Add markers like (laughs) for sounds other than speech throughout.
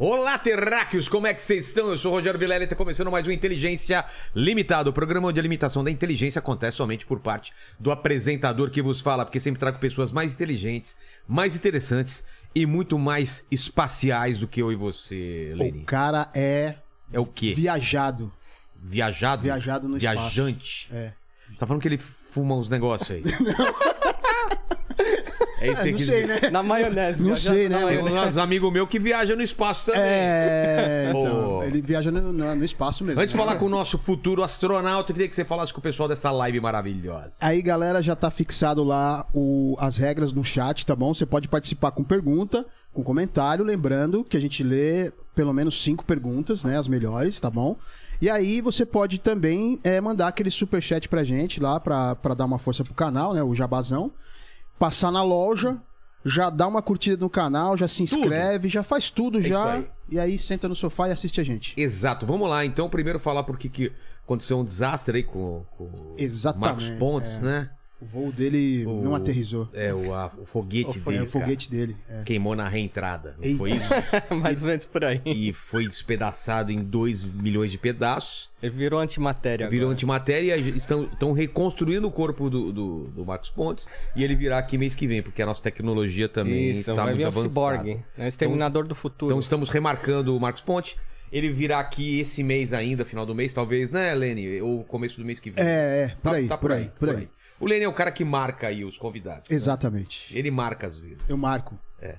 Olá, terráqueos! Como é que vocês estão? Eu sou o Rogério Vilela e está começando mais um Inteligência Limitada. O programa onde a limitação da inteligência acontece somente por parte do apresentador que vos fala, porque sempre trago pessoas mais inteligentes, mais interessantes e muito mais espaciais do que eu e você, Leni. O cara é É o quê? viajado. Viajado? Viajado no espaço. Viajante. É. Tá falando que ele fuma uns negócios aí. (laughs) (laughs) É isso É, aí não que sei, né? Na maionese. Não sei, né? Tem uns amigos meus que viajam no espaço também. É, (laughs) então, Pô. ele viaja no, no- no espaço mesmo. Antes de falar com o nosso futuro astronauta, eu queria que você falasse com o pessoal dessa live maravilhosa. Aí, galera, já tá fixado lá o- as regras no chat, tá bom? Você pode participar com pergunta, com comentário, lembrando que a gente lê pelo menos cinco perguntas, né? As melhores, tá bom? E aí você pode também é, mandar aquele superchat pra gente lá, pra, pra dar uma força pro canal, né? O jabazão. Passar na loja, já dá uma curtida no canal, já se inscreve, já faz tudo É já. aí. E aí senta no sofá e assiste a gente. Exato, vamos lá. Então, primeiro falar por que aconteceu um desastre aí com, com o Exatamente, Marcos Pontes, é. né? O voo dele O- não aterrizou. É, o, a- o foguete É, dele. o foguete dele. é. Queimou na reentrada. Não Eita. foi isso? (laughs) Mais ou menos por aí. E foi despedaçado em 2 milhões de pedaços. Ele virou antimatéria Virou agora. antimatéria e estão, estão reconstruindo o corpo do, do, do Marcos Pontes. E ele virá aqui mês que vem, porque a nossa tecnologia também Isso, está vai muito vir um avançada. ciborgue. É o exterminador do futuro. Então estamos remarcando o Marcos Ponte. Ele virá aqui esse mês ainda, final do mês, talvez, né, Lene? Ou começo do mês que vem. É, é, por Tá- aí, tá por aí, por aí. O Lene é o cara que marca aí os convidados. né? Exatamente. Ele marca às vezes. Eu marco. É.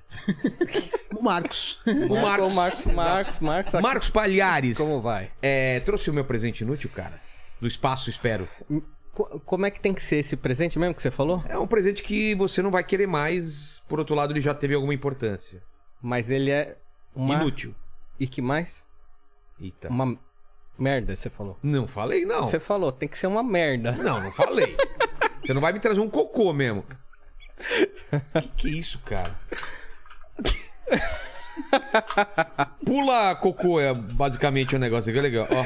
(laughs) o Marcos. O Marcos, Marcos. Marcos, Marcos, Marcos. aqui. Marcos Palhares. Como vai? É, trouxe o meu presente inútil, cara. Do espaço, espero. Co- Como é que tem que ser esse presente mesmo que você falou? É um presente que você não vai querer mais. Por outro lado, ele já teve alguma importância. Mas ele é uma... Inútil. E que mais? Eita. Uma merda, você falou. Não falei, não. Você falou, tem que ser uma merda. Não, não falei. (laughs) Você não vai me trazer um cocô mesmo. Que que é isso, cara? Pula cocô é basicamente o negócio aqui, é legal. Ó,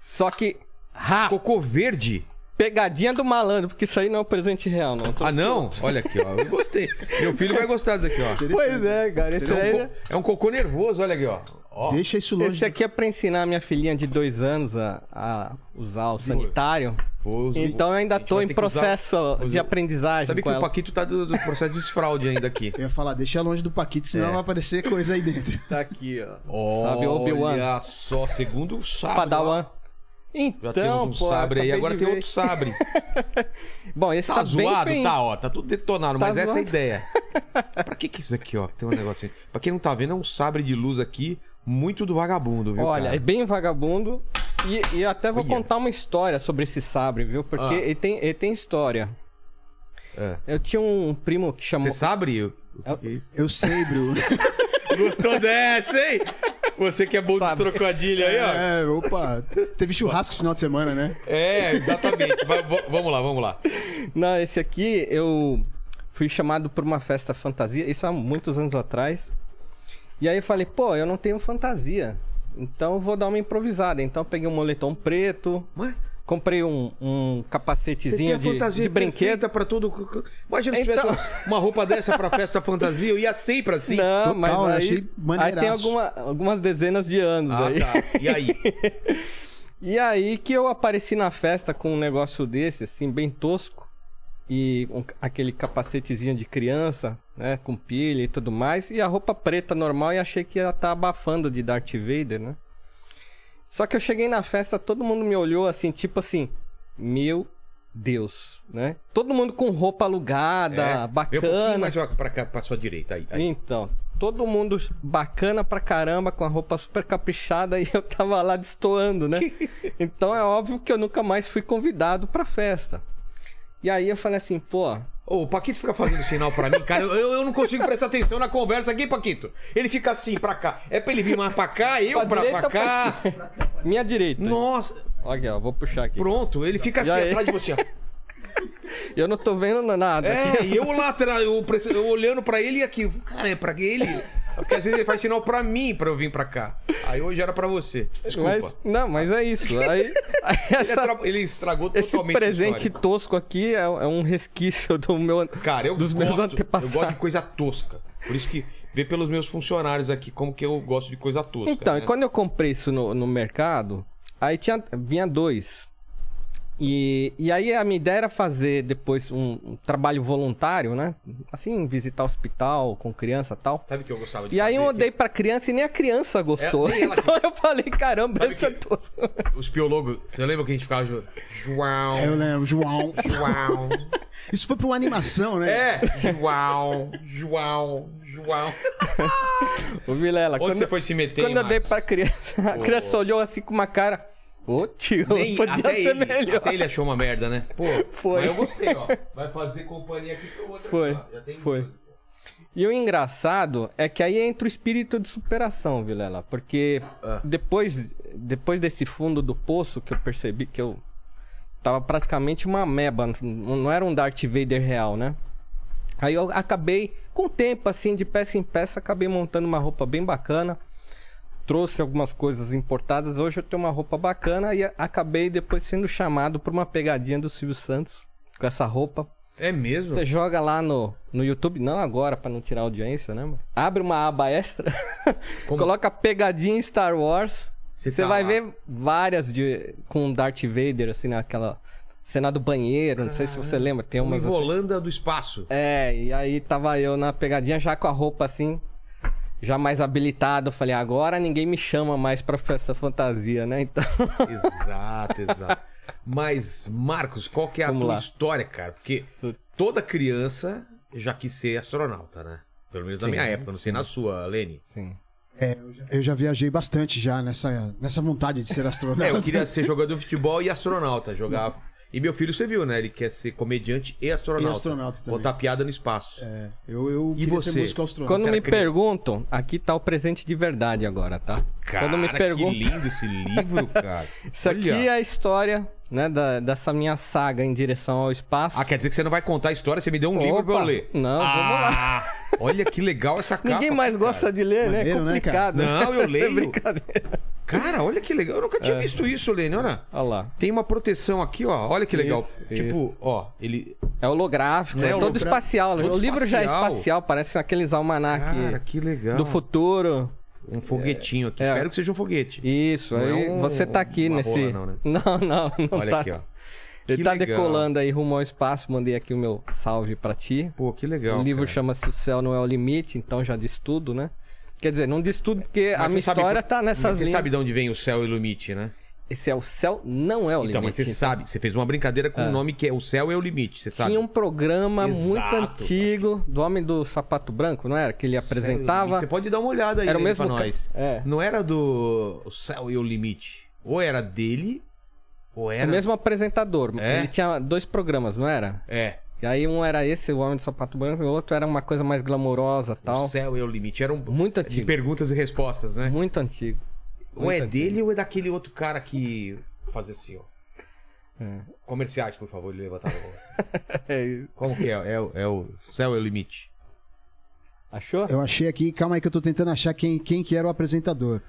Só que... Ha! cocô verde? Pegadinha do malandro, porque isso aí não é um presente real, não. Ah, não? Olha aqui, ó. Eu gostei. Meu filho vai gostar disso aqui, ó. Pois é, cara. Esse, É um, aí, co- é um cocô nervoso, olha aqui, ó. Ó, Deixa isso longe. esse aqui é pra ensinar a minha filhinha de dois anos a, a usar o sanitário. os- Então eu ainda gente tô vai em ter que usar- processo de aprendizagem Sabe com que o ela. Paquito tá do, do processo de desfraude ainda aqui. Eu ia falar, deixa longe do Paquito, senão É. vai aparecer coisa aí dentro. Tá aqui, ó. Sabe, Obi-Wan. Olha só, segundo o sabre. Padawan. Então, Já temos um pô, sabre aí, acabei agora de tem ver. outro sabre. (laughs) Bom, esse Tá, tá, bem zoado? feinho. Tá, ó. Tá tudo detonado, Tá mas essa é a zoado. ideia. (laughs) pra que que isso aqui, ó? Tem um negocinho. Pra quem não tá vendo, é um sabre de luz aqui, muito do vagabundo, viu, Olha, cara? é bem vagabundo. E, e eu até vou Olha. contar uma história sobre esse sabre, viu? Porque Ah. ele, tem, ele tem história. É. Eu tinha um primo que chamou... Você sabe que é? Eu sei, Bru. (laughs) Gostou dessa, hein? Você que é bom de trocadilho aí, ó. É, opa. Teve churrasco no final de semana, né? É, exatamente. Vamos lá, vamos lá. Não, esse aqui eu fui chamado por uma festa fantasia, isso há muitos anos atrás. E aí eu falei, pô, eu não tenho fantasia. Então eu vou dar uma improvisada. Então eu peguei um moletom preto, Ué? comprei um, um Você tem capacetezinho a de, fantasia de brinquedo. pra todo. Imagina se Então- tivesse uma roupa dessa pra festa fantasia, eu ia sempre assim. Não, Total, mas eu aí, achei aí tem maneiraço. alguma- algumas dezenas de anos Ah, aí. tá. E aí? (laughs) E aí que eu apareci na festa com um negócio desse, assim, bem tosco. E um- aquele capacetezinho de criança, né? Com pilha e tudo mais. E a roupa preta normal e achei que ia estar abafando de Darth Vader, né? Só que eu cheguei na festa, todo mundo me olhou assim, tipo assim, meu Deus, né? Todo mundo com roupa alugada, É, Vem um bacana. mais pra, cá, pra sua direita. Aí, aí. Então, todo mundo bacana pra caramba, com a roupa super caprichada (laughs) e eu tava lá destoando, né? (laughs) Então é óbvio que eu nunca mais fui convidado pra festa. E aí eu falei assim, pô, Ô, o Paquito fica fazendo sinal pra mim, cara. Eu, eu não consigo prestar atenção na conversa aqui, Paquito. Ele fica assim pra cá. É pra ele vir mais pra cá, eu pra, direita pra cá. minha direita. Nossa, Olha aqui, ó, vou puxar aqui. pronto. Ele fica assim E aí? atrás de você. ó. (laughs) Eu não tô vendo nada. É, e eu lá atrás, eu, eu olhando pra ele e aqui, cara, é pra ele? Porque às vezes ele faz sinal pra mim pra eu vir pra cá. Aí hoje era pra você. Desculpa. Mas, não, mas é isso. (laughs) Aí, aí Ele, essa- atra- ele estragou esse totalmente a presente tosco aqui é, é um resquício do meu, Cara, eu dos gosto, meus eu antepassados. gosto de coisa tosca. Por isso que vê pelos meus funcionários aqui como que eu gosto de coisa tosca. Então, né? e quando eu comprei isso no, no mercado, aí tinha, vinha dois. E, e aí a minha ideia era fazer depois um, um trabalho voluntário, né? Assim, visitar hospital com criança e tal. Sabe o que eu gostava de E aí eu mandei pra criança e nem a criança gostou. É, então (laughs) eu falei, caramba, Sabe isso é que- tosco. Os piologos, você lembra que a gente ficava junto? João, Eu lembro, João. João. (laughs) Isso foi pra uma animação, né? É, João, João, João. (laughs) Ô, Vilela, Onde quando, você foi se meter, quando eu dei pra criança, a criança olhou assim com uma cara. Ô, tio, Nem, podia até, ser ele, melhor. até ele achou uma merda, né? Pô, (laughs) Foi. Mas eu gostei, ó. Vai fazer companhia aqui pro outro. Foi, aqui, ó. Já tem foi. E o engraçado é que aí entra o espírito de superação, Vilela. Porque Ah. depois, depois desse fundo do poço que eu percebi que eu tava praticamente uma ameba, não não era um Darth Vader real, né? Aí eu acabei, com o tempo, assim, de peça em peça, acabei montando uma roupa bem bacana. Trouxe algumas coisas importadas. Hoje eu tenho uma roupa bacana e acabei depois sendo chamado por uma pegadinha do Silvio Santos com essa roupa. É mesmo? Você joga lá no, no YouTube, não agora pra não tirar a audiência, né? mas Abre uma aba extra, (laughs) coloca pegadinha em Star Wars. Você tá vai lá. ver várias de com Darth Vader assim naquela cena do banheiro, não sei se você lembra, tem Uma umas assim. Volanda do espaço. É, e aí tava eu na pegadinha já com a roupa assim, já mais habilitado, Eu falei, agora ninguém me chama mais pra essa fantasia, né? Então, Exato, exato. Mas, Marcos, qual que é a Vamos tua lá. história, cara? Porque toda criança já quis ser astronauta, né? Pelo menos na Sim, minha época, não sei na sua, Lene. sim. Eu já viajei bastante já nessa, nessa vontade de ser astronauta. É, eu queria ser jogador de (laughs) futebol e astronauta, jogar. E meu filho, você viu, né? Ele quer ser comediante e astronauta. E astronauta também. Botar piada no espaço. É, eu, eu E queria você? ser músico astronauta. Quando me criança? perguntam, aqui tá o presente de verdade agora, tá? Cara, Quando me que perguntam, lindo esse livro, (laughs) cara. Isso aqui Olha. é a história, né, da- dessa minha saga em direção ao espaço. Ah, quer dizer que você não vai contar a história? Você me deu um livro pra eu Opa, ler. não, vamos lá. Olha que legal essa (laughs) capa. Ninguém mais cara. gosta de ler, né? É Maneiro, né, cara? complicado. Não, eu (laughs) leio. Brincadeira. Cara, olha que legal. Eu nunca É. tinha visto isso, Lene. Olha. Olha lá. Tem uma proteção aqui, ó. Olha que legal. Isso, tipo, ó, ele. É holográfico, É é, todo espacial. todo o livro já é espacial. espacial, parece aqueles almanac Cara, que legal. do futuro. Um foguetinho aqui. É. Espero que seja um foguete. Isso, Não é aí um- você tá aqui nesse. rola, não, né? (laughs) não, não, não Olha tá. aqui, ó. Ele Que tá legal. decolando aí rumo ao espaço. Mandei aqui o meu salve pra ti. Pô, que legal. o livro chama-se O Céu Não É o Limite, então já diz tudo, né? Quer dizer, não diz tudo porque Mas a minha sabe história tá nessas Você linhas. sabe de onde vem o céu e o limite, né? Esse é o céu, não é o então, limite. mas você sabe. Você fez uma brincadeira com o É. nome que é O Céu é o Limite. Você sabe. Tinha um programa Exato, muito antigo do Homem do Sapato Branco, não era? Que ele Céu e o apresentava. Você pode dar uma olhada aí Era o mesmo pra ca- nós. É. Não era do O Céu e o Limite. Ou era dele, ou era. O mesmo apresentador. É? Ele tinha dois programas, não era? É. E aí um era esse, o Homem do Sapato Branco, e o outro era uma coisa mais glamourosa O tal. Céu é o Limite. Era um. Muito De antigo. perguntas e respostas, né? Muito antigo. Ou é dele ou é daquele outro cara que faz assim, ó. É. Comerciais, por favor, ele levantava a voz. (laughs) É, Como que é? É, o- é o Céu é o Limite. Achou? Eu achei aqui, calma aí que eu tô tentando achar quem, quem que era o apresentador.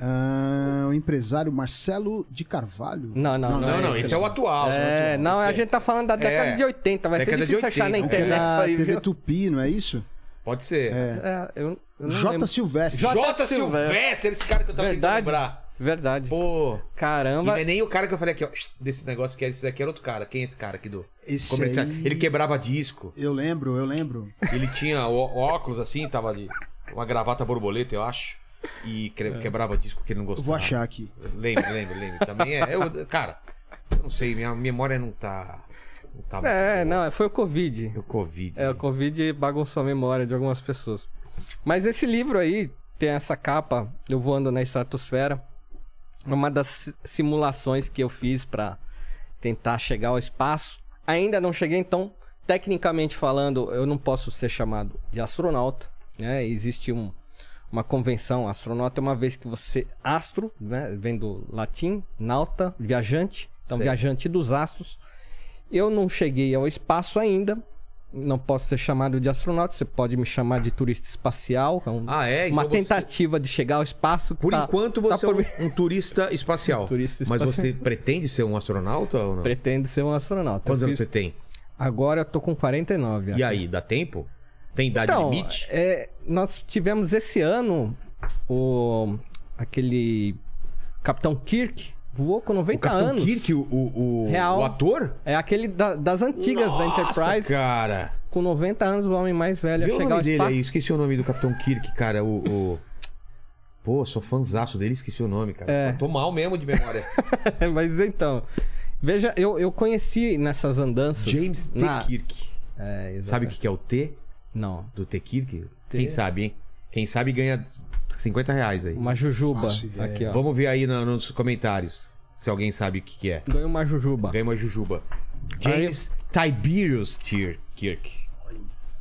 Ah, o empresário Marcelo de Carvalho? Não, não, Não, não, esse é o atual. É, não, Esse a é- gente tá falando da década É. de 80, vai Década ser de difícil achar na 80. internet isso Aquela aí, TV viu? Tupi, não é isso? Pode ser. É, eu, eu não J. lembro. Silvestre. J. J. Silvestre. Esse cara que eu tava tentando Verdade. lembrar. Verdade. Pô. E Caramba. não é nem o cara que eu falei aqui, ó, desse negócio que era esse daqui era outro cara. Quem é esse cara aqui do Esse comercial? aí- Ele quebrava disco. Eu lembro, eu lembro. Ele tinha óculos assim, tava de uma gravata borboleta, eu acho. E que- quebrava disco que ele não Eu gostava. vou achar aqui. Lembro, lembro, lembro. Também é. Eu, cara, eu não sei, minha memória não tá. Não tá muito É, boa. não, foi o Covid. O Covid. É, o Covid bagunçou a memória de algumas pessoas. Mas esse livro aí tem essa capa, eu voando na estratosfera. Uma das si- simulações que eu fiz pra tentar chegar ao espaço. Ainda não cheguei, então, tecnicamente falando, eu não posso ser chamado de astronauta. Né? Existe um- uma convenção. Astronauta é uma vez que você. Astro, né? vem do latim, nauta, viajante. Então, Certo. viajante dos astros. Eu não cheguei ao espaço ainda. Não posso ser chamado de astronauta, você pode me chamar de turista espacial. é um- Ah, é? uma Então você- tentativa de chegar ao espaço. Por tá- enquanto tá você por- é um, um turista (laughs) espacial. Turista Mas espacial. você pretende ser um astronauta ou não? Pretende ser um astronauta. Quantos Eu anos fiz- você tem? Agora eu tô com 49. E aí, dá tempo? Tem idade Então, limite? é, nós tivemos esse ano o aquele Capitão Kirk voou com O 90 Capitão anos. Kirk, o, o, o- Real. o ator? É aquele da- das antigas da Nossa, Enterprise. cara. Com 90 anos, o homem mais velho Vê a o chegar nome ao dele espaço. aí. Esqueci o nome do Capitão Kirk, cara. O... o- Pô, sou fãzaço dele, esqueci o nome, cara. É. Tô mal mesmo de memória. (laughs) Mas então, veja, eu, eu conheci nessas andanças. James T. na- Kirk. É, Sabe o que é o T Não, do T. Kirk? T. Quem sabe, hein? Quem sabe ganha 50 reais aí. uma jujuba. Aqui, ó. Vamos ver aí na- nos comentários se alguém sabe o que, que é. Ganhou uma jujuba. Ganha uma jujuba. James Tiberius T. Kirk.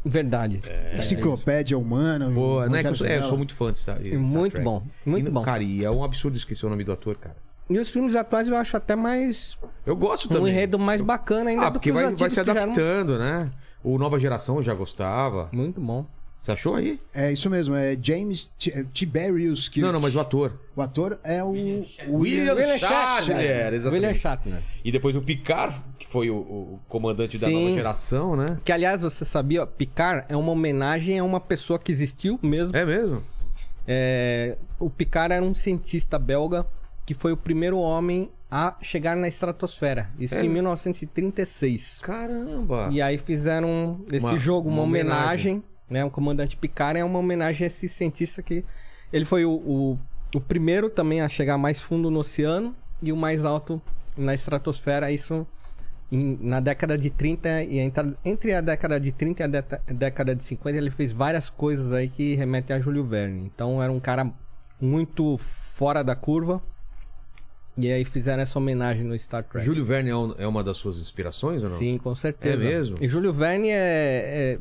Verdade. Enciclopédia humana. Boa, né? eu é, eu sou muito fã Star muito bom, muito E, bom. Cara, e é um absurdo esquecer o nome do ator, cara. E os filmes atuais eu acho até mais. Eu gosto Um também. enredo mais bacana ainda Ah, do porque vai, vai se já eram- adaptando, né? O Nova Geração eu já gostava. Muito bom. Você achou aí? É isso mesmo, é James T- é Tiberius Kirk. Não, não, mas o ator. O ator é o William, William William Shatner, Shatner. exatamente. William Shatner. E depois o Picard, que foi o, o comandante da Sim. nova geração, né? Que, aliás, você sabia, ó, Picard é uma homenagem a uma pessoa que existiu mesmo. É mesmo? É, o Picard era um cientista belga que foi o primeiro homem a chegar na estratosfera. Isso É. em 1936. Caramba! E aí fizeram esse Uma- jogo, uma, uma homenagem, né? O comandante Picard é uma homenagem a esse cientista que ele foi o, o, o primeiro também a chegar mais fundo no oceano e o mais alto na estratosfera. Isso em- na década de 30 e entre, entre a década de 30 e a deta- década de 50 ele fez várias coisas aí que remetem a Júlio Verne. Então era um cara muito fora da curva. E aí fizeram essa homenagem no Star Trek. Júlio Verne é, um- é uma das suas inspirações ou não? Sim, com certeza. É mesmo? E Júlio Verne é. é-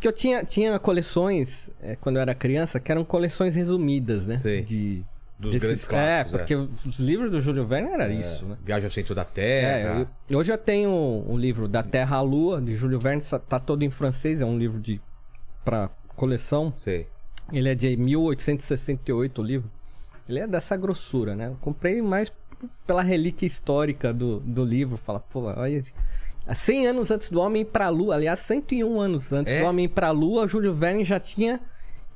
Porque eu tinha, tinha coleções, é, quando eu era criança, que eram coleções resumidas, né? Sei. De, Dos desses- grandes clássicos. É, porque os livros do Júlio Verne era isso, né? Viagem ao centro da É, Terra. eu- hoje eu tenho um livro da Terra à Lua, de Júlio Verne, tá todo em francês, é um livro de para coleção. Sei. Ele é de 1868 o livro. Ele é dessa grossura, né? Eu comprei mais pela relíquia histórica do, do livro. Fala, pô, olha. Esse- Há 100 anos antes do homem ir pra Lua, aliás, 101 anos antes É? do homem ir pra Lua, Júlio Verne já tinha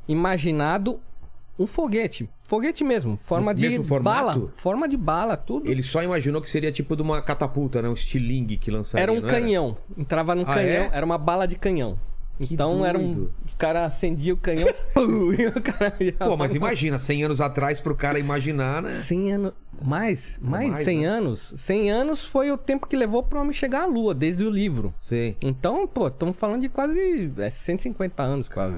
imaginado um foguete. Foguete mesmo, forma No de formato? bala. Forma de bala, tudo. Ele só imaginou que seria tipo de uma catapulta, né? Um estilingue que lançaria, Era um canhão. Entrava num Ah, canhão, é? era uma bala de canhão. Que então era um. doido. Os caras acendiam o canhão. (laughs) pum, e o cara Pô, mas imagina, 100 anos atrás pro cara imaginar, né? 100 anos. Mais? Mais, mais, 100 né? anos? 100 anos foi o tempo que levou pro homem chegar à Lua, desde o livro. Sei. Então, pô, estamos falando de quase é, 150 anos, quase.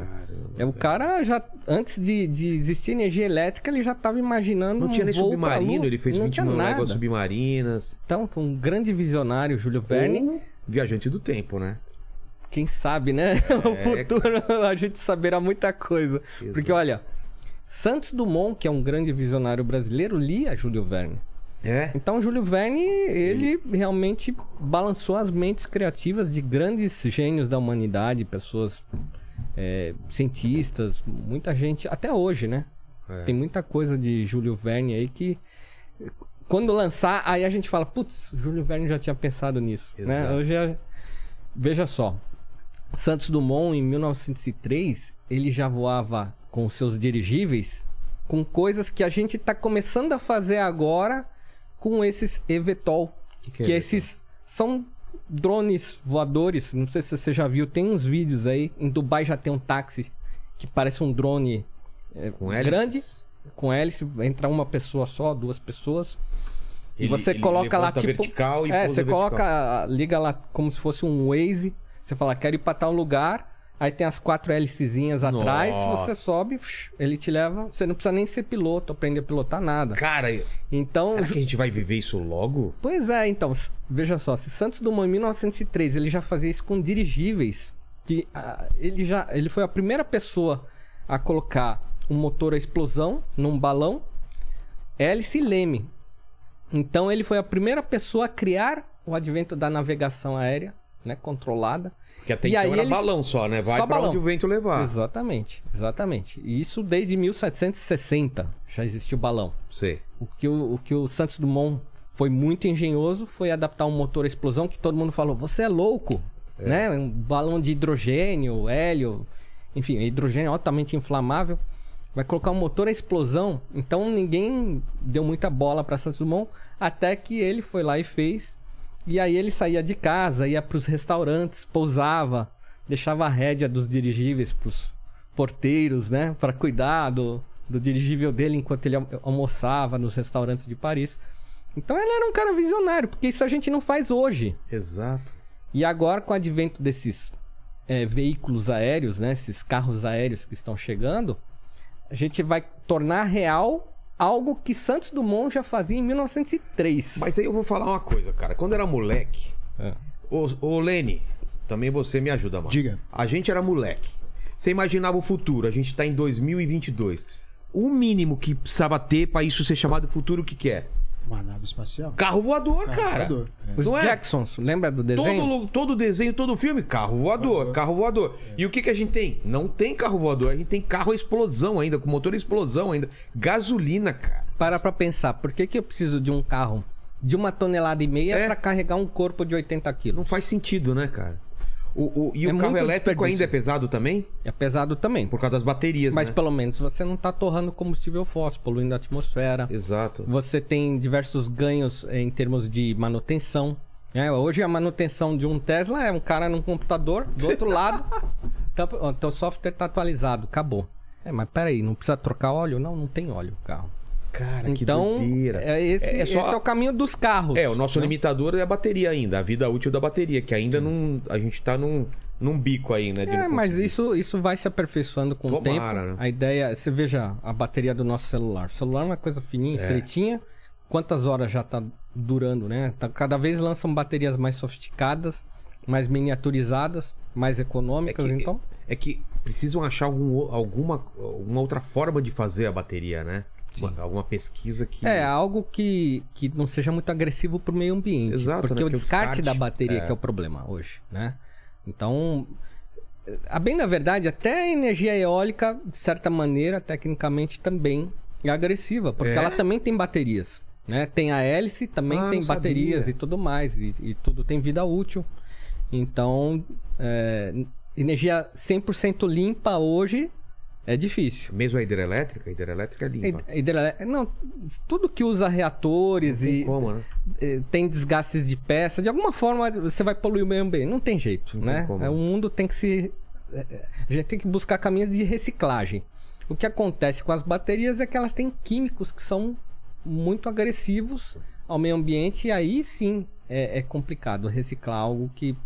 É, o cara já, antes de, de existir energia elétrica, ele já estava imaginando Não um tinha nem submarino, ele fez Não 20 tinha mil léguas submarinas. Então, foi um grande visionário, Júlio Verne. Ou viajante do tempo, né? Quem sabe, né? (laughs) o É, futuro a gente saberá muita coisa. Porque, olha, Santos Dumont, que é um grande visionário brasileiro, lia Júlio Verne. É? Então, Júlio Verne, ele realmente balançou as mentes criativas de grandes gênios da humanidade, pessoas é, cientistas, muita gente, até hoje, né? É. Tem muita coisa de Júlio Verne aí que quando lançar, aí a gente fala, putz, Júlio Verne já tinha pensado nisso, né? Exato. Hoje é... veja só, Santos Dumont em 1903, ele já voava com seus dirigíveis com coisas que a gente está começando a fazer agora com esses eVTOL, Que que, que é esses são drones voadores, não sei se você já viu, tem uns vídeos aí, em Dubai já tem um táxi que parece um drone é, Com grande, com hélice, entra uma pessoa só, duas pessoas. E Ele- você ele coloca lá tipo, vertical e é, você vertical. coloca, liga lá como se fosse um Waze. Você fala, quero ir para tal lugar. Aí tem as quatro hélicezinhas atrás. Você sobe, ele te leva. Você não precisa nem ser piloto, aprender a pilotar nada. Cara, Então, será que a gente vai viver isso logo? Pois é, então, veja só, se Santos Dumont em 1903 ele já fazia isso com dirigíveis, que ah, ele já ele foi a primeira pessoa a colocar um motor a explosão num balão, hélice e leme. Então ele foi a primeira pessoa a criar o advento da navegação aérea, né, controlada. Que até E então aí era eles- balão só, né? Vai balão. onde o vento levar. Exatamente, exatamente. E isso desde 1760 já existiu balão. Sei. O que o, o que o Santos Dumont foi muito engenhoso foi adaptar um motor à explosão que todo mundo falou: você é louco, né? Um balão de hidrogênio, hélio, enfim, hidrogênio altamente inflamável. Vai colocar um motor à explosão. Então ninguém deu muita bola para Santos Dumont até que ele foi lá e fez. E aí ele saía de casa, ia para os restaurantes, pousava, deixava a rédea dos dirigíveis para os porteiros, né? Para cuidar do, do dirigível dele enquanto ele al- almoçava nos restaurantes de Paris. Então ele era um cara visionário, porque isso a gente não faz hoje. Exato. E agora, com o advento desses é, veículos aéreos, né? Esses carros aéreos que estão chegando, a gente vai tornar real algo que Santos Dumont já fazia em 1903. Mas aí eu vou falar uma coisa, cara. Quando era moleque, É. ô, ô Lene, também você me ajuda, mano. Diga. A gente era moleque. Você imaginava o futuro, a gente tá em 2022. O mínimo que precisava ter pra isso ser chamado futuro, o que que é? Uma nave espacial. Carro voador, Carro cara. voador, é. Os Não é? Jacksons, lembra do desenho? Todo, todo desenho, todo filme, carro voador, carro voador. E o que, que a gente tem? Não tem carro voador, a gente tem carro à explosão ainda, com motor explosão ainda. Gasolina, cara. Para pra pensar, por que, que eu preciso de um carro de uma tonelada e meia É. pra carregar um corpo de 80 quilos? Não faz sentido, né, cara? O, o- e É o carro elétrico ainda é pesado também? É pesado também. Por causa das baterias, Mas né? pelo menos você não tá torrando combustível fóssil, poluindo a atmosfera. Exato. Você tem diversos ganhos eh, em termos de manutenção. né? Hoje a manutenção de um Tesla é um cara num computador, do (laughs) outro lado, tá, ó, teu software tá atualizado, acabou. É, mas peraí, não precisa trocar óleo? Não, não tem óleo o carro. Cara, que Então, doideira. é esse, É- é só- esse é o caminho dos carros. É, o nosso né? limitador é a bateria ainda, a vida útil da bateria, que ainda não. A gente tá num, num bico aí, né? É, mas isso, isso vai se aperfeiçoando com o Tomara, tempo. né? A ideia, você veja a bateria do nosso celular. O celular é uma coisa fininha, É. estreitinha. Quantas horas já tá durando, né? Tá- cada vez lançam baterias mais sofisticadas, mais miniaturizadas, mais econômicas, É que- então. É que precisam achar algum, o- alguma, alguma outra forma de fazer a bateria, né? Uma- alguma pesquisa que. É, algo que, que não seja muito agressivo pro meio ambiente. Exato, Porque né? o Porque o descarte, descarte, da bateria é. que é o problema hoje, né? Então, a bem na verdade, até a energia eólica, de certa maneira, tecnicamente também é agressiva, porque É? ela também tem baterias, né? Tem a hélice, também Ah, tem baterias sabia. e tudo mais, e, e tudo tem vida útil. Então, é, energia 100% limpa hoje é difícil. Mesmo a hidrelétrica, a hidrelétrica é limpa. Hid- hidrelé- Não, tudo que usa reatores Não e como, né? eh, tem desgastes de peça, de alguma forma você vai poluir o meio ambiente. Não tem jeito, Não né? tem como. É, O mundo tem que se. eh, eh, A gente tem que buscar caminhos de reciclagem. O que acontece com as baterias é que elas têm químicos que são muito agressivos ao meio ambiente e aí sim é, é complicado reciclar algo que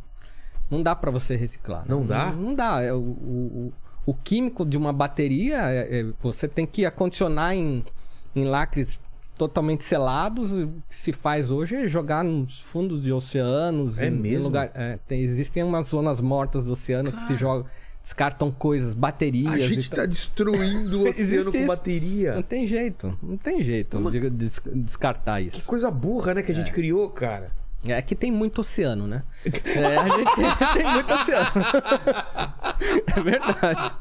não dá para você reciclar. né? Não dá? Não, dá. É, o, o, o químico de uma bateria é- é- você tem que acondicionar em, em lacres totalmente selados. O que se faz hoje é jogar nos fundos de oceanos. É em, em mesmo? lugar, é, tem- existem umas zonas mortas do oceano que se jogam, descartam coisas, baterias. A gente tal. tá destruindo o (laughs) oceano com isso. bateria. Não tem jeito, não tem jeito de des- descartar Que isso. coisa burra, né, que a gente criou, cara. É que tem muito oceano, né? É, a gente (laughs) tem muito oceano. (laughs) É verdade.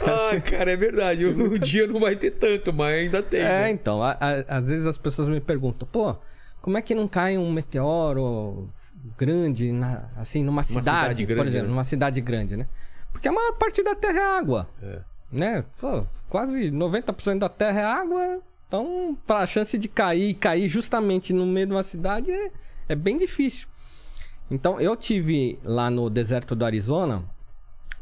Ah, cara, é verdade. Um dia não vai ter tanto, mas ainda tem. É, né? então, a- a- às vezes as pessoas me perguntam, pô, como é que não cai um meteoro grande, na- assim, numa cidade, cidade por grande, exemplo, né? numa cidade grande, né? Porque a maior parte da Terra é água, É. né? Pô, quase 90% da Terra é água, então para a chance de cair e cair justamente no meio de uma cidade é, é bem difícil. Então, eu tive lá no deserto do Arizona,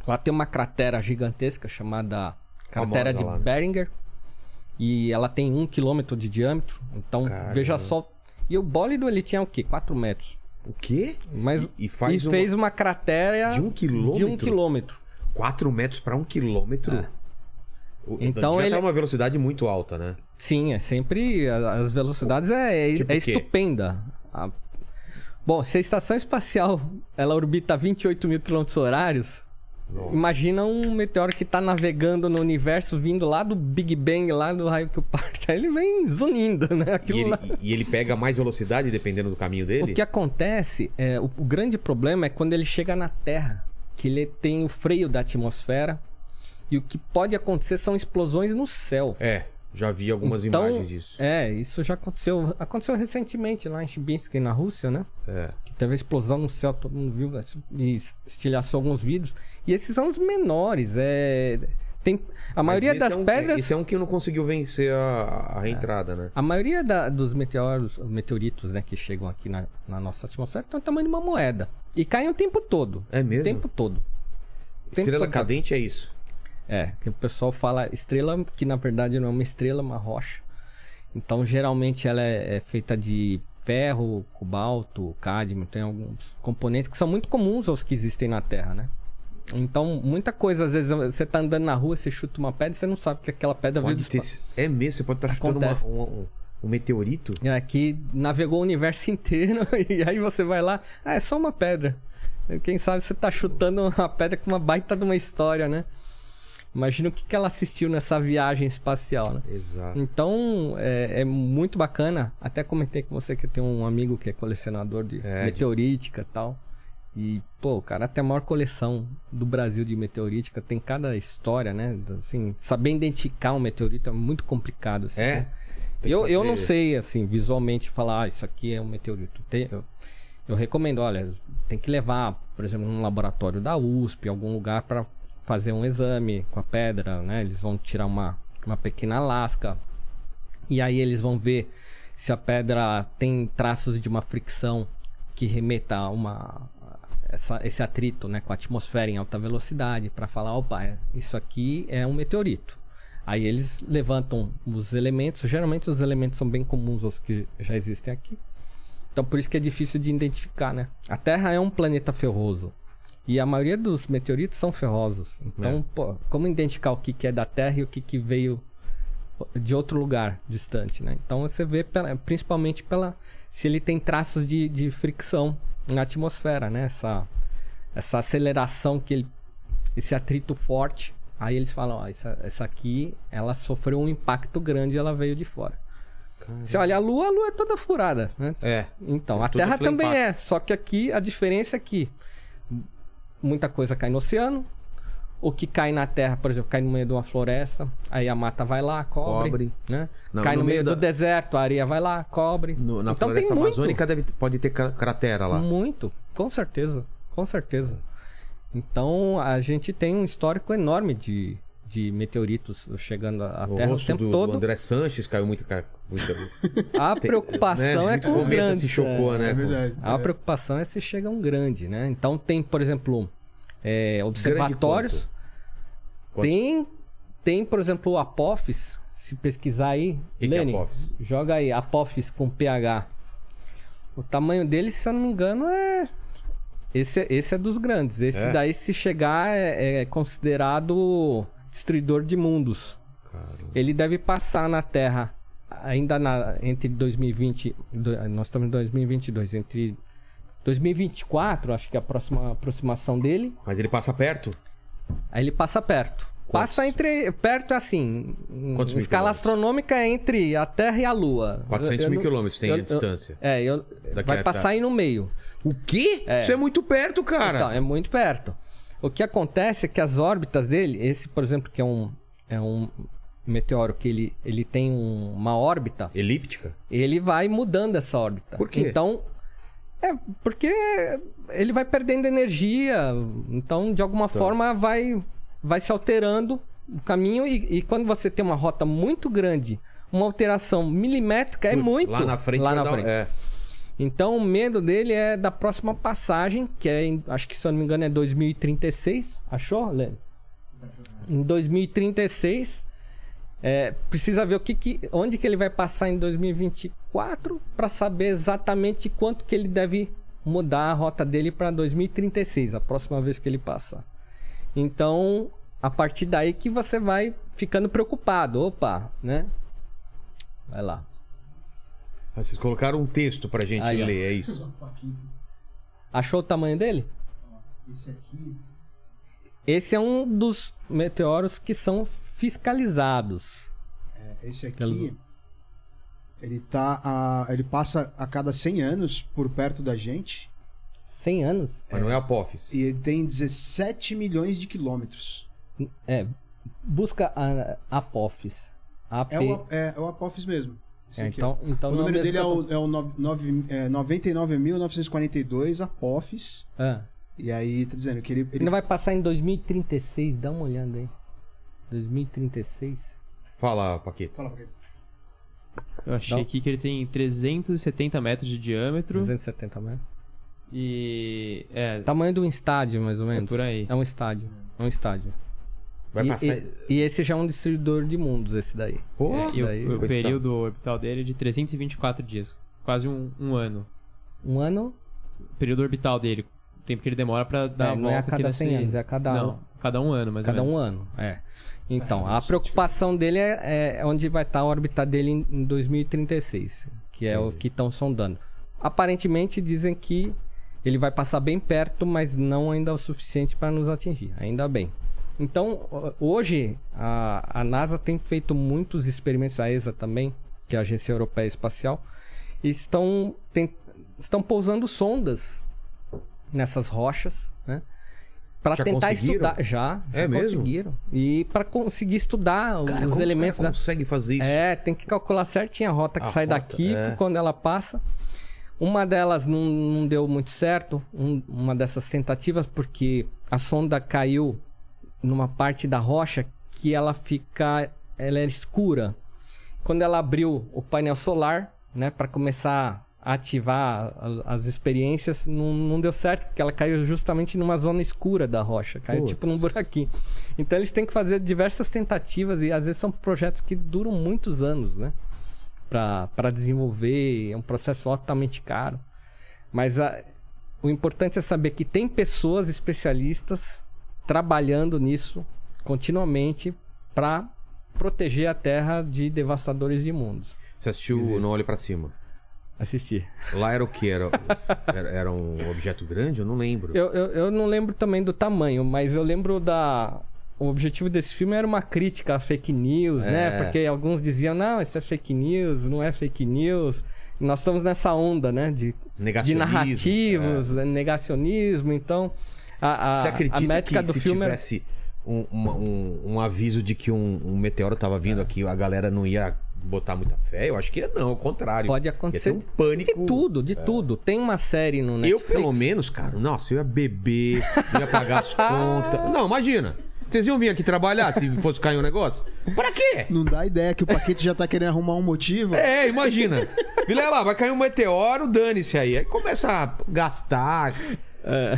lá tem uma cratera gigantesca chamada cratera de lá, né? Beringer. E ela tem um quilômetro de diâmetro. Então, Caramba. veja só. E o bólido ele tinha o quê? 4 metros. O quê? Mas, E- e faz uma- fez uma cratera De um quilômetro? De um quilômetro. 4 metros pra um quilômetro? É. O- Então ele- tá uma velocidade muito alta, né? Sim, é sempre. As velocidades é, é, Tipo é estupenda. A- Bom, se a estação espacial ela orbita a 28 mil quilômetros horários, Imagina um meteoro que tá navegando no universo, vindo lá do Big Bang, lá do raio que o parta. (laughs) Ele vem zunindo, né? E Aquilo ele, lá. e ele pega mais velocidade dependendo do caminho dele? O que acontece, é, o, o grande problema é quando ele chega na Terra, que ele tem o freio da atmosfera. E o que pode acontecer são explosões no céu. É, já vi algumas Então, imagens disso. É, isso já aconteceu. Aconteceu recentemente lá em Chibinsk, na Rússia, né? É. Que teve a explosão no céu, todo mundo viu né? e estilhaçou alguns vídeos. E esses são os menores. É... Tem... A maioria das é um, pedras. Esse é um que não conseguiu vencer a, a reentrada, né? A maioria da- dos meteoros, meteoritos né, que chegam aqui na, na nossa atmosfera tem o tamanho de uma moeda. E caem o tempo todo. É mesmo? O tempo todo. tempo Estrela todo. cadente é isso. É, que o pessoal fala estrela, que na verdade não é uma estrela, é uma rocha. Então, geralmente ela é, é feita de ferro, cobalto, cádmio, tem alguns componentes que são muito comuns aos que existem na Terra, né? Então, muita coisa, às vezes você tá andando na rua, você chuta uma pedra e você não sabe que aquela pedra veio do Pode ter, espaço. é mesmo, você pode estar chutando uma- um, um- um meteorito. É, que navegou o universo (laughs) inteiro e aí você vai lá, ah, é só uma pedra. Quem sabe você tá chutando uma pedra com uma baita de uma história, né? Imagina o que, que ela assistiu nessa viagem espacial, né? Exato. Então, é, é muito bacana. Até comentei com você que eu tenho um amigo que é colecionador de É, de- meteorítica e tal. E, pô, o cara tem a maior coleção do Brasil de meteorítica. Tem cada história, né? Assim, saber identificar um meteorito é muito complicado. Assim, É. né? Tem Eu, eu fazer- não sei, assim, visualmente falar, ah, isso aqui é um meteorito. Tem- eu, eu recomendo, olha, tem que levar, por exemplo, num laboratório da USP, algum lugar para fazer um exame com a pedra, né? Eles vão tirar uma, uma pequena lasca. E aí eles vão ver se a pedra tem traços de uma fricção que remeta a uma essa- esse atrito, né, com a atmosfera em alta velocidade para falar, opa, é- isso aqui é um meteorito. Aí eles levantam os elementos, geralmente os elementos são bem comuns aos que já existem aqui. Então por isso que é difícil de identificar, né? A Terra é um planeta ferroso. E a maioria dos meteoritos são ferrosos. Então, É. pô, como identificar o que, que é da Terra e o que, que veio de outro lugar distante, né? Então você vê pela- principalmente pela se ele tem traços de, de fricção na atmosfera, né? Essa, essa aceleração que ele, esse atrito forte. Aí eles falam, ó, essa, essa aqui, ela sofreu um impacto grande, e ela veio de fora. Você olha a Lua, a Lua é toda furada, né? É. Então, a Tudo Terra também impacto. é, só que aqui a diferença é que muita coisa cai no oceano, o que cai na Terra, por exemplo, cai no meio de uma floresta, aí a mata vai lá, cobre, Cobre. né? Não, cai no no, meio meio da- do deserto, a areia vai lá, cobre. No- na então floresta tem muito, amazônica deve, pode ter cratera lá. muito, com certeza, com certeza. Então a gente tem um histórico enorme de, de meteoritos chegando à O Terra o rosto tempo do todo. André Sanches caiu muito. muita A preocupação né? é com O os grandes. se chocou, é. né? É verdade. A É. preocupação é se chega um grande, né? Então tem, por exemplo, é, Grande observatórios. quanto? Tem, tem, por exemplo, o Apophis. Se pesquisar aí, que que é joga aí Apophis com PH. O tamanho dele, se eu não me engano, é esse, é- esse é dos grandes. Esse É? daí, se chegar, é, é considerado destruidor de mundos. Caramba. Ele deve passar na Terra ainda na, entre 2020, do- nós estamos em 2022, entre 2024, acho que é a próxima aproximação dele, Mas ele passa perto? aí ele passa perto. Quantos? Passa entre perto é assim, Quantos escala astronômica é entre a Terra e a Lua. 400 Eu- eu mil quilômetros tem eu- a eu- distância. é, eu, vai passar aí no meio. O quê? É. Isso é muito perto, cara. Então, é muito perto. O que acontece é que as órbitas dele, esse, por exemplo, que é um, é um meteoro que ele, ele tem um- uma órbita, Elíptica? ele vai mudando essa órbita. Por quê? Então, é porque ele vai perdendo energia, então de alguma forma vai, vai se alterando o caminho e, e quando você tem uma rota muito grande, uma alteração milimétrica é Putz, muito Lá na frente lá na dar- frente. É. Então o medo dele é da próxima passagem, que é, em- acho que se eu não me engano é 2036. Achou, Lênin? Em 2036, é, precisa ver o que, que- onde que ele vai passar em 2024 para saber exatamente quanto que ele deve mudar a rota dele para 2036, a próxima vez que ele passar. Então, a partir daí que você vai ficando preocupado. Opa, né? Vai lá. Ah, Vocês colocaram um texto pra gente Aí, ó. ler, é isso. Achou o tamanho dele? Esse aqui. esse é um dos meteoros que são fiscalizados. É, Esse aqui, ele tá a, ele passa a cada 100 anos por perto da gente 100 anos. Mas não é Apophis. e ele tem 17 milhões de quilômetros. É, busca a. É o, é, é o Apophis mesmo. É, então, então o não número dele é o, é o no- nove- é 99.942 Apophis. tô- Ah. E aí, tá dizendo que ele. ele- Ele não vai passar em 2036, dá uma olhada aí. 2036. Fala, Paquito. Fala ele. Eu achei Não. aqui que ele tem 370 metros de diâmetro 270 metros. e. É, Tamanho de um estádio, mais ou menos. por aí. É um estádio. É um estádio. Vai e, passar. e, e esse já é um distribuidor de mundos, esse daí. Pô, Esse e o, daí, o tá- período orbital dele é de 324 dias. Quase um, um ano. Um ano O período orbital dele. O tempo que ele demora pra dar É, a não volta é a cada nesse... 100 anos, é a cada Não, ano. cada um ano, mais Cada ou um menos. ano, é. Então, É, a não preocupação dele é, é onde vai estar a órbita dele em, em 2036, que é o Entendi. que estão sondando. Aparentemente dizem que ele vai passar bem perto, mas não ainda o suficiente para nos atingir. Ainda bem. Então, ho- hoje, a, a NASA tem feito muitos experimentos, a ESA também, que é a Agência Europeia Espacial, e estão, tem- estão pousando sondas nessas rochas, né? Para tentar estudar. Já, É já mesmo? conseguiram. E para conseguir estudar Cara, os elementos caras conseguem fazer isso? É, tem que calcular certinho a rota que A sai rota, daqui é. quando ela passa. Uma delas não, não deu muito certo, um- uma dessas tentativas, porque a sonda caiu numa parte da rocha que ela fica. Ela é escura. Quando ela abriu o painel solar, né, para começar a ativar as experiências, não, não deu certo, porque ela caiu justamente numa zona escura da rocha. Caiu tipo num buraquinho. Então eles têm que fazer diversas tentativas e às vezes são projetos que duram muitos anos, né? Para desenvolver, é um processo altamente caro. Mas a- o importante é saber que tem pessoas especialistas trabalhando nisso continuamente para proteger a Terra de devastadores de mundos. Você assistiu Existe. Não Olhe Pra Cima. Assistir. Lá era o que? Era, era, um objeto grande? Eu não lembro. Eu, eu, eu não lembro também do tamanho, mas eu lembro da. O objetivo desse filme era uma crítica a fake news, É. né? Porque alguns diziam, não, isso é fake news, não é fake news. E nós estamos nessa onda, né? De, de narrativos, é. negacionismo. Então, a, a, Você acredita a métrica que do se filme era- tivesse um, uma- um- um aviso de que um, um meteoro tava vindo aqui, a galera não ia botar muita fé? Eu acho que não, ao contrário. pode acontecer um pânico. de tudo, de tudo. Tem uma série no Eu, Netflix. pelo menos, cara, nossa, eu ia beber, ia pagar as contas. Não, imagina. Vocês iam vir aqui trabalhar se fosse cair um negócio? Pra quê? Não dá ideia que o Paquete já tá querendo arrumar um motivo. É, imagina. Vilela, vai cair um meteoro, dane-se aí. Aí começa a gastar, É.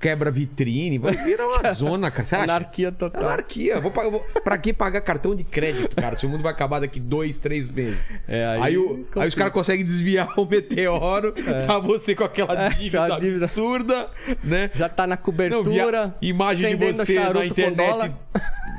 quebra vitrine, vai virar uma zona, cara. Você acha? Anarquia total. Anarquia. Vou, vou, pra que pagar cartão de crédito, cara? Se o mundo vai acabar daqui dois, três meses. É, aí, aí o- aí os caras conseguem desviar o meteoro, tá você com aquela (laughs) É, dívida, aquela dívida. absurda, né? Já tá na Não, cobertura. via imagem de você na internet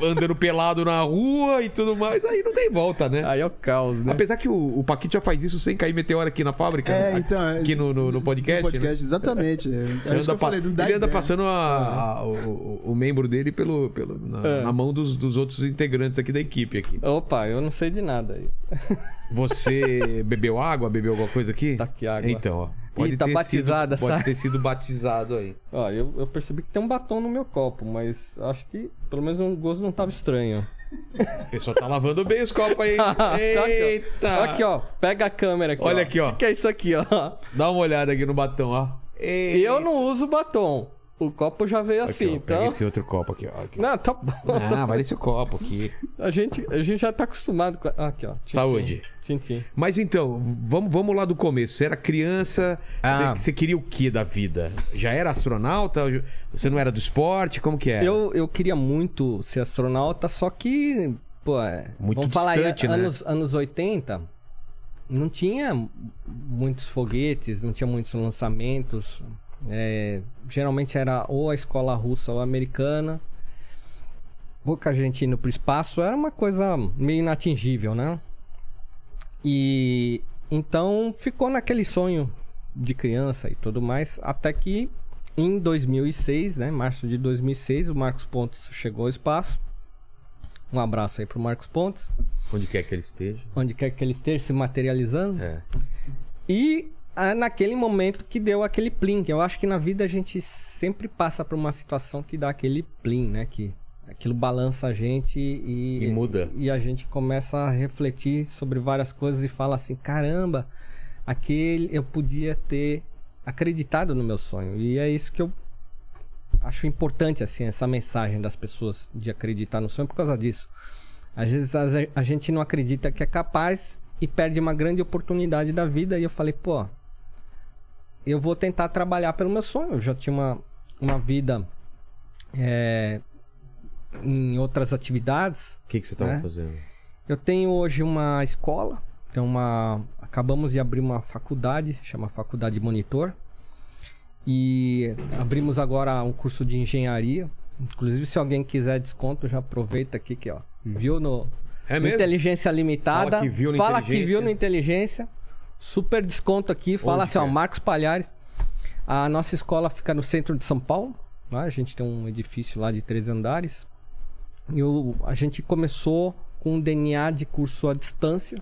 andando pelado na rua e tudo mais, aí não tem volta, né? Aí é o caos, né? Apesar que o, o Paquito já faz isso sem cair meteoro aqui na fábrica. É, né? então. é- Aqui no, no, no podcast. No né? podcast, exatamente. É, é eu pa- falei, não dá ele anda. Passando a- a- o, o- o membro dele pelo, pelo, na, É. na mão dos, dos outros integrantes aqui da equipe. aqui. Opa, eu não sei de nada aí. (laughs) Você bebeu água? Bebeu alguma coisa aqui? Tá aqui água. Então, ó. Pode Ih, tá ter batizada, sido, Pode ter sido batizado aí. (laughs) Ó, eu, eu percebi que tem um batom no meu copo, mas acho que pelo menos o gosto não tava estranho. A pessoa tá lavando bem os copos aí. (laughs) Tá. Eita! Aqui, ó. Pega a câmera aqui. Olha ó. aqui, ó. O que, que é isso aqui, ó? Dá uma olhada aqui no batom, ó. Eita. Eu não uso batom. O copo já veio Aqui, assim, ó, pega então. esse outro copo aqui, ó. Aqui. Não, tá bom. Ah, vai nesse copo aqui. A gente, a gente já tá acostumado com. ah, Aqui, ó. Tchim, Saúde. Tchim, tchim. Mas então, vamos, vamos lá do começo. Você era criança, Ah. você, você queria o que da vida? Já era astronauta? Você não era do esporte? Como que era? Eu, eu queria muito ser astronauta, só que, pô, é, Muito vamos falar distante, aí, né? anos, anos 80, não tinha muitos foguetes, não tinha muitos lançamentos. É, geralmente era ou a escola russa ou a americana. Pouca gente indo pro espaço era uma coisa meio inatingível, né? E então ficou naquele sonho de criança e tudo mais, até que em 2006, né? Março de 2006, o Marcos Pontes chegou ao espaço. Um abraço aí pro Marcos Pontes, Onde quer que ele esteja. onde quer que ele esteja se materializando. É. E naquele momento que deu aquele plim, que eu acho que na vida a gente sempre passa por uma situação que dá aquele plim, né? Que aquilo balança a gente e, E muda. E a gente começa a refletir sobre várias coisas e fala assim: caramba, aquele eu podia ter acreditado no meu sonho. E é isso que eu acho importante, assim, essa mensagem das pessoas de acreditar no sonho por causa disso. Às vezes a gente não acredita que é capaz e perde uma grande oportunidade da vida. E eu falei, pô, eu vou tentar trabalhar pelo meu sonho. Eu já tinha uma, uma vida é, em outras atividades. O que, que você tava É. fazendo? Eu tenho hoje uma escola, é uma. Acabamos de abrir uma faculdade, chama Faculdade Monitor. E abrimos agora um curso de engenharia. Inclusive, se alguém quiser desconto, já aproveita aqui que ó. Viu no, É no mesmo? Inteligência Limitada. Fala que viu no Fala que Inteligência. viu no Inteligência. Super desconto aqui. Fala Onde assim, ó, é? Marcos Palhares. A nossa escola fica no centro de São Paulo. né? A gente tem um edifício lá de três andares. E o- a gente começou com um DNA de curso à distância.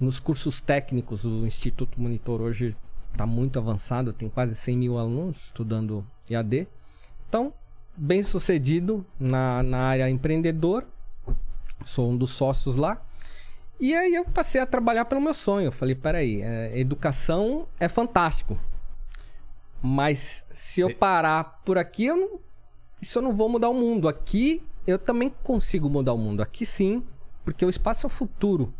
Nos cursos técnicos, o Instituto Monitor hoje está muito avançado, tem quase 100 mil alunos estudando EAD. Então, bem sucedido na, na área empreendedora, sou um dos sócios lá. E aí eu passei a trabalhar pelo meu sonho. Eu falei, peraí, é, educação é fantástico. Mas se eu parar por aqui, eu não, isso eu não vou mudar o mundo. Aqui eu também consigo mudar o mundo. Aqui sim, porque o espaço é o futuro.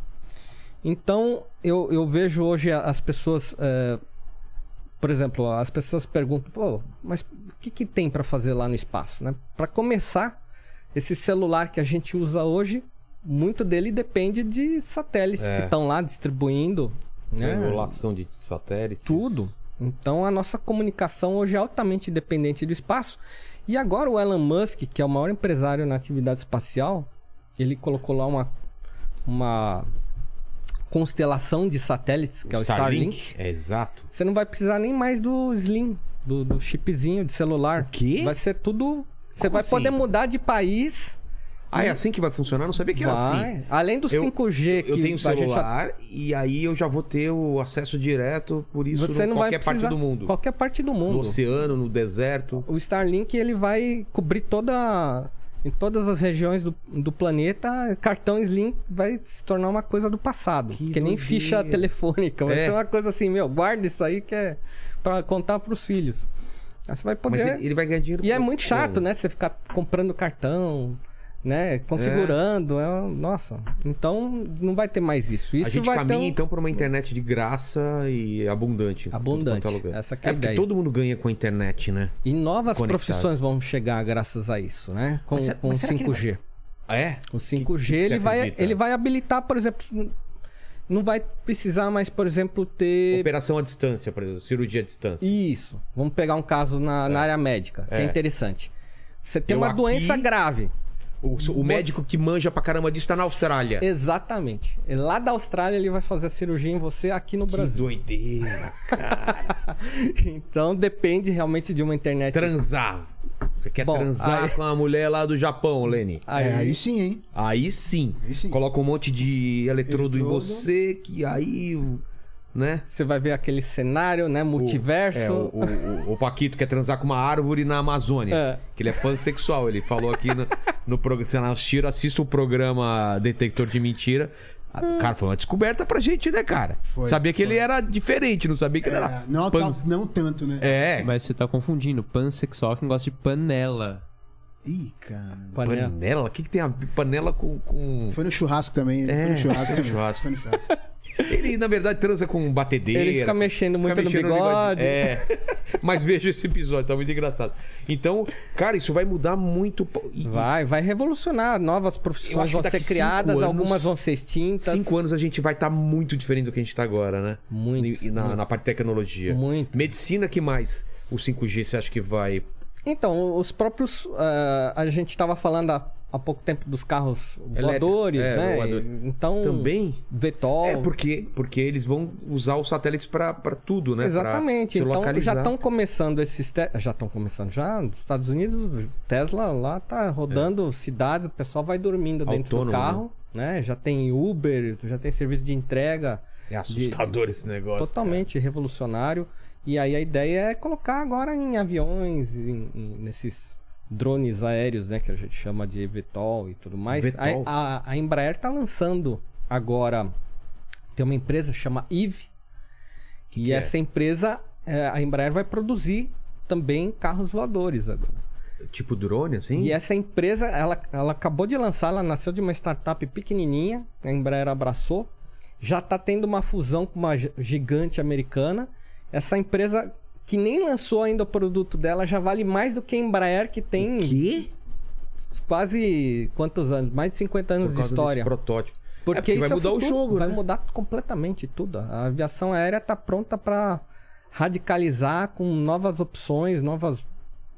Então eu, eu vejo hoje as pessoas. é, por exemplo, as pessoas perguntam, pô, mas o que, que tem para fazer lá no espaço? Né? Para começar, esse celular que a gente usa hoje, muito dele depende de satélites É. que estão lá distribuindo. Né? Triangulação de satélites. Tudo. Então a nossa comunicação hoje é altamente dependente do espaço. E agora o Elon Musk, que é o maior empresário na atividade espacial, ele colocou lá uma, uma constelação de satélites, que é o Starlink. É exato. Você não vai precisar nem mais do Slim, do, do chipzinho de celular. O quê? Vai ser tudo. Você Como vai assim? poder mudar de país. Ah, é assim que vai funcionar? Não sabia que era vai. assim. Além do Eu- 5G que Eu tenho gente já celular e aí eu já vou ter o acesso direto, por isso, Você em não qualquer parte do mundo. Qualquer parte do mundo. No oceano, no deserto. O Starlink ele vai cobrir toda em todas as regiões do, do planeta. Cartão Slim vai se tornar uma coisa do passado, Que que, nem ficha telefônica. Vai É. ser uma coisa assim, meu, guarda isso aí que é para contar pros filhos. Aí você vai Mas poder. ele, ele vai ganhar dinheiro E é muito chato, né? Você ficar comprando cartão, né? Configurando. É. Nossa. Então não vai ter mais isso. Isso a gente vai caminha ter um... então por uma internet de graça e abundante. Abundante. é. Essa que é a porque ideia. todo mundo ganha com a internet, né? E novas conectado. profissões vão chegar graças a isso, né? Com, Mas com mas será que ele 5G. Ah, é? O Que- 5G que que ele, vai, ele vai habilitar, por exemplo, não vai precisar mais, por exemplo, ter. Operação à distância, por exemplo, cirurgia à distância. Isso. Vamos pegar um caso na, na área médica, que é. É. interessante. Você tem Eu uma aqui- doença grave. O, o médico que manja pra caramba disso tá na Austrália. Exatamente. E Lá da Austrália ele vai fazer a cirurgia em você aqui no Que Brasil. doideira. (laughs) então depende realmente de uma internet. Transar. Você quer Bom, transar aí- com a mulher lá do Japão, Lene? Aí, É, aí sim, hein? Aí sim. Aí sim. Coloca um monte de eletrodo, em Eletrodo. você, que aí, né? você vai ver aquele cenário, né? Multiverso. É, o, o- o- o Paquito quer transar com uma árvore na Amazônia. É. Que ele é pansexual. Ele falou aqui no, no programa. Se não assistiu, assista o programa Detector de Mentira. Cara, foi uma descoberta pra gente, né, cara? Foi, sabia que ele era diferente, não sabia que ele É, era. não, pans- tá- não tanto, né? É, Mas você tá confundindo. Pansexual que gosta de panela. Ih, cara. Panela. panela? O que, que tem a panela com. com... Foi no churrasco também. É, foi no churrasco foi no também. churrasco. Foi no churrasco. Ele, na verdade, transa com batedeira. Ele fica mexendo muito no bigode. É. (laughs) Mas veja esse episódio, tá muito engraçado. Então, cara, isso vai mudar muito. e- Vai, vai revolucionar. Novas profissões vão ser criadas, anos- algumas vão ser extintas. Cinco anos a gente vai estar muito diferente do que a gente tá agora, né? Muito, E- na, muito. na parte de tecnologia. Muito. Medicina, que mais? O 5G você acha que vai. Então, os próprios. ah, a gente estava falando há há pouco tempo dos carros Elétrico, voadores, é, né? voador. Então, Também? Vetol. É porque, porque eles vão usar os satélites pra tudo, né? Exatamente. Então já estão começando esses te... já estão começando já nos Estados Unidos, Tesla lá tá rodando cidades, o pessoal vai dormindo dentro É. Autônomo, do carro, né? Já tem Uber, já tem serviço de entrega É assustador esse negócio. totalmente revolucionário. E aí a ideia é colocar agora em aviões, em- em- nesses drones aéreos, né, que a gente chama de VTOL e tudo mais. A, a, a Embraer tá lançando agora tem uma empresa chama Eve e que é? essa empresa é, a Embraer vai produzir também carros voadores agora. Tipo drone, assim? E essa empresa, ela, ela acabou de lançar, ela nasceu de uma startup pequenininha, a Embraer abraçou, já está tendo uma fusão com uma gi- gigante americana. Essa empresa que nem lançou ainda o produto dela já vale mais do que a Embraer, que tem Que? quase quantos anos? Mais de 50 anos de história. protótipo. Porque, É, porque isso vai é mudar o futuro, jogo, Vai né? mudar completamente tudo. A aviação aérea está pronta para radicalizar com novas opções, novas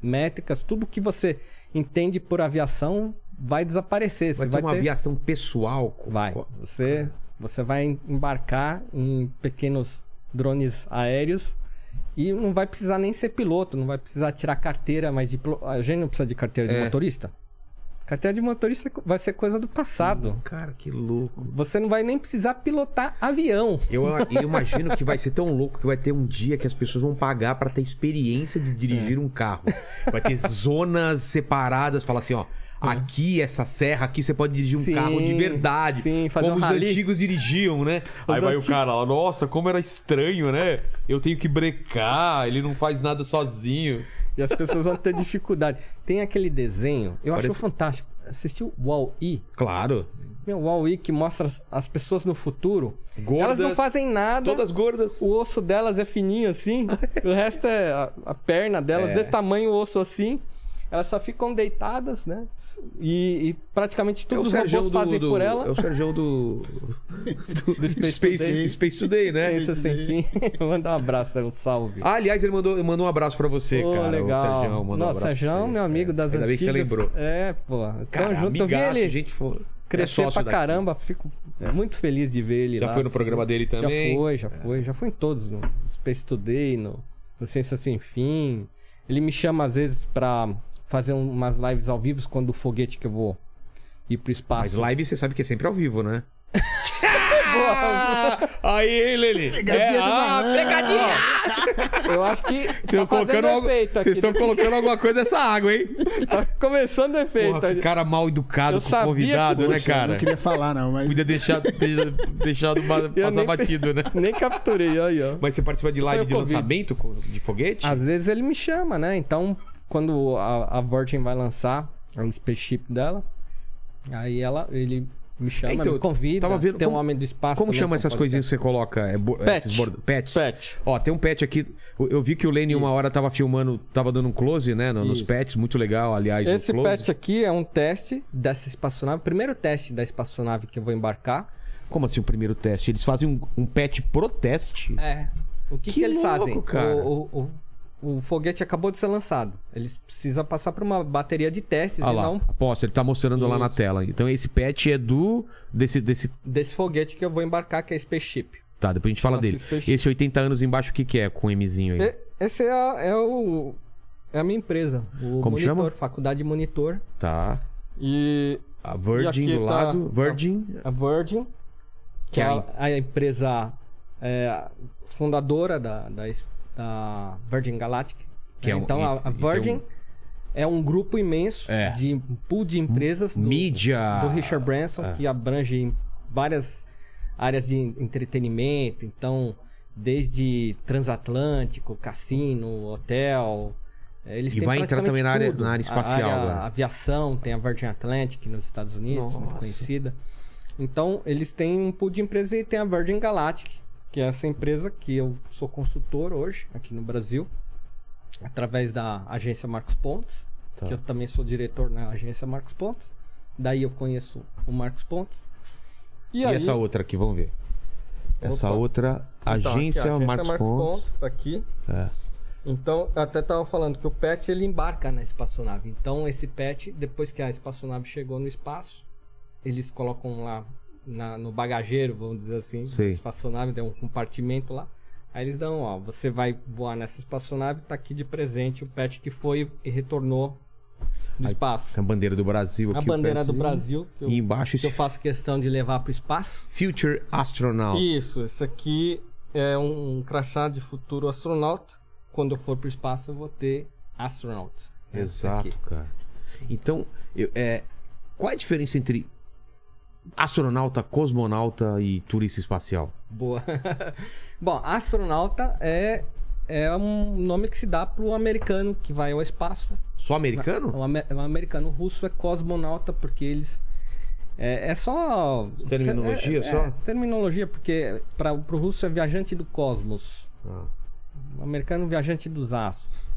métricas. Tudo que você entende por aviação vai desaparecer. Vai Você ter vai uma ter... aviação pessoal. Vai. Você, você vai embarcar em pequenos drones aéreos e não vai precisar nem ser piloto, não vai precisar tirar carteira, mas a gente não precisa de carteira de É. motorista. Carteira de motorista vai ser coisa do passado. Cara, que louco. Você não vai nem precisar pilotar avião. Eu, eu imagino que vai ser tão louco que vai ter um dia que as pessoas vão pagar pra ter experiência de dirigir um carro. Vai ter zonas separadas, falar assim, ó. Aqui, essa serra, aqui você pode dirigir um Sim, carro de verdade. sim, fazer como um os rally. antigos dirigiam, né? Aí vai antigos- o cara lá, nossa, como era estranho, né? Eu tenho que brecar, ele não faz nada sozinho. E as pessoas vão ter dificuldade. Tem aquele desenho, eu Parece- acho fantástico. Assistiu Wall-E? Claro. Meu, Wall-E que mostra as, as pessoas no futuro. Gordas. Elas não fazem nada. Todas gordas. O osso delas é fininho assim. (laughs) o resto é a, a perna delas, É. desse tamanho, o osso assim. Elas só ficam deitadas, né? E, e praticamente É tudo o os Sergião robôs do, fazem do- por ela. É o Sergião do. (laughs) do, Space Space, Today. Space Today, né? Ciência sem fim. Mandar um abraço, um salve. Ah, aliás, ele mandou, mandou um abraço pra você, Ô, cara. legal. O Sergião mandou um Nossa, abraço pra Sergião, você. meu amigo das Ainda bem que você antigas. lembrou. É, pô. Tamo Cara, junto. Eu vi ele gente for... crescer é pra daqui. caramba. Fico muito feliz de ver ele Já lá, foi no assim. programa dele também? Já foi, já foi. Já fui em todos. No Space Today, no, no Ciência Sem Fim. Ele me chama às vezes pra fazer um- umas lives ao vivo quando o foguete que eu vou ir pro Mas espaço. live você sabe que é sempre ao vivo, né? (laughs) Aí, Lili. Pegadinha do malandro. pegadinha! Eu acho que Vocês tá colocando, algo... efeito aqui. Vocês estão colocando alguma coisa nessa água, hein? Tá começando efeito. Porra, que cara mal educado Eu com o convidado, que- né, Poxa, eu cara? Não queria falar, não, mas. Podia deixar, ter deixado (laughs) passar nem- batido, né? (laughs) Nem capturei, aí, ó. Mas você participa de live de Covid. lançamento de foguete? Às vezes ele me chama, né? Então, quando a, a Virgin vai lançar o spaceship dela, aí ela, ele me chama, Então, me convida. tava vendo tem um como- homem do espaço. Como chama essas coisinhas que você coloca? É, bo- Pet. bordo- Pets? Pet. Ó, tem um pet aqui. Eu vi que o Lenny uma hora tava filmando, tava dando um close, né? no- Nos Isso. pets, muito legal, aliás, Esse pet aqui é um teste dessa espaçonave. Primeiro teste da espaçonave que eu vou embarcar. Como assim o primeiro teste? Eles fazem um, um pet pro teste? É. O que, Que que, eles louco, fazem? cara. O, o, o, o foguete acabou de ser lançado. Eles precisam passar por uma bateria de testes Ah e lá, não aposta, ele tá mostrando lá na Isso. tela. Então esse pet é do. Desse. desse... desse foguete que eu vou embarcar, que é Spaceship. Tá, depois a gente fala Nossa, dele. esse peixe- Esse 80 anos embaixo, o que, que é com o Mzinho aí? E- Esse é, a- é o. É a minha empresa. O Como Monitor, chama? Faculdade Monitor. Tá. E A E Virgin aqui do tá- lado. Virgin. a Virgin, que é a, a empresa é, fundadora da, da, da Virgin Galactic. Que é um- então, a, a Virgin é um grupo imenso É. de um pool de empresas do, Mídia. do Richard Branson, É. que abrange várias áreas de entretenimento. Então, desde transatlântico, cassino, hotel. eh, Eles E vai entrar também na área- na área A espacial agora. aviação, tem a Virgin Atlantic nos Estados Unidos, muito Nossa. conhecida. Então, eles têm um pool de empresas e tem a Virgin Galactic, que é essa empresa que eu sou consultor hoje aqui no Brasil, através da agência Marcos Pontes, Tá. que eu também sou diretor na agência Marcos Pontes. Daí eu conheço o Marcos Pontes. E, aí- essa outra aqui, vamos ver. Essa Opa. outra Então, aqui, agência, ó, Marcos, Pontes. tá aqui. É. Então, eu até tava falando que o PET ele embarca na espaçonave. Então, esse PET, depois que a espaçonave chegou no espaço, eles colocam lá na- no bagageiro, vamos dizer assim, da espaçonave, tem um compartimento lá. Aí eles dão, ó, você vai voar nessa espaçonave, tá aqui de presente o PET que foi e retornou do Aí espaço. Tem a bandeira do Brasil A aqui. o bandeira do. Brasil, que eu, E embaixo que eu faço questão de levar pro espaço. Future Astronaut. Isso, esse aqui é um crachá de futuro astronauta. Quando eu for pro espaço, eu vou ter astronaut. Exato, cara. Então, eu- é, qual é a diferença entre astronauta, cosmonauta e turista espacial? Boa. (laughs) Bom, astronauta é, é um nome que se dá pro americano que vai ao espaço. Só americano? O, ame- o americano o russo é cosmonauta porque eles. É, é só. Terminologia é, só? É, terminologia, porque para pro russo é viajante do cosmos. Ah, O americano viajante dos astros.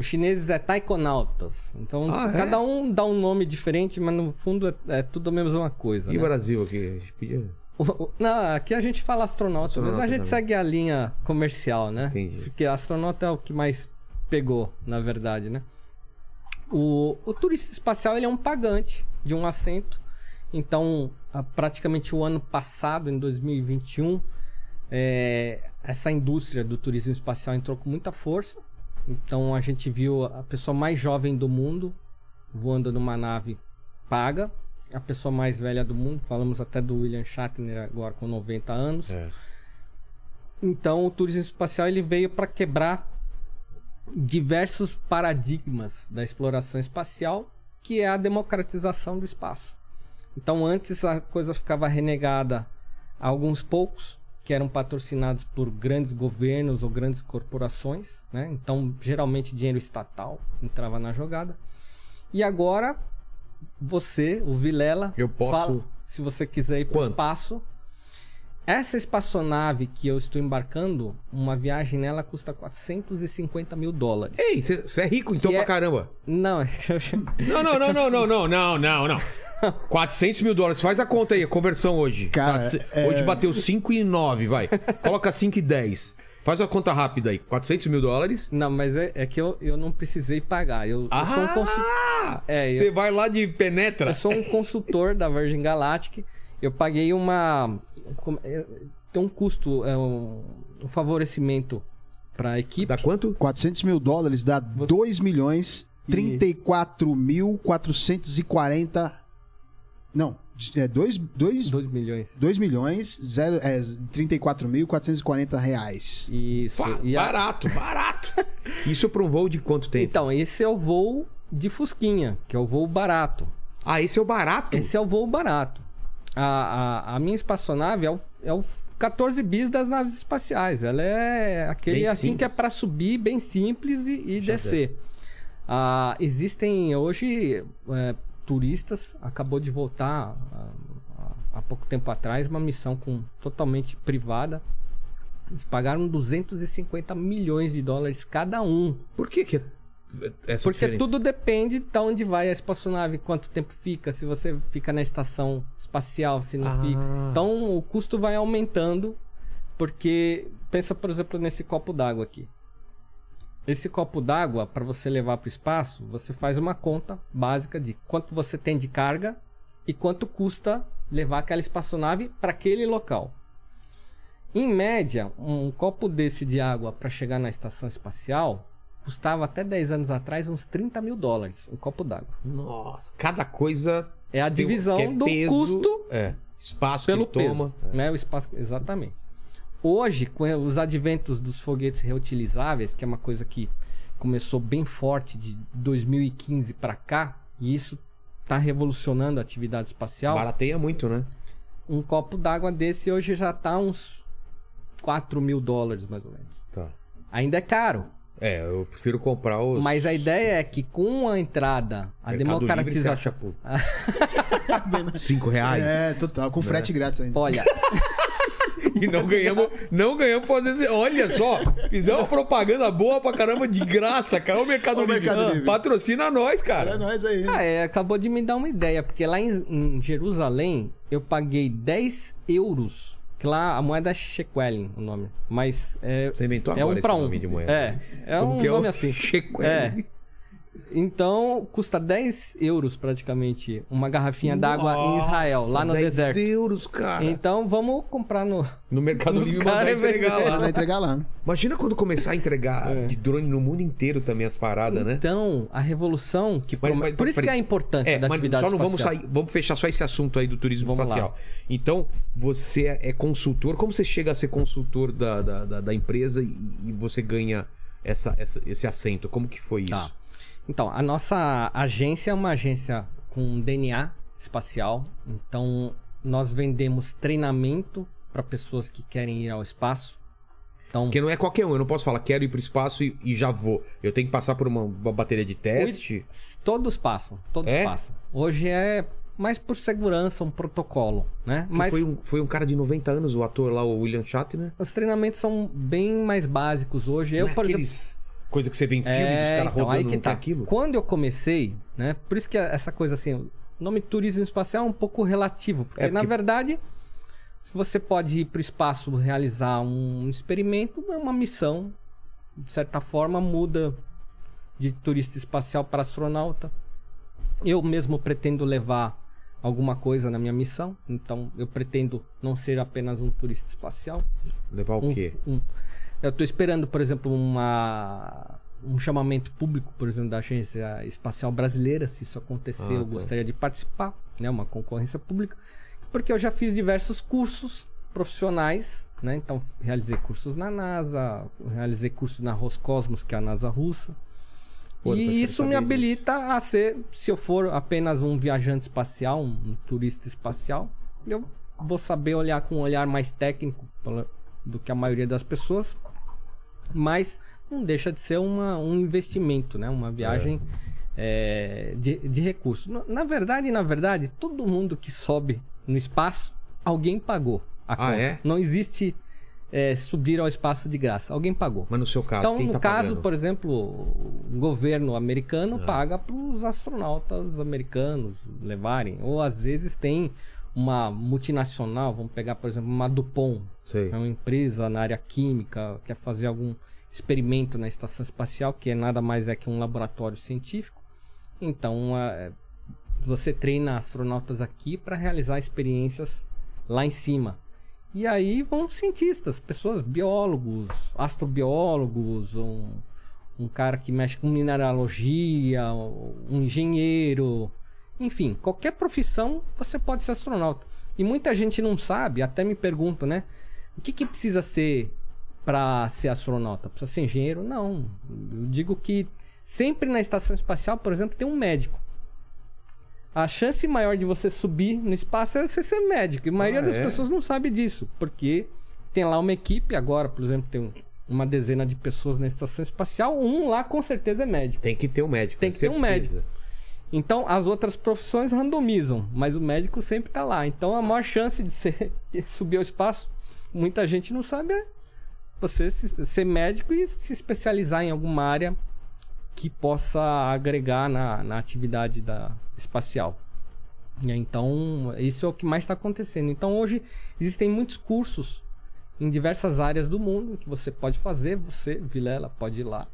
Os chineses é taikonautas. Então, Ah, é? cada um dá um nome diferente, mas no fundo é, é tudo a mesma coisa. E o né? Brasil aqui? A gente podia... O- o- Não, aqui a gente fala astronauta, Astronauta mas a gente também. segue a linha comercial, né? Entendi. Porque astronauta é o que mais pegou, na verdade, né? O, o turista espacial ele é um pagante de um assento. Então, praticamente o ano passado, em 2021, é, essa indústria do turismo espacial entrou com muita força. Então, a gente viu a pessoa mais jovem do mundo voando numa nave paga. A pessoa mais velha do mundo, falamos até do William Shatner agora com 90 anos. É. Então, o turismo espacial ele veio para quebrar diversos paradigmas da exploração espacial, que é a democratização do espaço. Então, antes a coisa ficava renegada a alguns poucos, que eram patrocinados por grandes governos ou grandes corporações, né? Então, geralmente dinheiro estatal entrava na jogada. E agora você, o Vilela, Eu posso- fala, se você quiser ir para o espaço, essa espaçonave que eu estou embarcando, uma viagem nela custa 450 mil dólares. Ei, você é rico então Que pra é- caramba. Não, (laughs) (laughs) Não, não, não, não, não, não, não, não, não. 400 mil dólares. Faz a conta aí, a conversão hoje. Cara, Tá, é- Hoje bateu 5 e 9, vai. Coloca 5 e 10. Faz a conta rápida aí. 400 mil dólares. não, mas é, é que eu, eu não precisei pagar. Eu, eu sou um consultor. Ah! É, eu- Você vai lá de penetra. Eu sou um consultor da Virgin Galactic. Eu paguei uma. É, Tem um custo, é um, um favorecimento para a equipe. Dá quanto? 400 mil dólares dá 2 milhões 34 mil 440. Não, é 2, 2, 2 milhões. 2 milhões zero, é, 34 mil 440 reais. Isso. E a- Barato, barato. (laughs) Isso pra um voo de quanto tempo? Então, esse é o voo de Fusquinha, que é o voo barato. Ah, esse é o barato? Esse é o voo barato. A, a, a minha espaçonave é o, é o 14 bis das naves espaciais. Ela é aquele Bem assim que é simples. para subir, bem simples e, e descer. Ah, existem hoje é, turistas, acabou de voltar ah, há- há pouco tempo atrás, uma missão com totalmente privada. Eles pagaram 250 milhões de dólares cada um. Por que que é essa Porque diferença? tudo depende de onde vai a espaçonave, quanto tempo fica, se você fica na estação espacial, se não Ah. fica. Então o custo vai aumentando, porque pensa, por exemplo, nesse copo d'água aqui. Esse copo d'água, para você levar para o espaço, você faz uma conta básica de quanto você tem de carga e quanto custa levar aquela espaçonave para aquele local. Em média, um copo desse de água para chegar na estação espacial custava até 10 anos atrás uns 30 mil dólares, um copo d'água. Nossa, cada coisa É a tem divisão que é do peso, custo É, espaço pelo que toma. peso, né? O espaço, exatamente. Hoje, com os adventos dos foguetes reutilizáveis, que é uma coisa que começou bem forte de 2015 para cá, e isso está revolucionando a atividade espacial. Barateia muito, né? Um copo d'água desse hoje já tá uns 4 mil dólares, mais ou menos. Tá. Ainda é caro. É, eu prefiro comprar os. Mas a ideia é que com a entrada, a Mercado Livre, você acha democratização. (laughs) Cinco reais. É, total, com frete grátis ainda. Olha, (laughs) E não ganhamos, não ganhamos fazer. Olha só, fizemos uma propaganda boa pra caramba de graça, cara. O Mercado Livre. Mercado Livre. Patrocina nós, É cara. nóis aí. ah, é, acabou de me dar uma ideia, porque lá em, em Jerusalém eu paguei 10 euros Que lá a moeda é shequelin, o nome. Mas é, Você inventou é agora um pra esse um. nome de moeda. É, é Como um é o nome assim. shequelin? É. Então, custa 10 euros praticamente uma garrafinha d'água em Israel, lá no 10 deserto. euros, cara. Então, vamos comprar no... No Mercado Livre mandar entregar lá. Vai entregar lá. Imagina quando começar a entregar É. de drone no mundo inteiro também as paradas, né? Então, a revolução que... Mas- mas- Por isso peraí. que é a importância É, da mas atividade só não vamos espacial. sair, vamos fechar só esse assunto aí do turismo Vamos espacial. lá. Então, você é consultor, como você chega a ser consultor da, da, da- da empresa e, e você ganha essa, essa- esse assento? Como que foi isso? Tá. Então, a nossa agência é uma agência com DNA espacial. Então, nós vendemos treinamento para pessoas que querem ir ao espaço. Então, Porque não é qualquer um, eu não posso falar, quero ir pro espaço e, e já vou. Eu tenho que passar por uma, uma bateria de teste. todos passam, todos É? passam. Hoje é mais por segurança, um protocolo, né? Que Mas foi, um, foi um cara de 90 anos, o ator lá, o William Shatner. os treinamentos são bem mais básicos hoje. Eu, Não é por exemplo, coisa que você vê em filme, dos É, caras então, rodando aí que tá. aquilo. Quando eu comecei, né? Por isso que essa coisa assim, o nome turismo espacial é um pouco relativo, porque, É, na porque- verdade, se você pode ir para o espaço realizar um experimento, é uma missão, de certa forma muda de turista espacial para astronauta. Eu mesmo pretendo levar alguma coisa na minha missão, então eu pretendo não ser apenas um turista espacial, Levar o um- quê? um- eu estou esperando, por exemplo, uma, um chamamento público, por exemplo, da Agência Espacial Brasileira. Se isso acontecer, Ah, eu tá. gostaria de participar, né? Uma concorrência pública. Porque eu já fiz diversos cursos profissionais, né? Então, realizei cursos na NASA, realizei cursos na Roscosmos, que é a NASA russa. Pô, e isso me habilita a ser, se eu for apenas um viajante espacial, um, turista espacial, eu vou saber olhar com um olhar mais técnico do que a maioria das pessoas, mas não deixa de ser uma, um investimento, né? Uma viagem é, de, de recursos. Na- Na verdade, na verdade, todo mundo que sobe no espaço, alguém pagou a Ah, conta. é? Não existe é, subir ao espaço de graça. Alguém pagou. Mas no seu caso, Então, quem no tá caso, pagando? por exemplo, o governo americano Ah. paga para os astronautas americanos levarem. Ou às vezes tem uma multinacional, vamos pegar, por exemplo, uma Dupont, Sei. é uma empresa na área química, quer fazer algum experimento na estação espacial, que é nada mais é que um laboratório científico. Então, é, você treina astronautas aqui para realizar experiências lá em cima. E aí vão cientistas, pessoas, biólogos, astrobiólogos, um, um cara que mexe com mineralogia, um engenheiro, enfim, qualquer profissão você pode ser astronauta. E muita gente não sabe, até me pergunta, né? O que, que precisa ser para ser astronauta? Precisa ser engenheiro? Não. Eu digo que sempre na estação espacial, por exemplo, tem um médico. A chance maior de você subir no espaço é você ser médico. E a maioria Ah, das é? pessoas não sabe disso. Porque tem lá uma equipe, agora, por exemplo, tem um- uma dezena de pessoas na estação espacial. Um lá com certeza é médico. Tem que ter um médico. Tem que ter um certeza. Então as outras profissões randomizam, mas o médico sempre tá lá. Então a maior chance de ser, (laughs) subir ao espaço, muita gente não sabe, é você se- ser médico e se especializar em alguma área que possa agregar na, na atividade da espacial. Então, isso é o que mais está acontecendo. Então, hoje existem muitos cursos em diversas áreas do mundo que você pode fazer. Você, Vilela, pode ir lá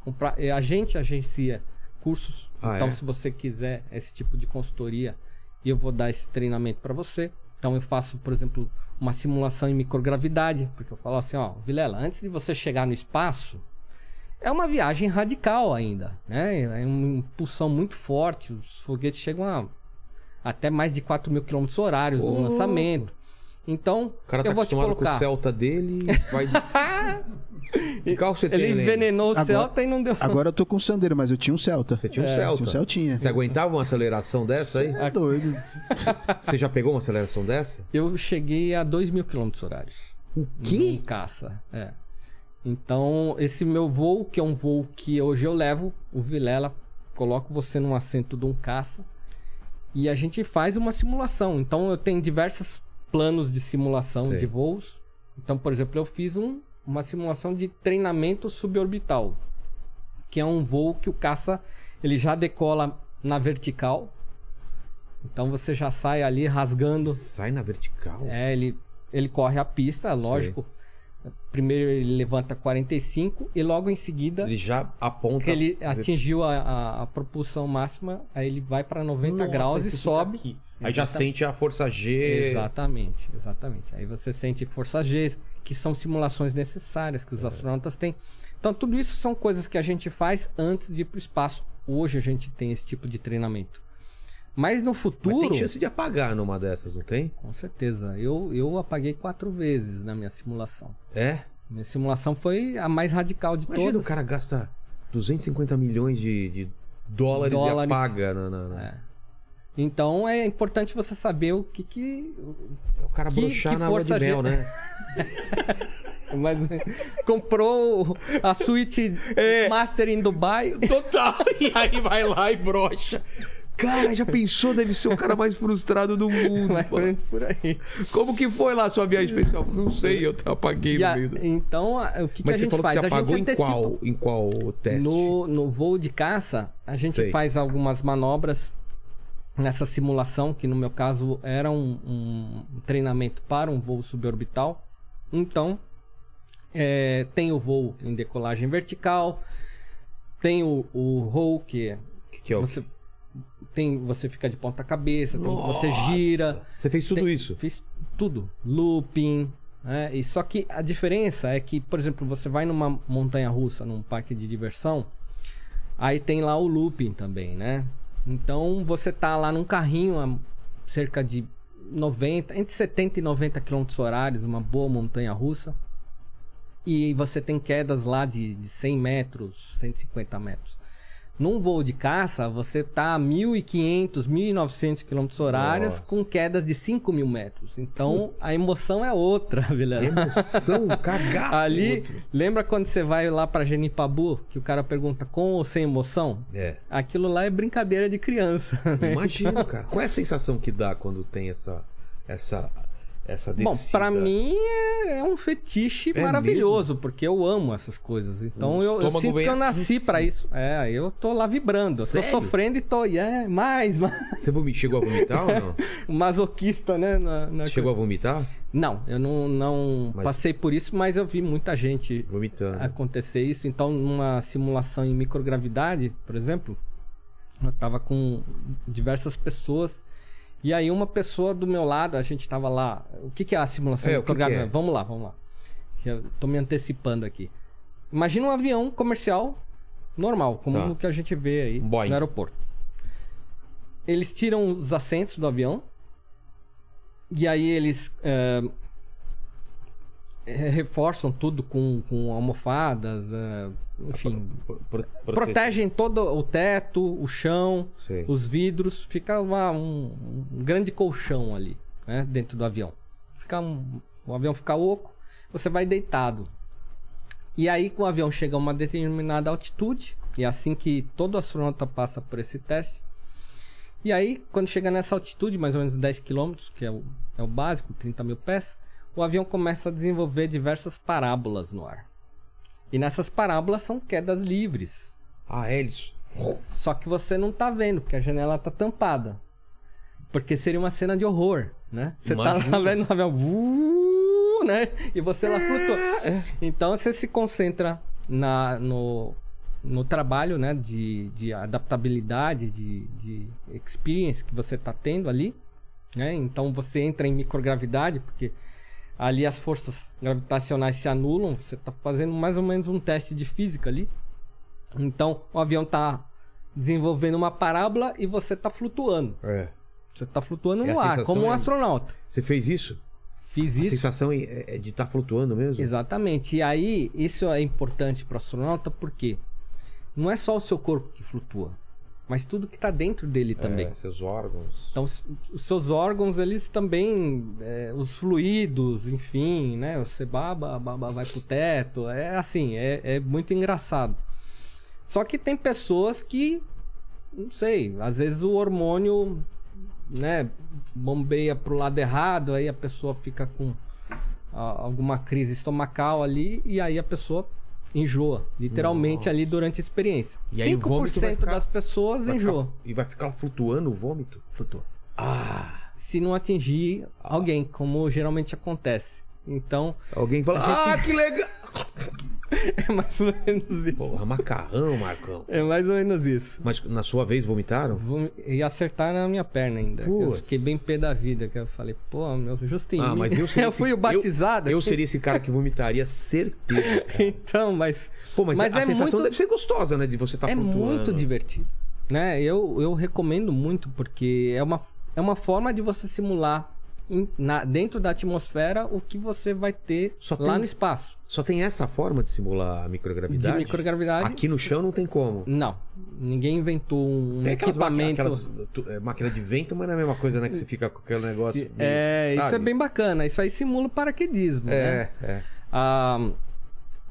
comprar. E A gente agencia cursos. Ah, então, é? se você quiser esse tipo de consultoria, eu vou dar esse treinamento para você. Então, eu faço, por exemplo, uma simulação em microgravidade, porque eu falo assim, ó, Vilela, antes de você chegar no espaço, é uma viagem radical ainda, né? É uma impulsão muito forte. Os foguetes chegam a até mais de 4 mil quilômetros horários no Ô, lançamento. Então, O cara tá eu vou te acostumado com colocar. o Celta dele e vai... (laughs) que carro você tem, Ele envenenou o Agora- Celta e não deu. Agora eu tô com o Sandeiro, mas eu tinha um Celta. Você tinha um É, Celta. Tinha um Celtinha. Você aguentava uma aceleração dessa aí? É doido. (laughs) Você já pegou uma aceleração dessa? Eu cheguei a 2 mil quilômetros horários. O Em caça, é. Então, esse meu voo, que é um voo que hoje eu levo, o Vilela, coloco você num assento de um caça e a gente faz uma simulação. Então, eu tenho diversos planos de simulação Sei. de voos. Então, por exemplo, eu fiz um- uma simulação de treinamento suborbital, que é um voo que o caça ele já decola na vertical. Então, você já sai ali rasgando Sai na vertical? é, ele Ele corre a pista, lógico. Primeiro ele levanta 45 e logo em seguida Ele já aponta. que ele atingiu a, a- a propulsão máxima, aí ele vai para 90 Nossa, graus e sobe. aqui. Aí já Exatamente. sente a força G. Exatamente, exatamente. Aí você sente força G, que são simulações necessárias É. que os astronautas têm. Então, tudo isso são coisas que a gente faz antes de ir para o espaço. Hoje a gente tem esse tipo de treinamento. Mas no Mas futuro. tem chance de apagar numa dessas, não tem? Com certeza. Eu, eu apaguei quatro vezes na minha simulação. É? Minha simulação foi a mais radical de Imagina todas. o cara gasta 250 milhões de, de dólares, Dólares. e apaga. Na, na- na- É. Então é importante você saber o que que. O cara Que- broxar que na de força G- mel, né? (laughs) Mas comprou a suíte É. Master em Dubai. Total! (laughs) E aí vai lá e brocha. Cara, já pensou? Deve ser o cara mais frustrado do mundo. Mais por aí. Como que foi lá a sua viagem especial? Não sei, eu apaguei E no a- meio então, a- o que, que Mas a você gente falou faz? que você a gente apagou em qual, em qual teste? No, no voo de caça, a gente Sei. faz algumas manobras nessa simulação, que no meu caso era um, um treinamento para um voo suborbital. Então, é, tem o voo em decolagem vertical, tem o, o roll, que é Que, que é o... você tem você fica de ponta cabeça, tem- você gira, Você fez tudo Tem- isso? Fiz tudo. Looping. Né? E só que a diferença é que, por exemplo, você vai numa montanha russa, num parque de diversão, aí tem lá o looping também, né? Então você tá lá num carrinho a cerca de 90, entre 70 e 90 km horários, uma boa montanha russa. E você tem quedas lá de, de 100 metros, 150 metros. Num voo de caça, você tá a 1.500, 1.900 km horários Nossa. com quedas de 5 mil metros. Então, a emoção é outra, (laughs) Vilela. Emoção, cagaço. Ali, outro. lembra quando você vai lá pra Genipabu, que o cara pergunta com ou sem emoção? É. Aquilo lá é brincadeira de criança. (laughs) né? Imagino, cara. Qual é a sensação que dá quando tem essa essa essa Bom, descida? pra mim é, é um fetiche É maravilhoso, porque eu amo essas coisas. Então O eu, eu sinto que eu nasci cima. isso. É, eu tô lá vibrando. Sério? tô sofrendo e tô, é, mais, (laughs) mais. Você chegou a vomitar ou não? (laughs) Masoquista, né? na- na chegou a vomitar? Não, eu não, não Mas- passei por isso, mas eu vi muita gente Vomitando. acontecer isso. Então, numa simulação em microgravidade, por exemplo, eu tava com diversas pessoas. E aí uma pessoa do meu lado, a gente tava lá. O que, que é a simulação É, microgravidade? é? Vamos lá, vamos lá. Eu tô me antecipando aqui. Imagina um avião comercial normal, como Tá. o que a gente vê aí Boeing. no aeroporto. Eles tiram os assentos do avião. E aí eles é, reforçam tudo com, com almofadas, é, enfim. Pro- pro- prote- Protegem todo o teto, o chão, Sei. os vidros. Fica uma- um, um grande colchão ali, né? Dentro do avião. Fica um- o avião fica oco, você vai deitado. E aí, quando o avião chega a uma determinada altitude, e é assim que todo astronauta passa por esse teste. E aí, quando chega nessa altitude, mais ou menos 10 km, que é o, é o básico, 30 mil pés, o avião começa a desenvolver diversas parábolas no ar. E nessas parábolas são quedas livres. Ah, é, eles... Só que você não tá vendo, porque a janela tá tampada. Porque seria uma cena de horror, né? Você tá Imagina. lá vendo o avião, vuuu, né? E você lá flutua. Então você se concentra na, no, no trabalho, né? De, de adaptabilidade, de, de experience que você tá tendo ali. Né? Então você entra em microgravidade, porque ali as forças gravitacionais se anulam. Você tá fazendo mais ou menos um teste de física ali. Então, o avião tá desenvolvendo uma parábola e você tá flutuando. É. Você tá flutuando a no ar, como um é- astronauta. Você fez isso? Fiz A isso. sensação é, é de estar flutuando mesmo? Exatamente. E aí, isso é importante para o astronauta porque não é só o seu corpo que flutua, mas tudo que tá dentro dele também. É, seus órgãos. Então, os seus órgãos, eles também, é, os fluidos, enfim, né? Você baba, baba, vai pro teto. É assim, é, é muito engraçado. Só que tem pessoas que, não sei, às vezes o hormônio, né, bombeia pro lado errado, aí a pessoa fica com ah, alguma crise estomacal ali e aí a pessoa enjoa, literalmente ali durante a experiência. E aí o 5% vômito vai ficar- das pessoas Vai enjoam. ficar- e vai ficar flutuando o vômito? Flutua. Ah! se não atingir alguém, como geralmente acontece. Então, Alguém fala, A ah, que legal! (laughs) (laughs) é mais ou menos isso. Porra, macarrão, Marcão. É mais ou menos isso. Mas na sua vez vomitaram? Vou- E acertar na minha perna ainda. que Eu fiquei bem pé da vida. Que eu falei, pô, meu Justinho. Ah, mas eu (laughs) seria esse- fui o batizado. Eu, eu seria esse cara que vomitaria, certeza. (laughs) cara. Então, mas. Pô, mas, Mas a é sensação muito- deve ser gostosa, né? De você estar é flutuando. muito divertido. Né? Eu, eu recomendo muito, porque é uma, é uma forma de você simular na- dentro da atmosfera o que você vai ter Só lá tem- no espaço. Só tem essa forma de simular a microgravidade? De microgravidade. Aqui no chão não tem como. Não. Ninguém inventou um Tem aquelas, equipamento. aquelas tu- é, máquina de vento, mas não é a mesma coisa, né? Que você fica com aquele negócio. Meio- É, isso é bem bacana. Isso aí simula o paraquedismo. né? É, é. Ah,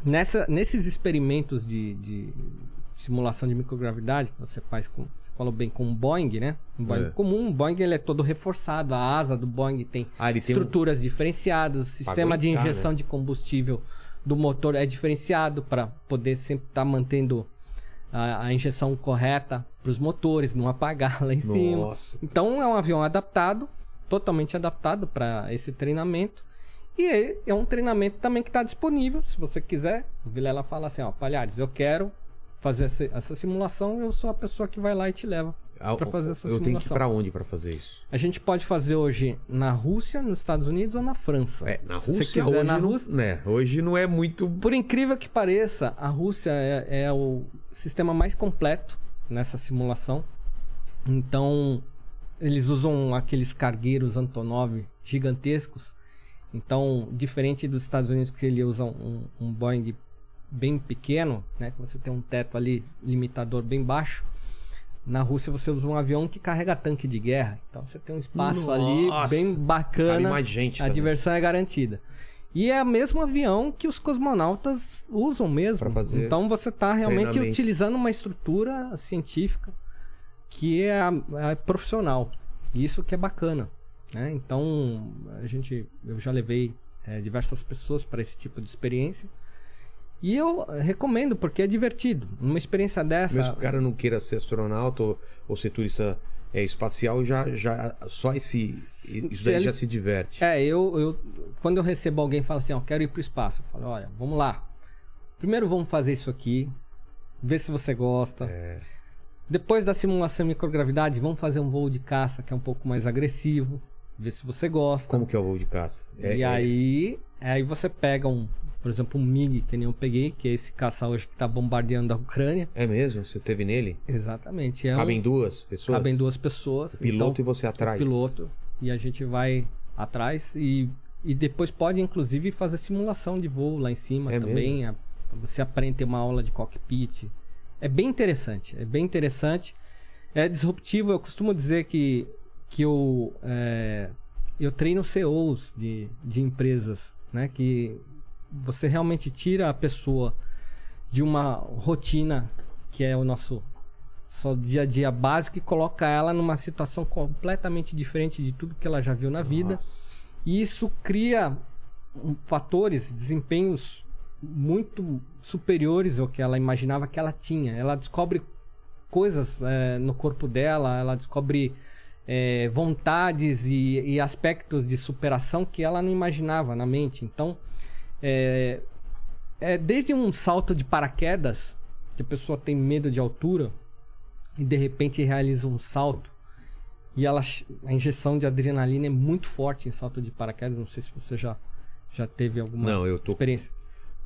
nessa, nesses experimentos de, de simulação de microgravidade que você faz com, você falou bem com um Boeing, né? Um Boeing É. comum, um Boeing ele é todo reforçado, a asa do Boeing tem Ah, ele tem um- estruturas diferenciadas, o sistema de aguentar, injeção né? de combustível do motor é diferenciado para poder sempre estar mantendo a, a injeção correta para os motores, não apagar lá em cima. Nossa. Então é um avião adaptado, totalmente adaptado para esse treinamento. E é- é um treinamento também que está disponível, se você quiser. O Vilela fala assim, ó, Palhares, eu quero fazer essa, essa simulação, eu sou a pessoa que vai lá e te leva para fazer essa eu tenho que ir simulação. pra onde pra fazer isso? A gente pode fazer hoje na Rússia, nos Estados Unidos ou na França. É, na Se Rússia, você quiser hoje, na não, Rússia, né? hoje não é muito. por incrível que pareça, a Rússia é, é o sistema mais completo nessa simulação. Então, eles usam aqueles cargueiros Antonov gigantescos. Então, diferente dos Estados Unidos, que ele usa um, um Boeing bem pequeno, né? Que você tem um teto ali limitador bem baixo. Na Rússia você usa um avião que carrega tanque de guerra. Então você tem um espaço ali Nossa! bem Cabe bacana. mais gente A também. diversão é garantida. E é o mesmo avião que os cosmonautas usam mesmo. Então você está realmente utilizando uma estrutura científica que é, é profissional. Isso que é bacana. Né? Então a gente, eu já levei é, diversas pessoas para esse tipo de experiência. E eu recomendo porque é divertido. Uma experiência dessa. Mesmo que o cara não queira ser astronauta ou, ou ser turista é, espacial, já, já só esse. Isso daí ele- já se diverte. É, eu, eu quando eu recebo alguém que fala assim, ó, quero ir pro espaço, eu falo, olha, vamos lá. Primeiro vamos fazer isso aqui, ver se você gosta. É. Depois da simulação de microgravidade, vamos fazer um voo de caça que é um pouco mais agressivo, ver se você gosta. Como que é o voo de caça? É, e é- aí, aí você pega um, por exemplo, um MiG, que nem eu peguei, que é esse caça hoje que tá bombardeando a Ucrânia. É mesmo? Você teve nele? Exatamente. É Cabem um, duas pessoas? cabem duas pessoas. O piloto então, e você atrás. piloto e a gente vai atrás e, e depois pode inclusive fazer simulação de voo lá em cima É também. A- Você aprende a ter uma aula de cockpit. É bem interessante, é bem interessante. É disruptivo, eu costumo dizer que, que eu, é, eu treino CEOs de, de empresas, né? Que você realmente tira a pessoa de uma rotina que é o nosso só dia a dia básico e coloca ela numa situação completamente diferente de tudo que ela já viu na vida. E isso cria fatores, desempenhos muito superiores ao que ela imaginava que ela tinha. Ela descobre coisas eh, no corpo dela, ela descobre eh, vontades e, e aspectos de superação que ela não imaginava na mente. Então, é, é desde um salto de paraquedas, que a pessoa tem medo de altura, e de repente realiza um salto e ela a injeção de adrenalina é muito forte em salto de paraquedas não sei se você já já teve alguma Não, eu tô- experiência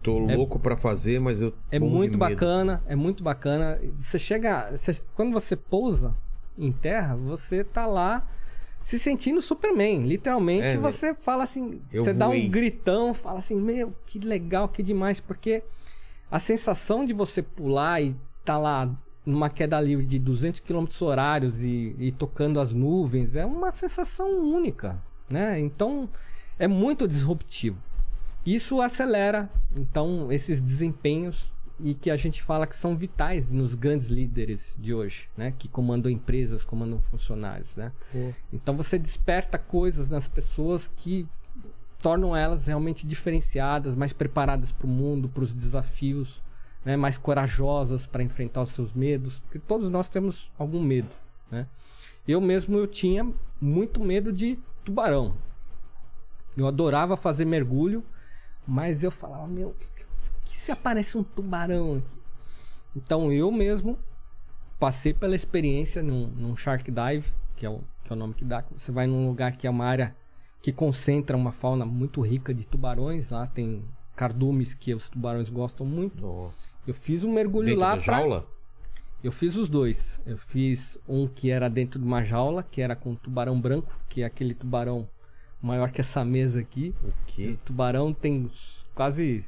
Tô É- louco pra fazer, mas eu. é muito bacana é muito bacana você chega você- quando você pousa em terra você tá lá se sentindo Superman literalmente É, né? você fala assim Eu você dá voei. um gritão fala assim meu que legal que demais porque a sensação de você pular e tá lá numa queda livre de 200 km horários e, e tocando as nuvens é uma sensação única, né? Então é muito disruptivo. Isso acelera então esses desempenhos e que a gente fala que são vitais nos grandes líderes de hoje, né? Que comandam empresas, comandam funcionários, né? Então você desperta coisas nas pessoas que tornam elas realmente diferenciadas, mais preparadas para o mundo, para os desafios, né? mais corajosas para enfrentar os seus medos, porque todos nós temos algum medo, né? eu mesmo eu tinha muito medo de tubarão. Eu adorava fazer mergulho, mas eu falava, meu, se aparece um tubarão aqui? Então eu mesmo passei pela experiência num, num Shark Dive, que é, o, que é o nome que dá. Você vai num lugar que é uma área que concentra uma fauna muito rica de tubarões. Lá tem cardumes que os tubarões gostam muito. Nossa. Eu fiz um mergulho Dentro lá da pra- jaula? eu fiz os dois. Eu fiz um que era dentro de uma jaula, que era com tubarão branco, que é aquele tubarão maior que essa mesa aqui. O O quê? tubarão tem quase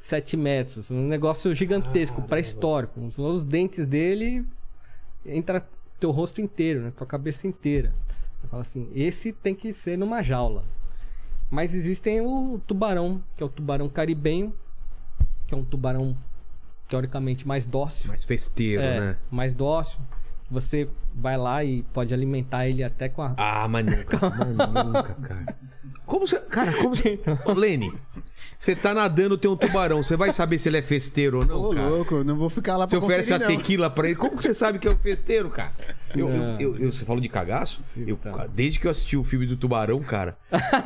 7 metros. Um negócio gigantesco, pré-histórico. Os, dentes dele entra teu rosto inteiro, né? Tua cabeça inteira. Você fala assim, esse tem que ser numa jaula. Mas existem o tubarão, que é o tubarão caribenho, que é um tubarão teoricamente mais dócil. Mais festeiro, É, né? mais dócil. Você vai lá e pode alimentar ele até com a. Ah, mas nunca, (laughs) mas nunca, cara. Como você. Cara, como você. Ô, Lene, você tá nadando, tem um tubarão. Você vai saber se ele é festeiro ou não, Ô, cara? louco, eu não vou ficar lá Você pra oferece conferir, a não. tequila pra ele. Como que você sabe que é o festeiro, cara? Eu, eu- eu- eu- você falou de cagaço? Eu, Então. desde que eu assisti o filme do Tubarão, cara,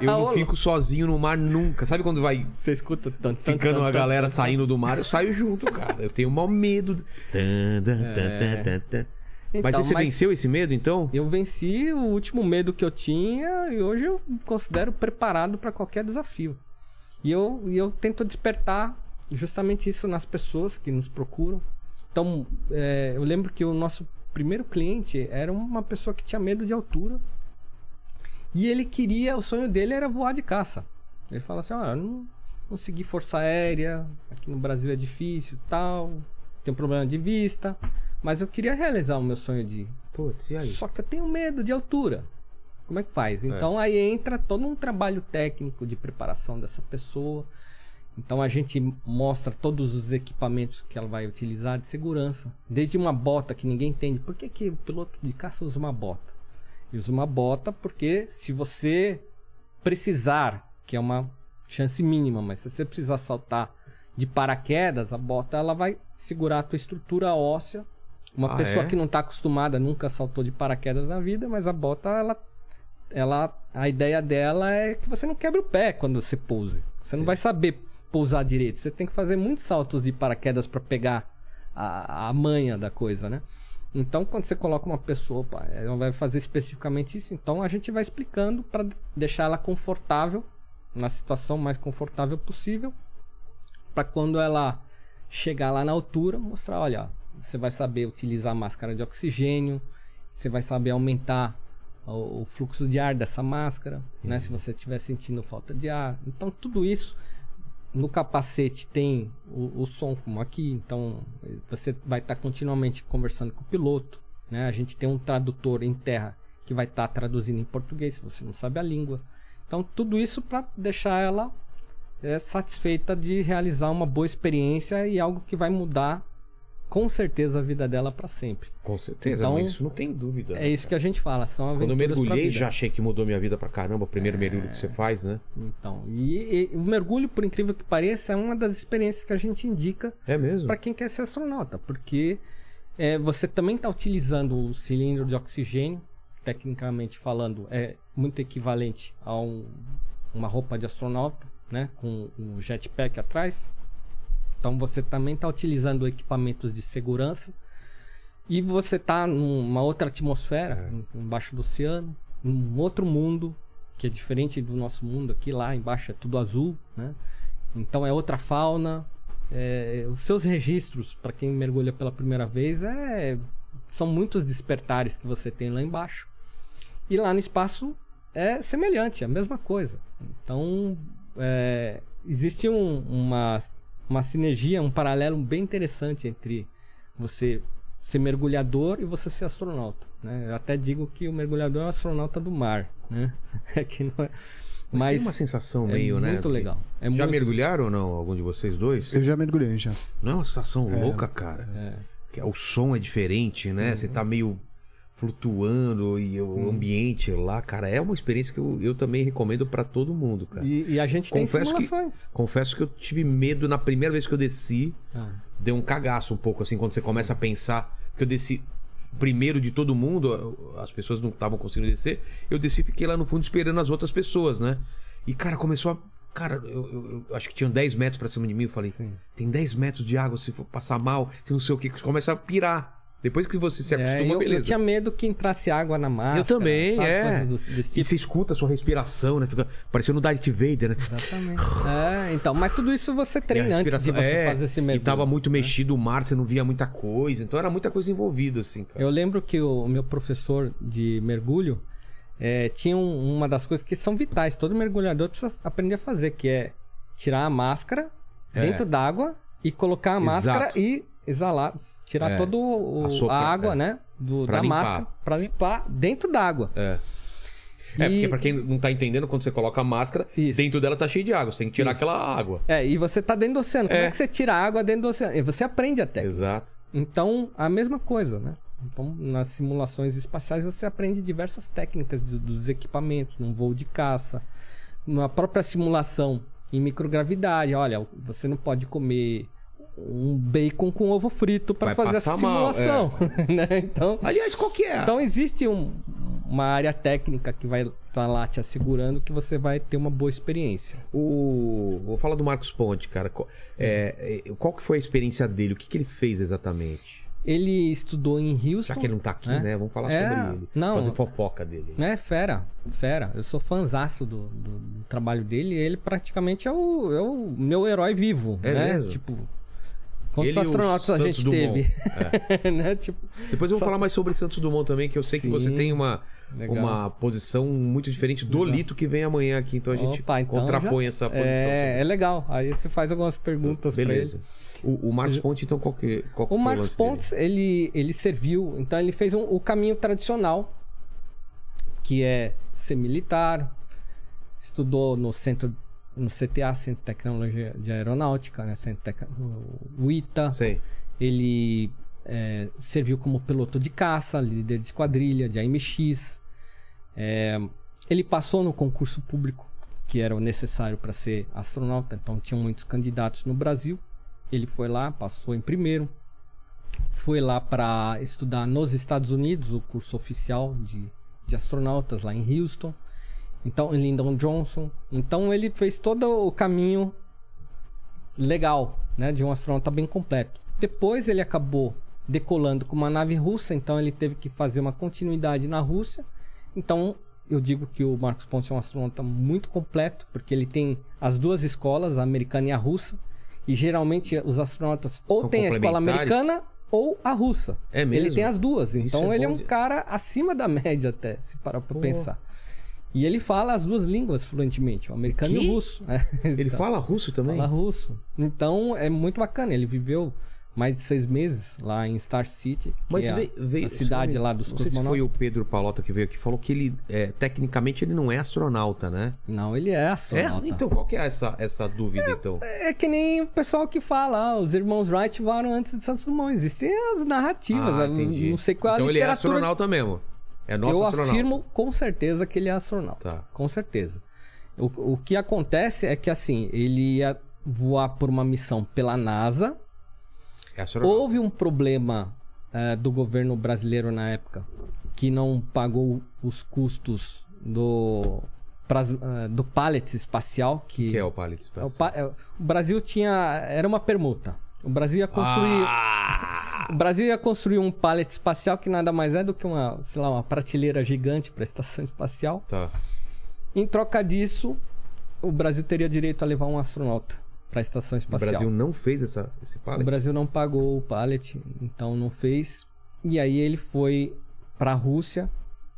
eu (laughs) não fico sozinho no mar nunca. Sabe quando vai Você escuta tanto, ficando a galera saindo do mar? Eu saio junto, cara. Eu tenho maior medo. Tan, tan, tan, tan, tan, tan. mas Então, você venceu esse medo, então? Eu venci o último medo que eu tinha e hoje eu me considero preparado para qualquer desafio. E eu, e eu tento despertar justamente isso nas pessoas que nos procuram. Então, é, eu lembro que o nosso primeiro cliente era uma pessoa que tinha medo de altura. E ele queria, o sonho dele era voar de caça. Ele fala assim: Olha, eu não consegui força aérea, aqui no Brasil é difícil tal, tenho problema de vista, mas eu queria realizar o meu sonho de Putz, e aí? só que eu tenho medo de altura. Como é que faz? Então aí entra todo um trabalho técnico de preparação dessa pessoa. Então a gente mostra todos os equipamentos que ela vai utilizar de segurança. Desde uma bota que ninguém entende. Por que, que o piloto de caça usa uma bota? Ele usa uma bota porque se você precisar, que é uma chance mínima, mas se você precisar saltar de paraquedas, a bota ela vai segurar a tua estrutura óssea. Uma Ah, pessoa é? que não está acostumada, nunca saltou de paraquedas na vida, mas a bota ela ela a ideia dela é que você não quebre o pé quando você pouse. Você não vai saber pousar direito. Você tem que fazer muitos saltos de paraquedas para pegar a, a manha da coisa, né? Então, quando você coloca uma pessoa, pá, ela vai fazer especificamente isso. Então, a gente vai explicando para deixar ela confortável, na situação mais confortável possível, para quando ela chegar lá na altura, mostrar, olha, você vai saber utilizar a máscara de oxigênio, você vai saber aumentar o, o fluxo de ar dessa máscara, né? Se você estiver sentindo falta de ar. Então, tudo isso no capacete tem o, o som como aqui, então você vai estar continuamente conversando com o piloto, né? A gente tem um tradutor em terra que vai estar traduzindo em português, se você não sabe a língua. Então tudo isso para deixar ela eh, satisfeita de realizar uma boa experiência e algo que vai mudar com certeza a vida dela para sempre. Com certeza, Então, isso não tem dúvida. É isso que a gente fala, são Quando eu mergulhei, já achei que mudou minha vida pra caramba. O primeiro mergulho que você faz, né? Então, e, e o mergulho, por incrível que pareça, é uma das experiências que a gente indica É mesmo? para quem quer ser astronauta, porque é, você também está utilizando o cilindro de oxigênio, tecnicamente falando, é muito equivalente a um- uma roupa de astronauta, né, com um jetpack atrás. Então você também está utilizando equipamentos de segurança e você está numa outra atmosfera, em- embaixo do oceano, num outro mundo que é diferente do nosso mundo aqui lá embaixo é tudo azul, né? Então é outra fauna. é, os seus registros para quem mergulha pela primeira vez é são muitos despertares que você tem lá embaixo. E lá no espaço é semelhante, é a mesma coisa. Então é, existe um- uma uma sinergia, um paralelo bem interessante entre você ser mergulhador e você ser astronauta. Né? Eu até digo que o mergulhador é um astronauta do mar. Né? (laughs) É que não é... Mas, Mas, tem uma sensação é meio, né? muito legal. É Já muito... mergulharam ou não? Algum de vocês dois? Eu já mergulhei, já. Não é uma sensação louca, cara. É. Que O som é diferente, né? Você tá meio flutuando e o ambiente lá, cara, é uma experiência que eu, eu também recomendo pra todo mundo, cara. E, e a gente Confesso tem que- simulações. Confesso que eu tive medo na primeira vez que eu desci, Ah, deu um cagaço um pouco assim quando você começa a pensar que eu desci primeiro de todo mundo, as pessoas não estavam conseguindo descer. Eu desci e fiquei lá no fundo esperando as outras pessoas, né? E, cara, começou a. Cara, eu, eu- eu acho que tinham 10 metros pra cima de mim. Eu falei, tem 10 metros de água, se for passar mal, se não sei o que, começa a pirar. Depois que você se É, acostuma, eu, eu beleza. tinha medo que entrasse água na máscara. Eu também, sabe? é. Do- desse E tipo. você escuta a sua respiração, né? Fica parecendo o Darth Vader, né? Exatamente. É, então, mas tudo isso você treina antes de você é, fazer esse E tava muito mexido o mar, você não via muita coisa. Então era muita coisa envolvida, assim, cara. Eu lembro que o meu professor de mergulho é, tinha um- uma das coisas que são vitais. Todo mergulhador precisa aprender a fazer, que é tirar a máscara É. dentro d'água e colocar a máscara Exato. e exalar, tirar É. toda a, água, é. né, do, da limpar. máscara para limpar dentro d'água. É. É, E- porque pra quem não tá entendendo, quando você coloca a máscara, Isso. dentro dela tá cheio de água. Você tem que tirar aquela água. É, e você tá dentro do oceano. Como É. é que você tira a água dentro do oceano? E você aprende a técnica. Exato. Então, a mesma coisa, né? Então, nas simulações espaciais, você aprende diversas técnicas dos equipamentos, num voo de caça, na própria simulação em microgravidade. Olha, você não pode comer um bacon com ovo frito para fazer essa passar mal, é. simulação, (laughs) né? Então, Aliás, qual que é? então existe um- uma área técnica que vai estar lá te assegurando que você vai ter uma boa experiência. O... Vou falar do Marcos Ponte, cara. Qual, é, é, qual que foi a experiência dele? O que, que ele fez exatamente? Ele estudou em Houston. Já que ele não tá aqui, É. né? Vamos falar É, sobre ele. não. Fazer fofoca dele. É, fera, fera. Eu sou fãzaço do, do, do trabalho dele. Ele praticamente é o, é o meu herói vivo, É né? mesmo? Tipo, quantos Ele astronautas a gente Dumont. teve? (laughs) né? Tipo, Depois eu vou Só- falar mais sobre Santos Dumont também, que eu sei que Sim. você tem uma, Legal. uma posição muito diferente do Legal. Lito que vem amanhã aqui. Então a gente opa, então contrapõe já- essa posição. É, é legal. Aí você faz algumas perguntas pra ele. Beleza. O, o Marcos Ponte, então, qual que, qual que O Marcos dele? Pontes, ele, ele serviu, então ele fez um- o caminho tradicional, que é ser militar, estudou no centro, no CTA, Centro de Tecnologia de Aeronáutica, né, Centro Tec- o ITA, Sei. ele é, serviu como piloto de caça, líder de esquadrilha, de AMX, É, ele passou no concurso público, que era o necessário para ser astronauta, então tinham muitos candidatos no Brasil. Ele foi lá, passou em primeiro. Foi lá para estudar nos Estados Unidos, o curso oficial de, de astronautas lá em Houston. Então, Lyndon Johnson. Então, ele fez todo o caminho legal, né, de um astronauta bem completo. Depois, ele acabou decolando com uma nave russa, então ele teve que fazer uma continuidade na Rússia. Então, eu digo que o Marcos Ponce é um astronauta muito completo, porque ele tem as duas escolas, a americana e a russa. E geralmente os astronautas ou São têm a escola americana ou a russa. É mesmo? Ele tem as duas. Então é ele é um de- cara acima da média até, se parar pra Pô. pensar. E ele fala as duas línguas fluentemente, o americano e o russo. (laughs) É, Ele então, fala russo também? fala russo. Então é muito bacana. Ele viveu mais de seis meses lá em Star City, Mas é a- veio, veio- a cidade lá dos Não sei se foi o Pedro Palota que veio aqui falou que ele, é, tecnicamente, ele não é astronauta, né? Não, ele é É, astronauta. então qual que é essa, essa dúvida, então? É que nem o pessoal que fala, ah, os irmãos Wright voaram antes de Santos Dumont. Existem as narrativas. Ah, entendi. Não sei qual é a Então ele é astronauta mesmo. É nosso eu astronauta. afirmo com certeza que ele é astronauta. Tá. Com certeza. O, o que acontece é que, assim, ele ia voar por uma missão pela NASA. É. Houve um problema eh, do governo brasileiro na época que não pagou os custos do, pras- eh, do pallet espacial. Que, que é o pallet é o, pa- o Brasil tinha. Era uma permuta. O Brasil ia construir. Ah! O Brasil ia construir um pallet espacial que nada mais é do que uma, sei lá, uma prateleira gigante para a estação espacial. Tá. Em troca disso, o Brasil teria direito a levar um astronauta para a estação O espacial. Brasil não fez essa, esse O pallet? Brasil não pagou o pallet, então não fez. E aí ele foi para a Rússia.